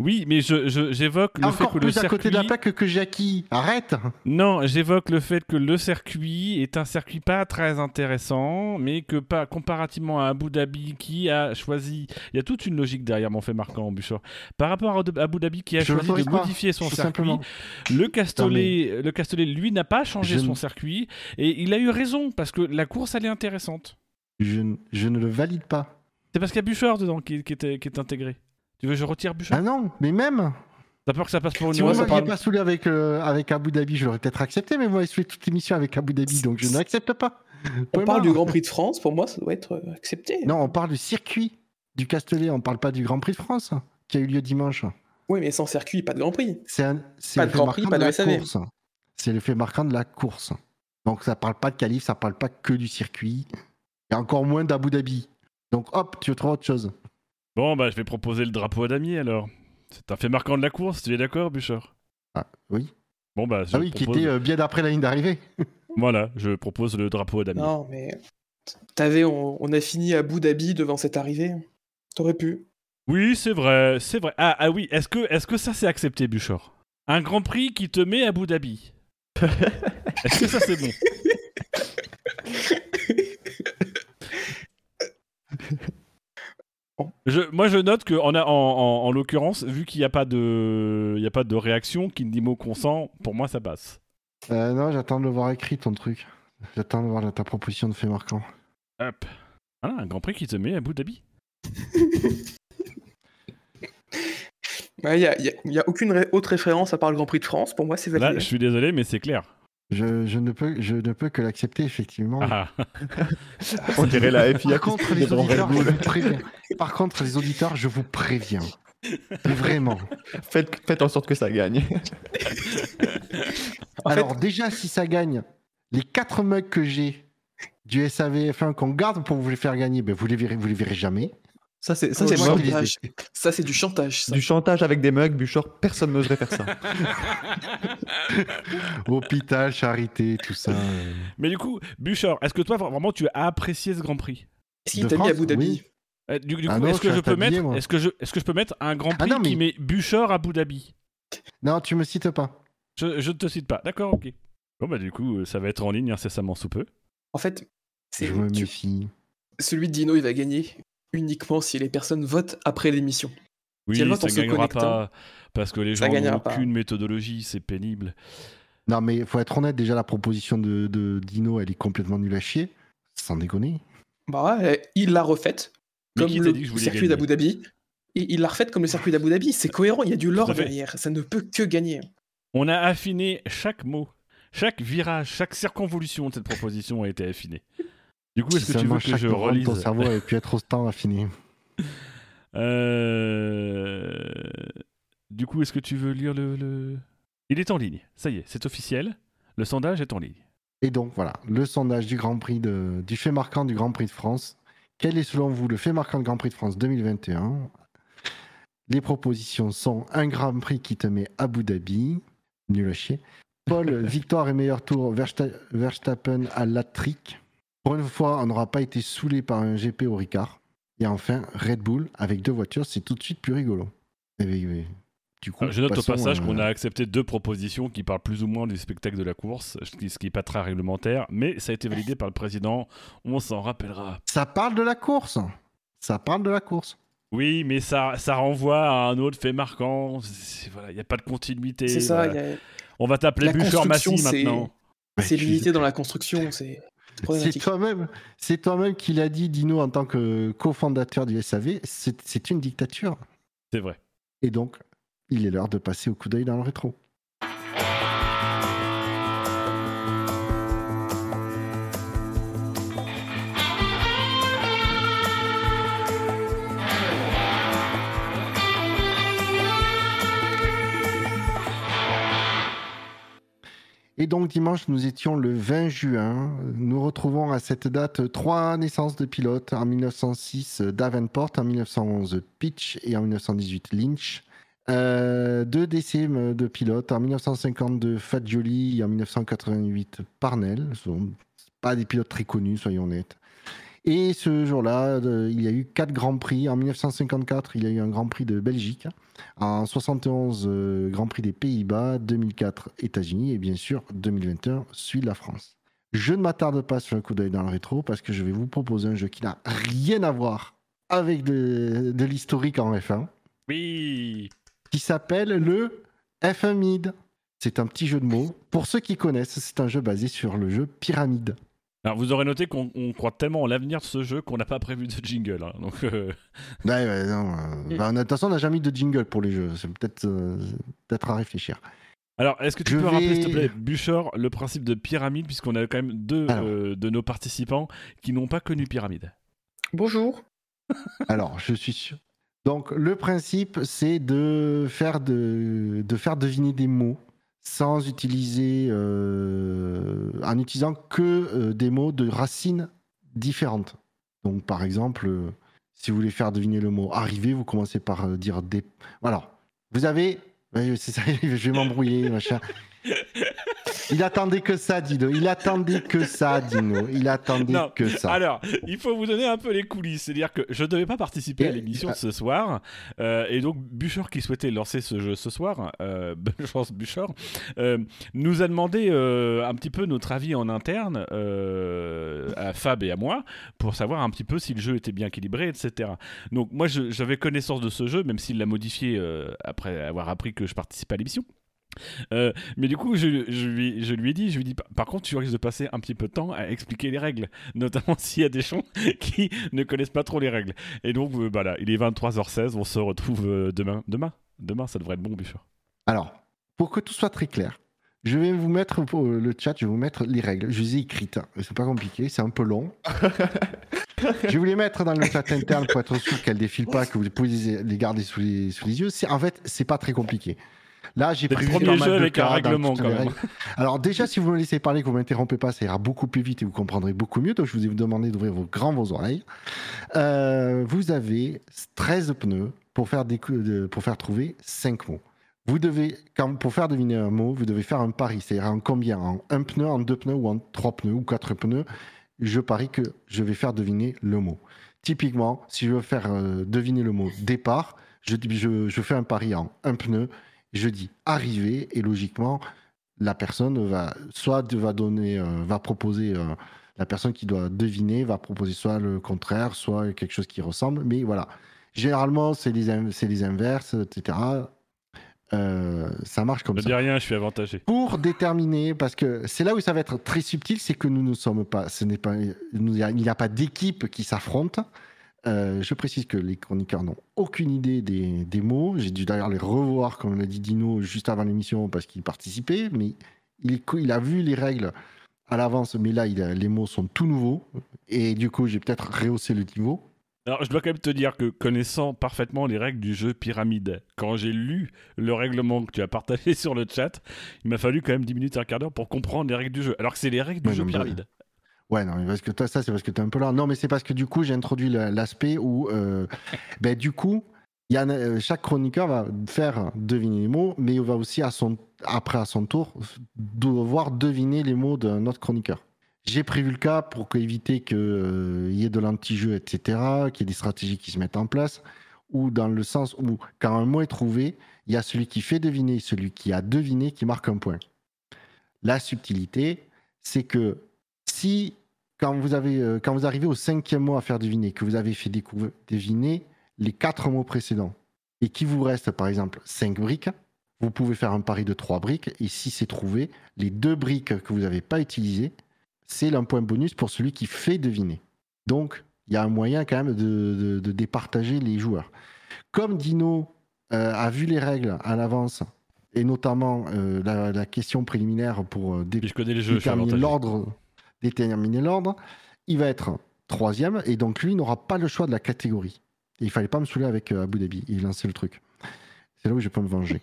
Oui, mais j'évoque le fait que plus le à côté de la plaque que Jackie. Arrête Non, j'évoque le fait que le circuit est un circuit pas très intéressant, mais que pas comparativement à Abu Dhabi qui a choisi, il y a toute une logique derrière mon fait marquant en Bouchard. Par rapport à Abu Dhabi qui a choisi de modifier son circuit, le Castellet, le Castellet lui n'a pas changé son circuit et il a eu raison parce que la course elle est intéressante. Je, ne le valide pas. C'est parce qu'il y a Bouchard dedans qui, qui, est, qui est intégré. Tu veux que je retire Bouchard Ah non, mais même T'as peur que ça passe pour une Si moi, je pas saoulé avec, euh, avec Abu Dhabi, je l'aurais peut-être accepté, mais moi, je fais toute l'émission avec Abu Dhabi, donc je n'accepte pas. On parle du Grand Prix de France, pour moi, ça doit être euh, accepté. Non, on parle du circuit du Castellet, on parle pas du Grand Prix de France qui a eu lieu dimanche. Oui, mais sans circuit, pas de Grand Prix. C'est pas de Grand Prix, pas de, la course. C'est le fait marquant de la course. Donc ça parle pas de qualif, ça parle pas que du circuit, et encore moins d'Abu Dhabi. Donc hop, tu veux trouver autre chose. Bon, bah, je vais proposer le drapeau à damier alors. C'est un fait marquant de la course, tu es d'accord, Bouchard Ah, oui. Bon, bah, ah oui, qui était euh, bien après la ligne d'arrivée. voilà, je propose le drapeau à damier. Non, mais. T'avais, on, on, a fini à Abu Dhabi devant cette arrivée. T'aurais pu. Oui, c'est vrai, c'est vrai. Ah, ah oui, est-ce que, est que ça c'est accepté, Bouchard Un grand prix qui te met à Abu Dhabi. est-ce que ça c'est bon? moi, je note que en, en, l'occurrence, vu qu'il n'y a pas de, il a pas de réaction, qui ne dit mot consent, pour moi, ça passe. Euh, non, j'attends de le voir écrit ton truc. J'attends de voir ta proposition de fait marquant. Hop. Voilà, un Grand Prix qui te met à bout d'habit. Il n'y a, y a, aucune autre référence à part le Grand Prix de France. Pour moi, c'est validé. Là, je suis désolé, mais c'est clair. Je, ne peux, je ne peux que l'accepter, effectivement. Ah. On dirait la FIA. Par contre, les auditeurs, je vous préviens. Par contre, les auditeurs, je vous préviens. Vraiment. Faites, faites en sorte que ça gagne. Alors, déjà, si ça gagne, les quatre mugs que j'ai du SAVF1 qu'on garde pour vous les faire gagner, ben vous les verrez, vous les verrez jamais. Ça, c'est ça, c'est Ça, c'est du chantage. Du chantage avec des mugs, Bouchard, personne n'oserait faire ça. Hôpital, charité, tout ça. Mais du coup, Bouchard, est-ce que toi, vraiment, tu as apprécié ce Grand Prix? Est-ce t'a mis à Abu Dhabi? Du, ah coup, est-ce que, je peux mettre, est-ce, que je, est-ce que je peux mettre un Grand ah Prix qui met Bouchard à Abu Dhabi? Non, tu me cites pas. Je, ne te cite pas. D'accord, ok. Bon, bah, du coup, ça va être en ligne incessamment sous peu. En fait, c'est. Je me méfie. Celui de Dino, il va gagner uniquement si les personnes votent après l'émission. Oui, ça ne gagnera pas parce que les gens n'ont aucune méthodologie, c'est pénible. Non, mais il faut être honnête, déjà la proposition de, Dino, elle est complètement nulle à chier, sans déconner. Bah ouais, il l'a refaite comme le circuit d'Abu Dhabi. Et il l'a refaite comme le circuit d'Abu Dhabi. C'est cohérent, il y a du lore derrière. Ça ne peut que gagner. On a affiné chaque mot, chaque virage, chaque circonvolution de cette proposition a été affinée. Du coup, est-ce que tu veux que je relise Ton cerveau aurait pu être autant affiné. Euh... Du coup, est-ce que tu veux lire le, Il est en ligne. Ça y est, c'est officiel. Le sondage est en ligne. Et donc voilà, le sondage du Grand Prix de... du fait marquant du Grand Prix de France. Quel est selon vous le fait marquant du Grand Prix de France 2021 Les propositions sont un Grand Prix qui te met Abu Dhabi, nul à chier. Paul, victoire et meilleur tour, Verstappen à Latrick. Pour une fois, on n'aura pas été saoulé par un GP au Ricard. Et enfin, Red Bull avec deux voitures, c'est tout de suite plus rigolo. du coup, je note au passage qu'on a euh, accepté deux propositions qui parlent plus ou moins du spectacle de la course, ce qui n'est pas très réglementaire, mais ça a été validé par le président, on s'en rappellera. Ça parle de la course Ça parle de la course oui, mais ça, ça renvoie à un autre fait marquant. Il n'y a pas de continuité. C'est ça. On va t'appeler Bûcher Massy maintenant. C'est limité dans la construction. C'est c'est toi-même, c'est toi-même qui l'a dit, Dino, en tant que cofondateur du SAV. C'est une dictature. C'est vrai. Et donc, il est l'heure de passer au coup d'œil dans le rétro. Et donc dimanche, nous étions le 20 juin. Nous retrouvons à cette date trois naissances de pilotes. En 1906, Davenport, en 1911, Pitch et en 1918, Lynch. Euh, deux décès de pilotes. En 1952, Fagioli et en 1988, Parnell. Ce sont pas des pilotes très connus, soyons honnêtes. Et ce jour-là, il y a eu quatre grands prix. En 1954, il y a eu un Grand Prix de Belgique. En 71, Grand Prix des Pays-Bas. 2004, États-Unis. Et bien sûr, 2021, suit la France. Je ne m'attarde pas sur un coup d'œil dans le rétro parce que je vais vous proposer un jeu qui n'a rien à voir avec de, de l'historique en F1. Oui. Qui s'appelle le F1 Mid. C'est un petit jeu de mots. Pour ceux qui connaissent, c'est un jeu basé sur le jeu Pyramide. Alors vous aurez noté qu'on croit tellement en l'avenir de ce jeu qu'on n'a pas prévu de jingle. Hein. donc, euh, ouais, ouais, non, euh, bah, de toute façon, on n'a jamais mis de jingle pour les jeux. C'est peut-être euh, peut-être à réfléchir. Alors, est-ce que tu peux rappeler, s'il te plaît, Bûcheur, le principe de pyramide, puisqu'on a quand même deux de nos participants qui n'ont pas connu pyramide Bonjour. Alors, je suis sûr. Donc, le principe, c'est de faire, de, de faire deviner des mots sans utiliser, euh, en utilisant que euh, des mots de racines différentes. Donc, par exemple, euh, si vous voulez faire deviner le mot arriver, vous commencez par dire des. Voilà. Vous avez. Je vais m'embrouiller, machin. Il attendait que ça, Dino. Il attendait que ça, Dino. Il attendait que ça. Alors, il faut vous donner un peu les coulisses. C'est-à-dire que je ne devais pas participer à l'émission ce soir. Euh, et donc, Bûcher, qui souhaitait lancer ce jeu ce soir, euh, bonne chance, Bûcher, euh, nous a demandé un petit peu notre avis en interne à Fab et à moi pour savoir un petit peu si le jeu était bien équilibré, etc. Donc, moi, j'avais connaissance de ce jeu, même s'il l'a modifié après avoir appris que je participais à l'émission. Euh, mais du coup, je, lui, je, lui, ai dit, je lui ai dit, par contre, tu risques de passer un petit peu de temps à expliquer les règles, notamment s'il y a des gens qui ne connaissent pas trop les règles. Et donc, voilà, euh, bah il est 23h16, on se retrouve euh, demain. Demain Demain, ça devrait être bon, Buffer. Alors, pour que tout soit très clair, je vais vous mettre pour le chat, je vais vous mettre les règles. Je les ai écrites. C'est pas compliqué, c'est un peu long. je vais vous les mettre dans le chat interne pour être sûr qu'elles défilent pas, que vous pouvez les garder sous les, sous les yeux. En fait, c'est pas très compliqué. Là, j'ai pris le premier jeu avec un règlement quand même. Alors déjà, si vous me laissez parler, que vous m'interrompez pas, ça ira beaucoup plus vite et vous comprendrez beaucoup mieux. Donc je vous ai demandé d'ouvrir vos grands vos oreilles. Euh, vous avez 13 pneus pour faire, des, pour faire trouver 5 mots. Vous devez, quand, pour faire deviner un mot, vous devez faire un pari. C'est-à-dire en combien? En un pneu, en deux pneus ou en trois pneus ou quatre pneus? Je parie que je vais faire deviner le mot. Typiquement, si je veux faire euh, deviner le mot départ, je, je, je fais un pari en un pneu je dis arriver et logiquement la personne va soit va donner euh, va proposer euh, la personne qui doit deviner va proposer soit le contraire soit quelque chose qui ressemble mais voilà généralement c'est les c'est les inverses etc euh, ça marche comme ça. Je dis rien, je suis avantagé. Pour déterminer, parce que c'est là où ça va être très subtil, c'est que nous ne sommes pas, ce n'est pas, il n'y a, pas d'équipe qui s'affronte. Euh, je précise que les chroniqueurs n'ont aucune idée des, mots. J'ai dû d'ailleurs les revoir, comme l'a dit Dino, juste avant l'émission parce qu'il participait. Mais il, il, a vu les règles à l'avance, mais là, il les mots sont tout nouveaux. Et du coup, j'ai peut-être rehaussé le niveau. Alors, je dois quand même te dire que connaissant parfaitement les règles du jeu Pyramide, quand j'ai lu le règlement que tu as partagé sur le chat, il m'a fallu quand même 10 minutes, un quart d'heure pour comprendre les règles du jeu. Alors que c'est les règles du jeu Pyramide. Ouais, non, parce que toi, ça, c'est parce que tu es un peu là. Non, mais c'est parce que du coup, j'ai introduit l'aspect où, euh, ben, du coup, y a, euh, chaque chroniqueur va faire deviner les mots, mais il va aussi, après, à son tour, devoir deviner les mots d'un autre chroniqueur. J'ai prévu le cas pour éviter qu'il euh, y ait de l'anti-jeu, etc., qu'il y ait des stratégies qui se mettent en place, ou dans le sens où, quand un mot est trouvé, il y a celui qui fait deviner, celui qui a deviné, qui marque un point. La subtilité, c'est que si quand vous, avez, euh, quand vous arrivez au cinquième mot à faire deviner, que vous avez fait deviner les quatre mots précédents, et qu'il vous reste par exemple cinq briques, vous pouvez faire un pari de trois briques, et si c'est trouvé, les deux briques que vous n'avez pas utilisées, c'est un point bonus pour celui qui fait deviner. Donc, il y a un moyen quand même de, départager les joueurs. Comme Dino euh, a vu les règles à l'avance, et notamment euh, la, question préliminaire pour déterminer l'ordre déterminer l'ordre, il va être troisième et donc lui n'aura pas le choix de la catégorie. Et il fallait pas me saouler avec euh, Abu Dhabi, il lançait le truc. C'est là où je peux me venger.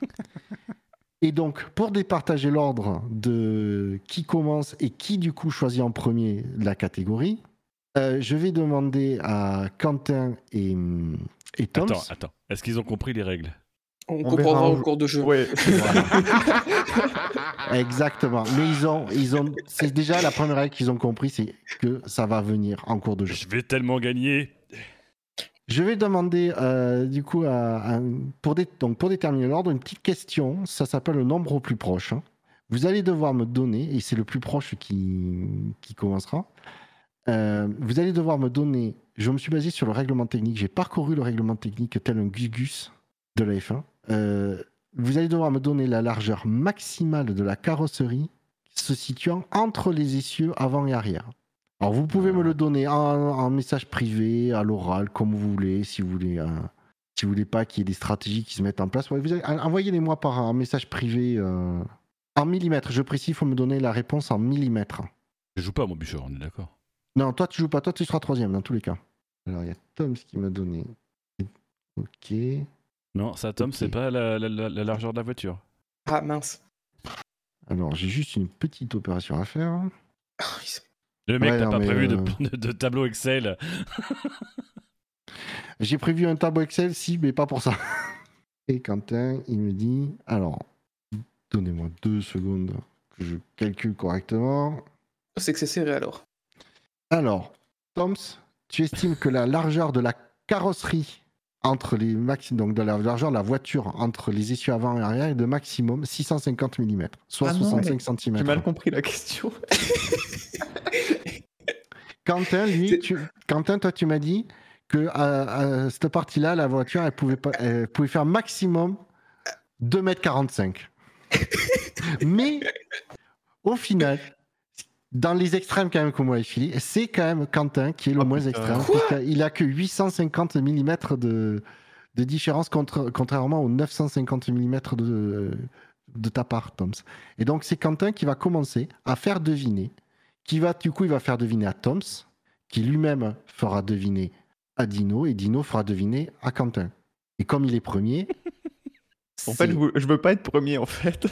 et donc, pour départager l'ordre de qui commence et qui du coup choisit en premier la catégorie, euh, je vais demander à Quentin et, et Tom. Attends, attends. Est-ce qu'ils ont compris les règles? On, comprendra au cours de jeu. Exactement. Mais ils ont, ils ont, c'est déjà la première règle qu'ils ont compris, c'est que ça va venir en cours de jeu. Je vais tellement gagner. Je vais demander euh, du coup à, pour, donc pour déterminer l'ordre une petite question. Ça s'appelle le nombre au plus proche. Hein. Vous allez devoir me donner, et c'est le plus proche qui, qui commencera. Euh, vous allez devoir me donner. Je me suis basé sur le règlement technique. J'ai parcouru le règlement technique tel un Gus de la F1. Euh, vous allez devoir me donner la largeur maximale de la carrosserie se situant entre les essieux avant et arrière. Alors vous pouvez me le donner en, message privé, à l'oral, comme vous voulez, si vous voulez. Euh, si vous voulez pas qu'il y ait des stratégies qui se mettent en place, envoyez-les-moi par un message privé en millimètres, je précise, il faut me donner la réponse en millimètres. Je joue pas mon bûcher, on est d'accord. Non, toi tu joues pas, toi tu seras troisième dans tous les cas. Alors il y a Tom qui m'a donné. Ok. Non, ça Tom, c'est pas la, largeur de la voiture. Ah mince. Alors j'ai juste une petite opération à faire. Ah, Le mec n'a pas prévu euh, de, tableau Excel. j'ai prévu un tableau Excel, si, mais pas pour ça. Et Quentin, il me dit, alors, Donnez-moi deux secondes que je calcule correctement. C'est que c'est serré alors. Alors, Toms, tu estimes que la largeur de la carrosserie entre les max... donc de la largeur de la voiture entre les essieux avant et arrière est de maximum 650 mm, soit 65 cm. J'ai mal compris la question. Quentin, lui, Quentin, toi, tu m'as dit que à, cette partie-là, la voiture, elle pouvait, pas... elle pouvait faire maximum 2,45 m. Mais au final, dans les extrêmes quand même comme moi et c'est quand même Quentin qui est le oh, moins extrême. Il a que 850 mm de, de différence contre, contrairement aux 950 mm de, de ta part, Toms. Et donc c'est Quentin qui va commencer à faire deviner, qui va du coup il va faire deviner à Toms, qui lui-même fera deviner à Dino et Dino fera deviner à Quentin. Et comme il est premier, en fait, je veux, pas être premier, en fait.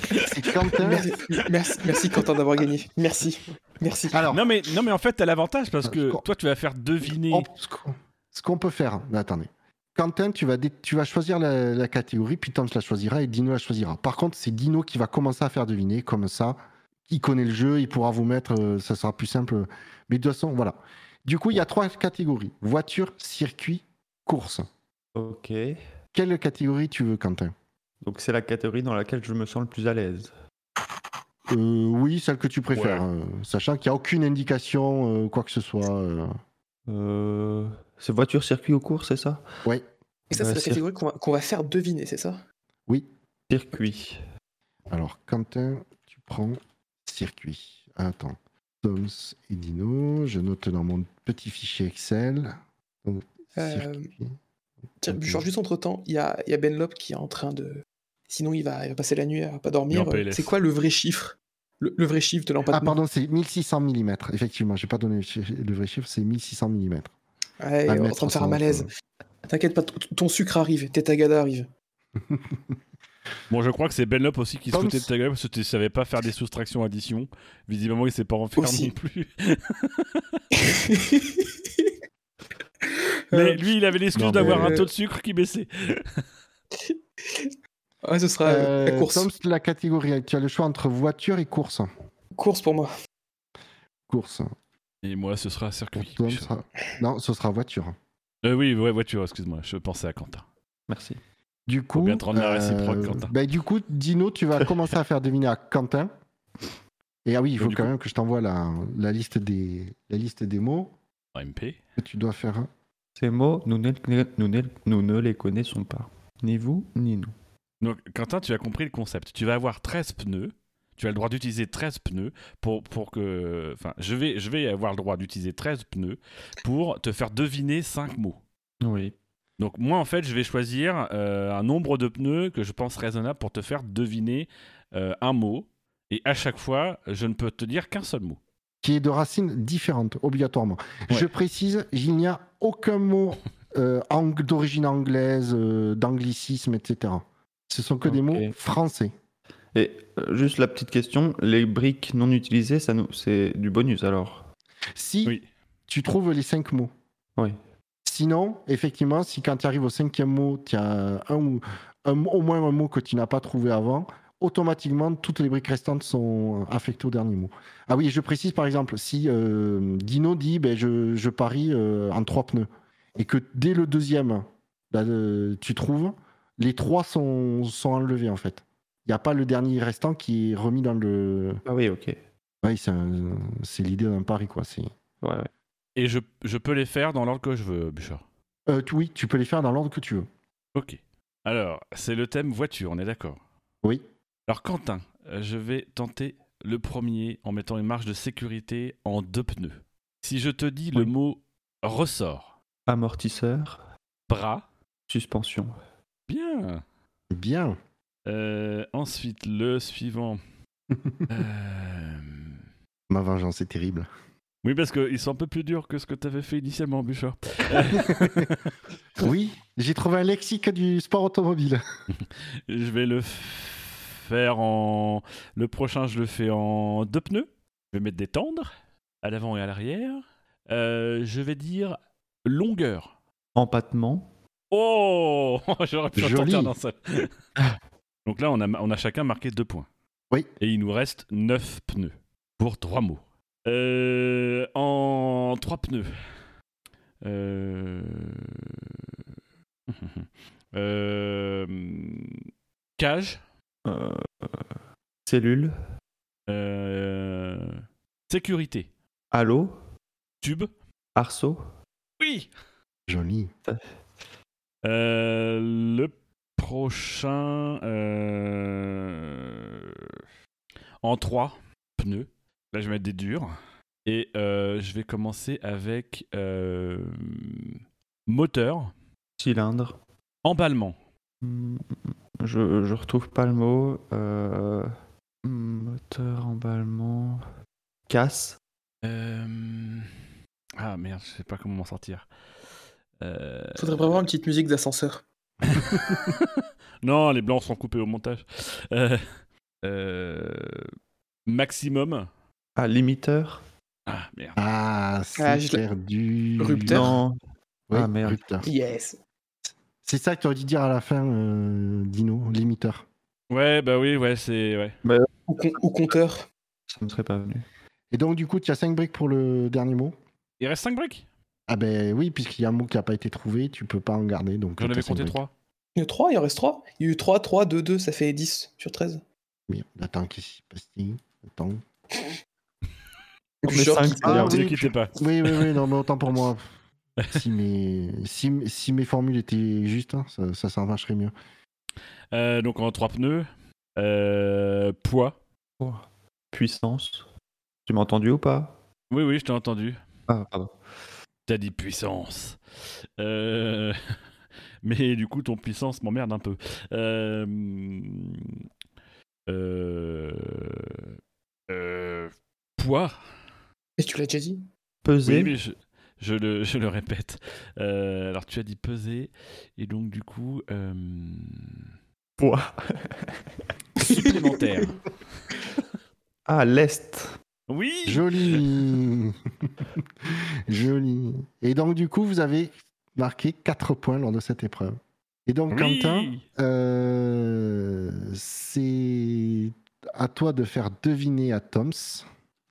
Quentin. Merci, merci, Quentin d'avoir gagné. Merci. Merci. Alors, non, mais, non, mais en fait, t'as l'avantage parce que toi, tu vas faire deviner. Ce qu'on peut faire, mais attendez. Quentin, tu vas, tu vas choisir la, catégorie, puis Tom la choisira et Dino la choisira. Par contre, c'est Dino qui va commencer à faire deviner, comme ça. Il connaît le jeu, il pourra vous mettre, euh, ça sera plus simple. Mais de toute façon, voilà. Du coup, il y a trois catégories voiture, circuit, course. Ok. Quelle catégorie tu veux, Quentin? Donc c'est la catégorie dans laquelle je me sens le plus à l'aise. Euh, oui, celle que tu préfères, euh, sachant qu'il n'y a aucune indication, euh, quoi que ce soit. C'est voiture, circuit ou cours, c'est ça? Oui. Et ça, c'est la catégorie qu'on va, faire deviner, c'est ça? Oui. Circuit. Alors, Quentin, tu prends circuit. Attends. Toms et Dino, je note dans mon petit fichier Excel. circuit. Tiens, genre juste entre temps, il y a, y a Ben qui est en train de. Sinon, il va, il va passer la nuit à pas dormir. C'est quoi le vrai chiffre? Le, vrai chiffre de l'empattement? Ah, pardon, c'est 1600 mm. Effectivement, j'ai pas donné le vrai chiffre, c'est 1600 mm. Ouais, on est en train de faire un malaise. T'inquiète pas, ton sucre arrive, Tetagada arrive. Bon, je crois que c'est Benlop aussi qui se foutait de ta gueule parce que tu savais pas faire des soustractions additions. Visiblement, il s'est pas en faire non plus. Mais lui, il avait l'excuse d'avoir un taux de sucre qui baissait. ouais, ce sera euh, la course. la catégorie, tu as le choix entre voiture et course. Course pour moi. Course. Et moi, ce sera circuit. Non, ce sera voiture. Euh, oui, voiture, excuse-moi, je pensais à Quentin. Merci. Du coup, bien te rendre la réciproque, Quentin. Bah, du coup, Dino, tu vas commencer à faire deviner à Quentin. Et ah oui, il faut quand même que je t'envoie la, la, liste des, la liste des mots. MP. Que tu dois faire. Ces mots, nous ne, nous, ne, nous ne les connaissons pas. Ni vous, ni nous. Donc, Quentin, tu as compris le concept. Tu vas avoir 13 pneus. Tu as le droit d'utiliser 13 pneus pour, pour que. Enfin, je vais, je vais avoir le droit d'utiliser 13 pneus pour te faire deviner 5 mots. Oui. Donc, moi, en fait, je vais choisir euh, un nombre de pneus que je pense raisonnable pour te faire deviner euh, un mot. Et à chaque fois, je ne peux te dire qu'un seul mot qui est de racines différentes, obligatoirement. Je précise, il n'y a aucun mot euh, d'origine anglaise, euh, d'anglicisme, etc. Ce sont que des mots français. Et euh, juste la petite question, les briques non utilisées, ça nous, c'est du bonus alors? Si tu trouves les cinq mots. Oui. Sinon, effectivement, si quand tu arrives au cinquième mot, tu as un, ou- un- au moins un mot que tu n'as pas trouvé avant, automatiquement, toutes les briques restantes sont affectées au dernier mot. Ah oui, je précise par exemple, si euh, Dino dit ben, je, je parie euh, en trois pneus, et que dès le deuxième, là, euh, tu trouves, les trois sont, sont enlevés en fait. Il n'y a pas le dernier restant qui est remis dans le. Ah oui, ok. Oui, c'est un- c'est l'idée d'un pari, quoi. C'est. Ouais, ouais. Et je, je peux les faire dans l'ordre que je veux, Bouchard? Euh, tu- oui, tu peux les faire dans l'ordre que tu veux. Ok. Alors, c'est le thème voiture, on est d'accord? Oui. Alors, Quentin, euh, je vais tenter le premier en mettant une marge de sécurité en deux pneus. Si je te dis le mot ressort, Amortisseur, bras, suspension. Bien. Bien. Euh, ensuite, le suivant. Euh, Ma vengeance est terrible. Oui, parce qu'ils sont un peu plus durs que ce que tu avais fait initialement, Bouchard. oui, j'ai trouvé un lexique du sport automobile. Je vais le faire en. Le prochain, je le fais en deux pneus. Je vais mettre des tendres à l'avant et à l'arrière. Euh, je vais dire longueur. Empattement. Oh J'aurais pu Joli. un seul. Donc là, on a, on a chacun marqué deux points. Oui. Et il nous reste neuf pneus pour trois mots. Euh, en trois pneus. Euh... euh, Cage. euh, cellule. Euh, Sécurité. Halo. Tube. Arceau. Oui. Joli. Euh, le prochain. euh, En trois pneus. Là, je vais mettre des durs. Et euh, je vais commencer avec moteur, Cylindre. emballement. Hmm, Je, je retrouve pas le mot. Moteur, emballement. Casse. Ah merde, je sais pas comment m'en sortir. Euh, Faudrait vraiment une petite musique d'ascenseur. Non, les blancs sont coupés au montage. Euh, euh, Maximum. Ah, limiteur. Ah merde. Ah, c'est Ah, perdu. Rupteur. Non. Oui, Ah, merde. rupteur. Yes. C'est ça que tu aurais dû dire à la fin, euh, Dino, limiteur. Ouais, bah oui, ouais, c'est. Ouais. Ou, con- ou compteur. Ça me serait pas venu. Et donc, du coup, tu as 5 briques pour le dernier mot Il reste 5 briques? Ah ben oui, puisqu'il y a un mot qui n'a pas été trouvé, tu peux pas en garder. Donc J'en avais compté briques. 3. Il y a 3, il en reste 3. Il y a eu 3, 3, 2, 2, ça fait 10 sur 13. Bien. Attends, qu'est-ce qui se passe Attends. On est Genre cinq, qui- c'est bien. Ah, Ne vous oui, inquiétez pas. Oui, oui, oui, non, mais autant pour moi. si, mes... Si, si mes formules étaient justes, hein, ça, ça, ça marcherait mieux. Euh, donc en 3 pneus. Euh, poids. Oh. Puissance. Tu m'as entendu ou pas? Oui, oui, je t'ai entendu. Ah, pardon. T'as dit puissance. Euh, Mais du coup, ton puissance m'emmerde un peu. Euh... Euh... euh, Poids. Et tu l'as déjà dit Peser. Oui, mais je, je le, je le répète. Euh, alors, tu as dit peser. Et donc, du coup, euh, Poids. supplémentaire. Ah, l'Est. Oui Joli Joli. Et donc, du coup, vous avez marqué 4 points lors de cette épreuve. Et donc, Oui Quentin, euh, c'est à toi de faire deviner à Toms.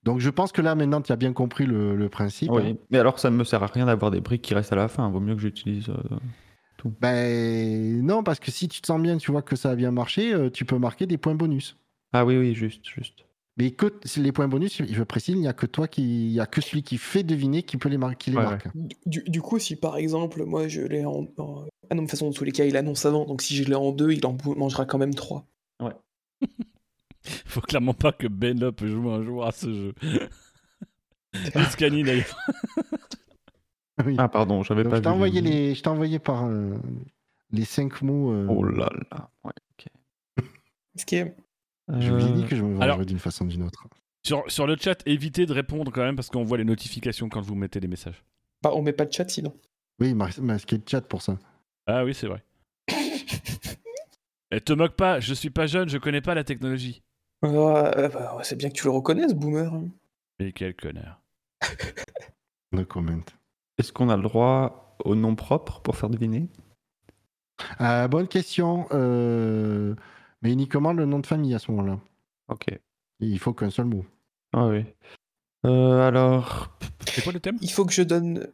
Donc, je pense que là, maintenant, tu as bien compris le, le principe. hein. Oui. Mais alors, ça ne me sert à rien d'avoir des briques qui restent à la fin. Vaut mieux que j'utilise. euh, Ben non, parce que si tu te sens bien, tu vois que ça a bien marché, euh, tu peux marquer des points bonus. Ah oui, oui, juste, juste. Mais que si les points bonus, je précise, il n'y a que toi qui, il y a que celui qui fait deviner qui peut les, mar- qui les Ouais, marque. du, du coup, si par exemple, moi je l'ai en. en- Ah non, de toute façon, dans tous les cas, il annonce avant. Donc si je l'ai en 2, il en mangera quand même 3. Faut clairement pas que Benop joue un jour à ce jeu. Viscani, d'ailleurs. Oui. Ah, pardon, j'avais pas je t'ai vu. envoyé les, je t'ai envoyé par euh, les cinq mots. euh, Oh là là. Ouais, ok. Ce qui est. Je vous ai dit Euh, que je me vengerais alors- d'une façon ou d'une autre. Sur, sur le chat, évitez de répondre quand même parce qu'on voit les notifications quand vous mettez des messages. Bah, on met pas de chat sinon. Oui, masquer le chat pour ça. Ah oui, c'est vrai. Et te moque pas, je suis pas jeune, je connais pas la technologie. Ah, euh, bah, c'est bien que tu le reconnaisses, boomer. Mais quel connard. No comment. Est-ce qu'on a le droit au nom propre pour faire deviner? Euh, Bonne question. Euh, mais uniquement le nom de famille à ce moment-là. Ok. Il faut qu'un seul mot. Ah oui. Euh, alors. C'est quoi le thème? Il faut que je donne.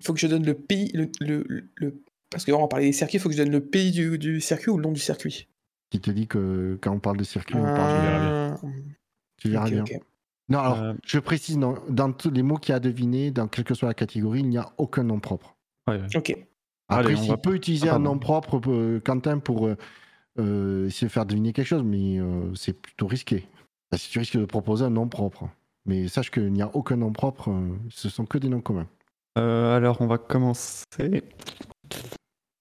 Il faut que je donne le pays. Le, le, le... Parce que on parlait des circuits, il faut que je donne le pays du, du circuit ou le nom du circuit? Qui te dit que quand on parle de circuit, on parle Euh, Tu verras bien. Non, alors, Euh, je précise, non, dans tous les mots qu'il y a à deviner, dans quelle que soit la catégorie, il n'y a aucun nom propre. ouais, ouais. Ok. Après, Allez, s'il va- peut utiliser Ah, un nom propre, euh, Quentin, pour euh, essayer de faire deviner quelque chose, mais euh, c'est plutôt risqué. Parce que tu risques de proposer un nom propre. Mais sache qu'il n'y a aucun nom propre, euh, ce sont que des noms communs. Euh, alors, on va commencer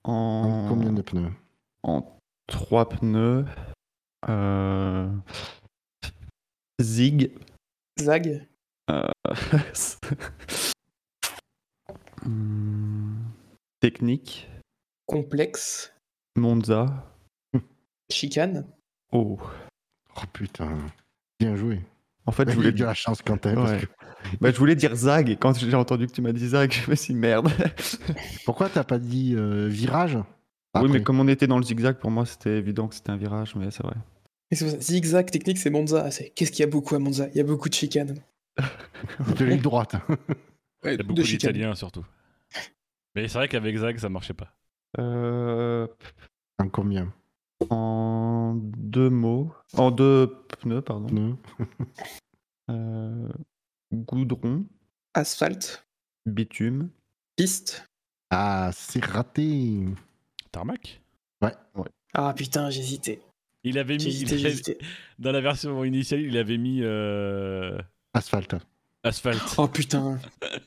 en, Combien de pneus? En trois pneus. Euh, Zig. Zag. Euh, Hmm, Technique. Complexe. Monza. Chicane. Oh. Oh putain, bien joué. En fait, je Il voulais dire, la chance, Ouais. que- bah, je voulais dire Zag et quand j'ai entendu que tu m'as dit Zag, je me suis dit merde. Pourquoi t'as pas dit euh, virage? Oui, mais comme on était dans le zigzag, pour moi c'était évident que c'était un virage, mais c'est vrai. Zigzag technique, c'est Monza. C'est- Qu'est-ce qu'il y a beaucoup à Monza? Il y a beaucoup de chicanes. De ligne droite. Ouais, Il y a beaucoup d'Italiens surtout. Mais c'est vrai qu'avec Zag, ça marchait pas. Euh, En combien? En deux mots, en deux pneus, pardon. Pneus Euh, goudron, Asphalte. bitume, Piste. Ah, c'est raté. Tarmac? Ah putain, j'hésitais. Il avait mis. Il avait- dans la version initiale, il avait mis euh, Asphalte. asphalte. Oh putain.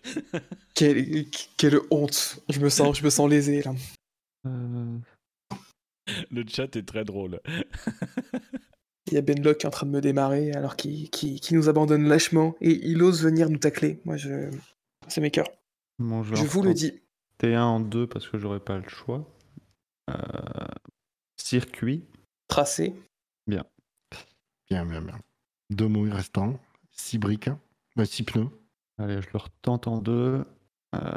quelle, quelle honte. Je me sens, je me sens lésé là. Le chat est très drôle. Il y a Ben Locke qui est en train de me démarrer alors qu'il qui, qui nous abandonne lâchement et il ose venir nous tacler. Moi, je. C'est mes cœurs. bon, Je vous le dis. tenter un en deux parce que j'aurais pas le choix. Euh, circuit, Tracé. Bien, bien, bien. Deux mots restants. Six briques. Six pneus. allez, je le retente en deux. Euh,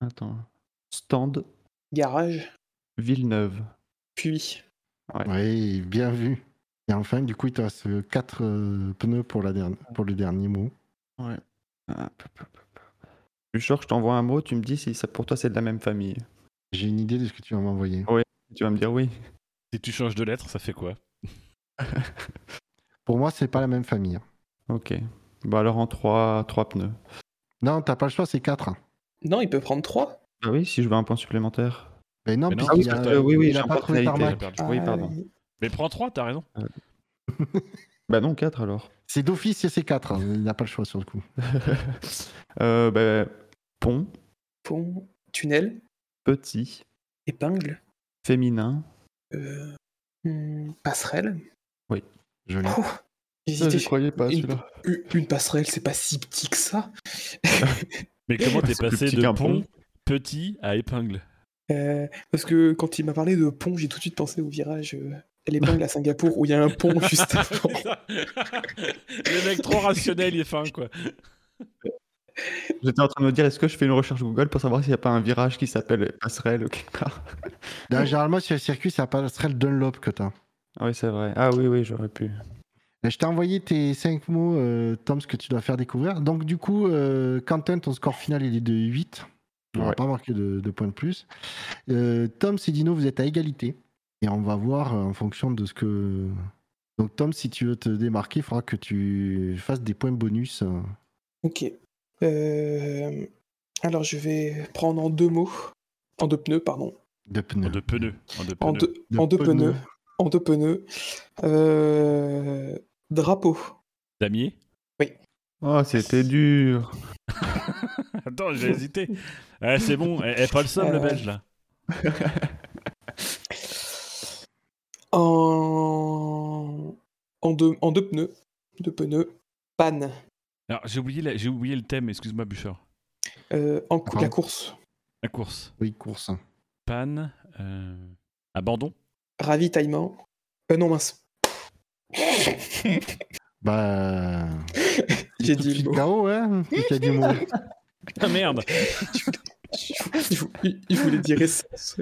attends, stand, Garage. Villeneuve. Puis. Ouais. Oui, bien vu. Et enfin, du coup, il te reste euh, quatre euh, pneus pour, la dernière, pour le dernier mot. Ouais. Ah, peu, peu. Je t'envoie un mot, tu me dis si ça, pour toi c'est de la même famille. J'ai une idée de ce que tu vas m'envoyer. Tu vas me dire oui. Si tu changes de lettre, ça fait quoi? Pour moi, c'est pas la même famille. Ok. Bah alors en trois, trois pneus. Non, t'as pas le choix, c'est quatre. Non, il peut prendre 3. Ah oui, si je veux un point supplémentaire. Mais non, Mais non, parce que oui, oui, il j'ai a un pas trouvé tarmac. pénalité. Oui, pardon. Mais prends 3, t'as raison. Bah non, 4 alors. C'est d'office et c'est quatre. hein. Il n'a pas le choix sur le coup. euh, bah, pont, Pont. Tunnel. petit, Épingle. féminin. euh, hmm, passerelle. Joli. Ouh, J'hésitais. croyais pas une, une- une passerelle, c'est pas si petit que ça. Mais comment t'es passé de pont. petit à épingle? Euh, parce que quand il m'a parlé de pont, j'ai tout de suite pensé au virage euh, à l'épingle à Singapour où il y a un pont juste avant. Le mec trop rationnel, il est fin quoi. J'étais en train de me dire, est-ce que je fais une recherche Google pour savoir s'il n'y a pas un virage qui s'appelle passerelle ou quelque part Là, généralement, sur le circuit, ça passerait le Dunlop que t'as. Ah oui, c'est vrai. Ah oui, oui, j'aurais pu. Et Je t'ai envoyé tes cinq mots, euh, Tom, ce que tu dois faire découvrir. Donc, du coup, euh, Quentin, ton score final, il est de 8. On va Ouais. pas marquer de, de points de plus. Euh, Tom, Dino, vous êtes à égalité. Et on va voir euh, en fonction de ce que. Donc, Tom, si tu veux te démarquer, il faudra que tu fasses des points bonus. Ok. Euh, alors je vais prendre en deux mots. En deux pneus, pardon. de pneus. En deux pneus. En deux pneus. en deux pneus. pneus. En deux pneus. Euh, drapeau. Damier? Oh, c'était dur. Attends, j'ai hésité. Eh, c'est bon, elle est pas le seul, le belge là. En, en, deux, en deux pneus. Deux pneus. Panne. Alors, j'ai oublié, la- j'ai oublié le thème, excuse-moi, Bûcheur. Euh, en cou- la course. La course. Oui, course. Panne. euh, Abandon. Ravitaillement. Euh, non, mince. Bah. J'ai dit le mot. Hein Qui a dit le mot Ah merde il, voulait dire essence.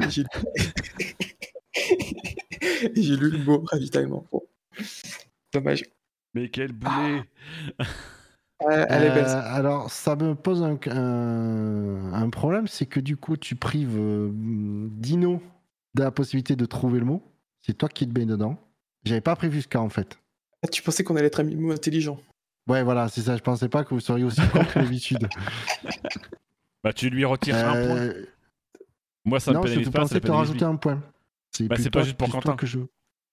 J'ai lu le mot ravitaillement. Dommage. Mais quel boulet elle est belle. Euh, alors, ça me pose un, un, problème, c'est que du coup, tu prives euh, Dino de la possibilité de trouver le mot. C'est toi qui te baignes dedans. J'avais pas prévu ce cas en fait. Ah, tu pensais qu'on allait être intelligent Ouais, voilà, c'est ça. Je pensais pas que vous seriez aussi con que d'habitude. Bah, tu lui retires un point. Euh, Moi, ça non, me pénalise pas. Non, je te rajouter un point. C'est bah, pas juste pour Quentin. Que je...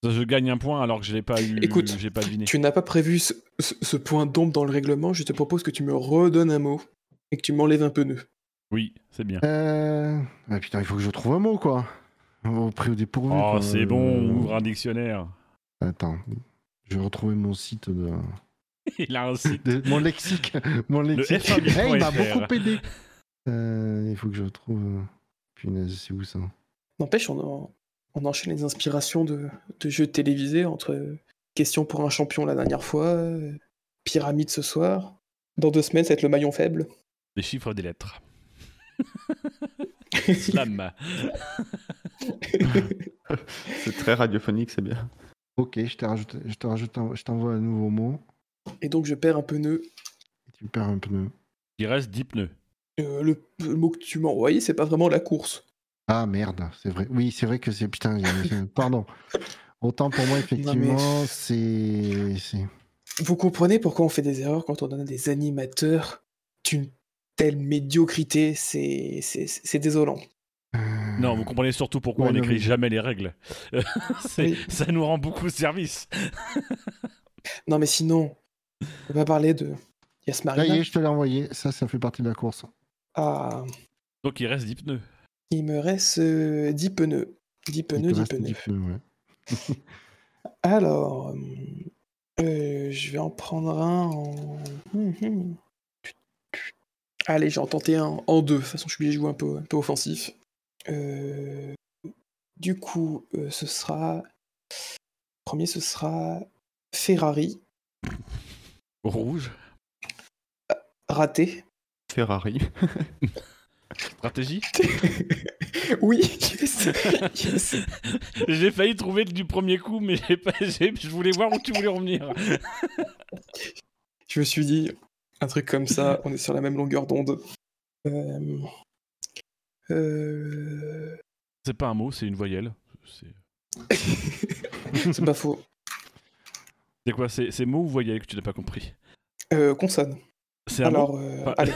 je gagne un point alors que je l'ai pas eu. Écoute, j'ai pas deviné. Tu n'as pas prévu ce, point d'ombre dans le règlement. Je te propose que tu me redonnes un mot et que tu m'enlèves un pneu. Oui, c'est bien. Euh... Ah, putain, il faut que je trouve un mot, quoi. Au prix au dépourvu. Oh, c'est bon, ouvre un dictionnaire. Attends, je vais retrouver mon site de. il a un site. mon lexique. Mon lexique. Le il m'a beaucoup aidé. Euh, il faut que je retrouve. Euh, punaise, c'est où ça? N'empêche, on, on, enchaîne les inspirations de, de, jeux télévisés entre Question pour un champion la dernière fois, Pyramide ce soir. Dans deux semaines, ça va être le maillon faible. Des chiffres, des lettres. Slam. c'est très radiophonique, c'est bien. Ok, je, rajoute, je, te rajoute je t'envoie un nouveau mot. Et donc je perds un pneu. tu perds un pneu. Il reste 10 pneus. Euh, le, mot que tu m'as envoyé, c'est pas vraiment la course. Ah merde, c'est vrai. Oui, c'est vrai que c'est. Putain, pardon. Autant pour moi, effectivement, c'est. Vous comprenez pourquoi on fait des erreurs quand on donne des animateurs d'une telle médiocrité? C'est désolant. Euh, non, vous comprenez surtout pourquoi on n'écrit jamais les règles. Ça nous rend beaucoup service. non, mais sinon, on va parler de Yasmarina. Ça y est, je te l'ai envoyé. Ça, ça fait partie de la course. Ah. Donc il reste 10 pneus. Il me reste 10 euh, pneus. 10 pneus, 10 pneus. 10 pneus ouais. Alors, euh, je vais en prendre un en. Hum, hum. Allez, j'en tenté un en deux. De toute façon, je suis obligé de jouer un peu, un peu offensif. Euh, du coup, euh, ce sera. Premier, ce sera Ferrari. Rouge. Raté. Ferrari. Stratégie Oui, J'ai failli trouver du premier coup, mais pas, je voulais voir où tu voulais revenir. je me suis dit, un truc comme ça, on est sur la même longueur d'onde. Euh, euh, c'est pas un mot, c'est une voyelle. C'est pas faux. C'est quoi C'est mot ou voyelle que tu n'as pas compris? Euh, Consonne. C'est un Alors, mot euh, allez.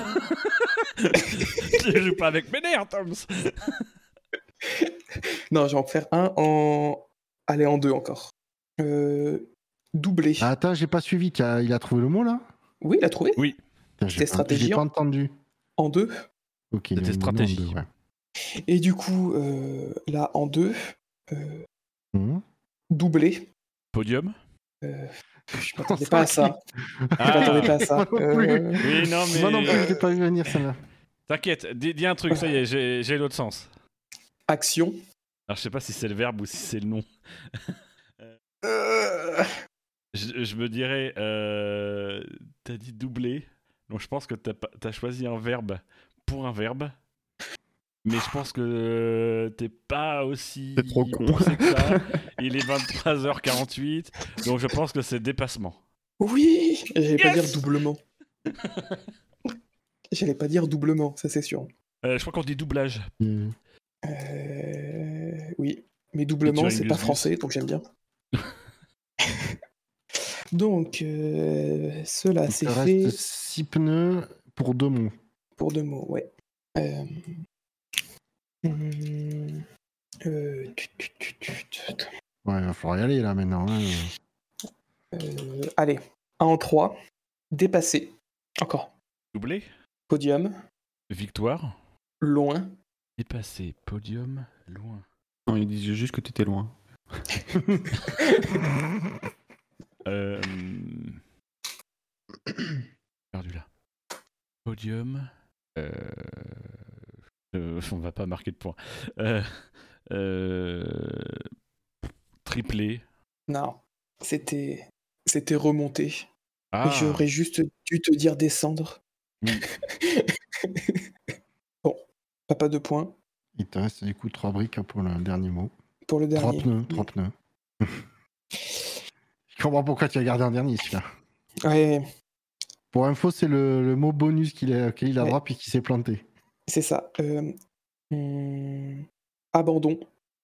je joue pas avec mes nerfs, Toms. non, je vais en faire un en. Allez, en deux encore. Euh, doublé. Ah, attends, j'ai pas suivi. Il a trouvé le mot là? Oui, il a trouvé. Oui. C'était stratégie. J'ai pas entendu. En deux. Ok. C'était stratégie. ouais. Et du coup, euh, là, en deux, euh, mmh. doublé. Podium Je m'attendais pas à ça. Je m'attendais pas à ça. Euh... Oui, non, mais. Moi non plus, je pas vu venir ça T'inquiète, dis, dis, un truc, ça y est, j'ai l'autre sens. Action. Alors, je sais pas si c'est le verbe ou si c'est le nom. je, je, me dirais. T'as dit doublé. Donc, je pense que t'as as choisi un verbe pour un verbe. Mais je pense que t'es pas aussi C'est trop con. que ça. Il est 23h48, donc je pense que c'est dépassement. Oui, j'allais pas dire doublement. j'allais pas dire doublement, ça c'est sûr. Euh, je crois qu'on dit doublage. Euh... Oui, mais doublement c'est pas français, donc j'aime bien. donc euh, cela c'est fait. 6 pneus pour deux mots. Pour deux mots, ouais. Euh... Mmh. Euh... Ouais, il va falloir y aller là maintenant. Hein. Euh, allez, 1 en 3. Dépassé. Encore. Doublé. Podium. Victoire. Loin. Dépassé. Podium. Loin. Non, il disait juste que tu étais loin. euh... Perdu là. Podium. Euh... Euh, on va pas marquer de points. Euh, euh, triplé. Non, c'était c'était remonté. Ah. J'aurais juste dû te dire descendre. Mm. bon, T'as pas de points. Il te reste du coup trois briques hein, pour le dernier mot. Pour le dernier. Trois pneus, trois pneus. Je comprends pourquoi tu as gardé un dernier celui-là. Ouais, Pour info, c'est le, le mot bonus qu'il a, qu'il a Ouais. droit puis qui s'est planté. C'est ça. Euh, hum, abandon,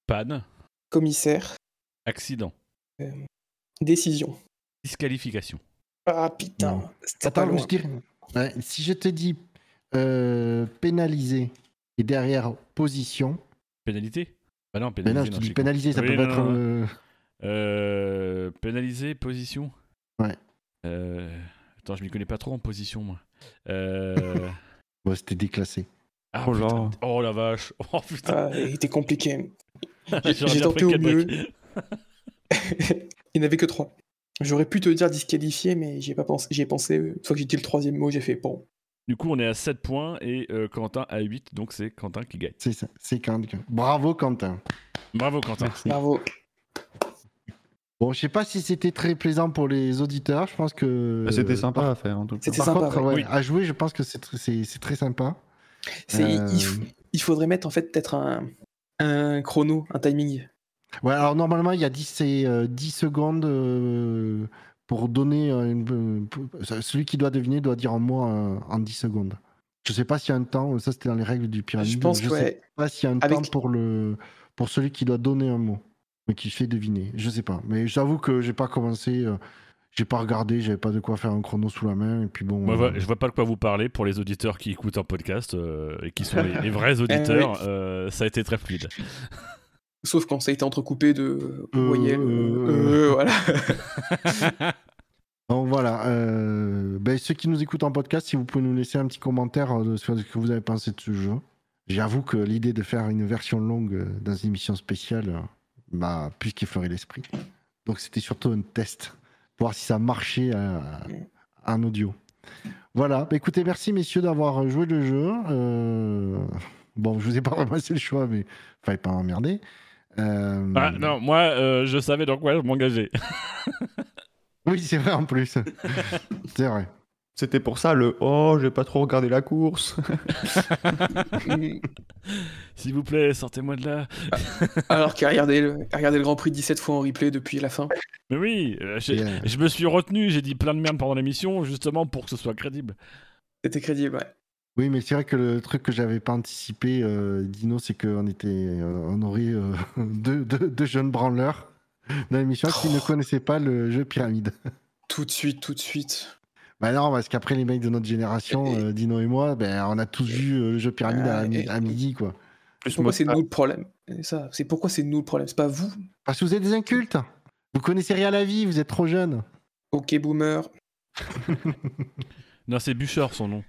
Panne, commissaire, accident, euh, décision. disqualification. Ah putain, c'était pas Attends, loin. je dirais- ouais, si je te dis euh, pénaliser et derrière position, Pénalité? Bah non, mais pénalité. non, je te non, dis pénaliser, ça Oui, peut non, être. non, non. euh, con. Euh, pénaliser, position? Ouais. Euh, Attends, je m'y connais pas trop en position, moi. Euh... ouais, c'était déclassé. Ah, Oh putain. Oh la vache. Oh putain. Ah, il était compliqué. J'aurais j'ai tenté au mieux. il n'y en avait que trois. J'aurais pu te dire disqualifié, mais j'y ai pas pensé. J'y ai pensé. Une fois que j'ai dit le troisième mot, j'ai fait bon. Du coup, on est à 7 points et euh, Quentin à 8, donc c'est Quentin qui gagne. C'est ça, c'est Quentin. Bravo Quentin. Bravo Quentin. Merci. Bravo. Bon, je sais pas si c'était très plaisant pour les auditeurs. Je pense que. Bah, C'était sympa par- à faire en tout cas. C'était sympa. contre, ouais. ouais, Oui. à jouer, je pense que c'est tr- c'est c'est très sympa. Euh, il, faudrait mettre en fait peut-être un, un chrono, un timing. Ouais, alors normalement, il y a 10, c'est, euh, 10 secondes euh, pour donner. euh, une- pour- celui qui doit deviner doit dire en mot en 10 secondes. Je sais pas s'il y a un temps, ça c'était dans les règles du pyramide. Je pense je que sais ouais. pas s'il y a un Avec- temps pour, le, pour celui qui doit donner un mot, mais qui fait deviner. Je sais pas. Mais j'avoue que j'ai pas commencé, j'ai pas regardé, j'avais pas de quoi faire un chrono sous la main. Et puis bon. Moi, euh, je vois- pas de quoi vous parler pour les auditeurs qui écoutent un podcast euh, et qui sont les, les vrais auditeurs. euh, ça a été très fluide. Sauf quand ça a été entrecoupé de voyelles. euh, voilà. Donc voilà, euh, ben, ceux qui nous écoutent en podcast, si vous pouvez nous laisser un petit commentaire sur ce que vous avez pensé de ce jeu. J'avoue que l'idée de faire une version longue dans une émission spéciale m'a plus qu'effleuré l'esprit. Donc c'était surtout un test, pour voir si ça marchait en audio. Voilà, Ben, écoutez, merci messieurs d'avoir joué le jeu. Euh, Bon, je vous ai pas vraiment le choix, mais fallait pas m'emmerder. Euh, Ah, non, moi, euh, je savais dans quoi je m'engageais. Oui, c'est vrai en plus. c'est vrai. C'était pour ça le oh, j'ai pas trop regardé la course. S'il vous plaît, sortez-moi de là. Alors qu'il a regardé le, a regardé le Grand Prix 17 fois en replay depuis la fin. Mais oui, euh, Yeah. je me suis retenu, j'ai dit plein de merde pendant l'émission, justement pour que ce soit crédible. C'était crédible, ouais. Oui, mais c'est vrai que le truc que j'avais pas anticipé, euh, Dino, c'est qu'on était, euh, on aurait euh, deux, deux- deux jeunes branleurs dans l'émission qui ne connaissaient pas le jeu Pyramide. Tout de suite, tout de suite. Bah non, parce qu'après les mecs de notre génération, euh, Dino et moi, ben on a tous vu euh, le jeu Pyramide à, mi- à midi, quoi. Plus Pourquoi c'est nous le problème C'est ça. C'est pourquoi c'est nous le problème. C'est pas vous. Parce que vous êtes des incultes. Vous connaissez rien à la vie, vous êtes trop jeunes. Ok, boomer. Non, c'est Bûcher son nom.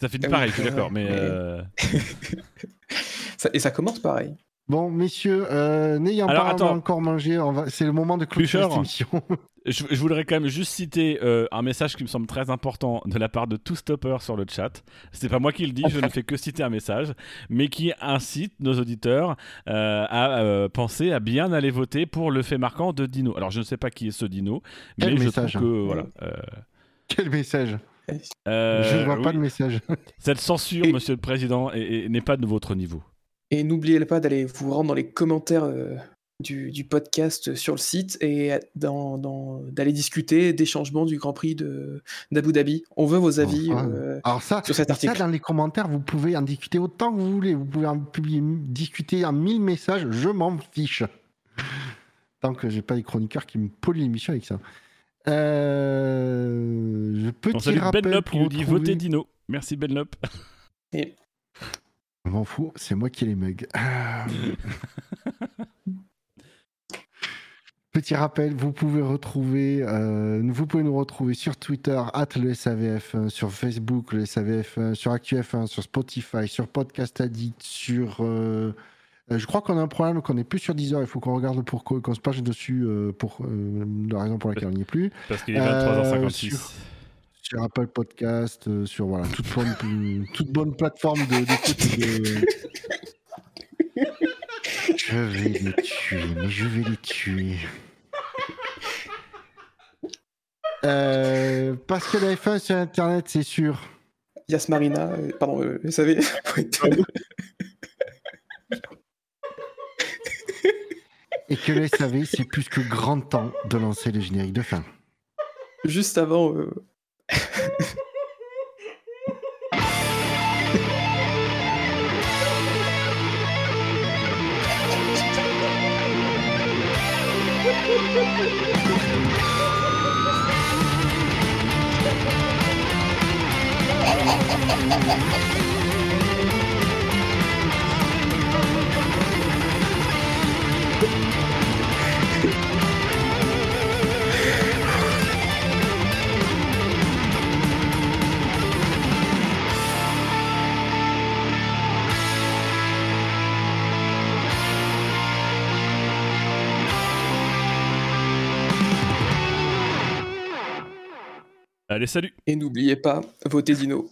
Ça fait Ah pareil, je suis d'accord, mais euh, Ça- et ça commence pareil. Bon, messieurs, euh, n'ayant pas attends. encore mangé, va... c'est le moment de clôturer Bûcher. cette émission. je, je voudrais quand même juste citer euh, un message qui me semble très important de la part de tout stopper sur le chat. C'est pas moi qui le dis, je ne fais que citer un message, mais qui incite nos auditeurs euh, à penser à bien aller voter pour le fait marquant de Dino. Alors je ne sais pas qui est ce Dino, mais Quel je message, trouve que hein. voilà. euh, Quel message Je ne vois pas de message. Cette censure, Et- Monsieur le Président, est- est- n'est pas de votre niveau. Et n'oubliez pas d'aller vous rendre dans les commentaires euh, du, du podcast sur le site et dans, dans- d'aller discuter des changements du Grand Prix de, d'Abu Dhabi. On veut vos avis. Enfin, euh, Alors ça, sur cet ça, article. dans les commentaires, vous pouvez en discuter autant que vous voulez. Vous pouvez en publier, discuter en mille messages. Je m'en fiche. Tant que j'ai pas des chroniqueurs qui me polluent l'émission avec ça. Euh, je peux On salue rappel pour qui nous dit retrouver- votez Dino. Merci Benlop. et Je m'en fous, c'est moi qui ai les mugs. Ah. Petit rappel, vous pouvez retrouver, euh, vous pouvez nous retrouver sur Twitter, at le SAVF1, sur Facebook, le SAVF1, sur ActuF1, sur Spotify, sur Podcast Addict, sur. euh, euh, je crois qu'on a un problème, qu'on n'est plus sur Deezer, il faut qu'on regarde pourquoi, qu'on se penche dessus euh, pour euh, la raison pour laquelle on n'y est plus. Parce qu'il est Euh, 23h56. sur- sur Apple Podcast, euh, sur voilà, toute, forme, toute bonne plateforme de. Je vais les tuer, mais je vais les tuer. Euh, Pascal AF1 sur Internet, c'est sûr. Yas Marina, euh, pardon, euh, vous savez. Et que le SAV, c'est plus que grand temps de lancer les génériques de fin. Juste avant, euh, Ha ha ha ha ha! Allez, salut Et n'oubliez pas, votez Dino.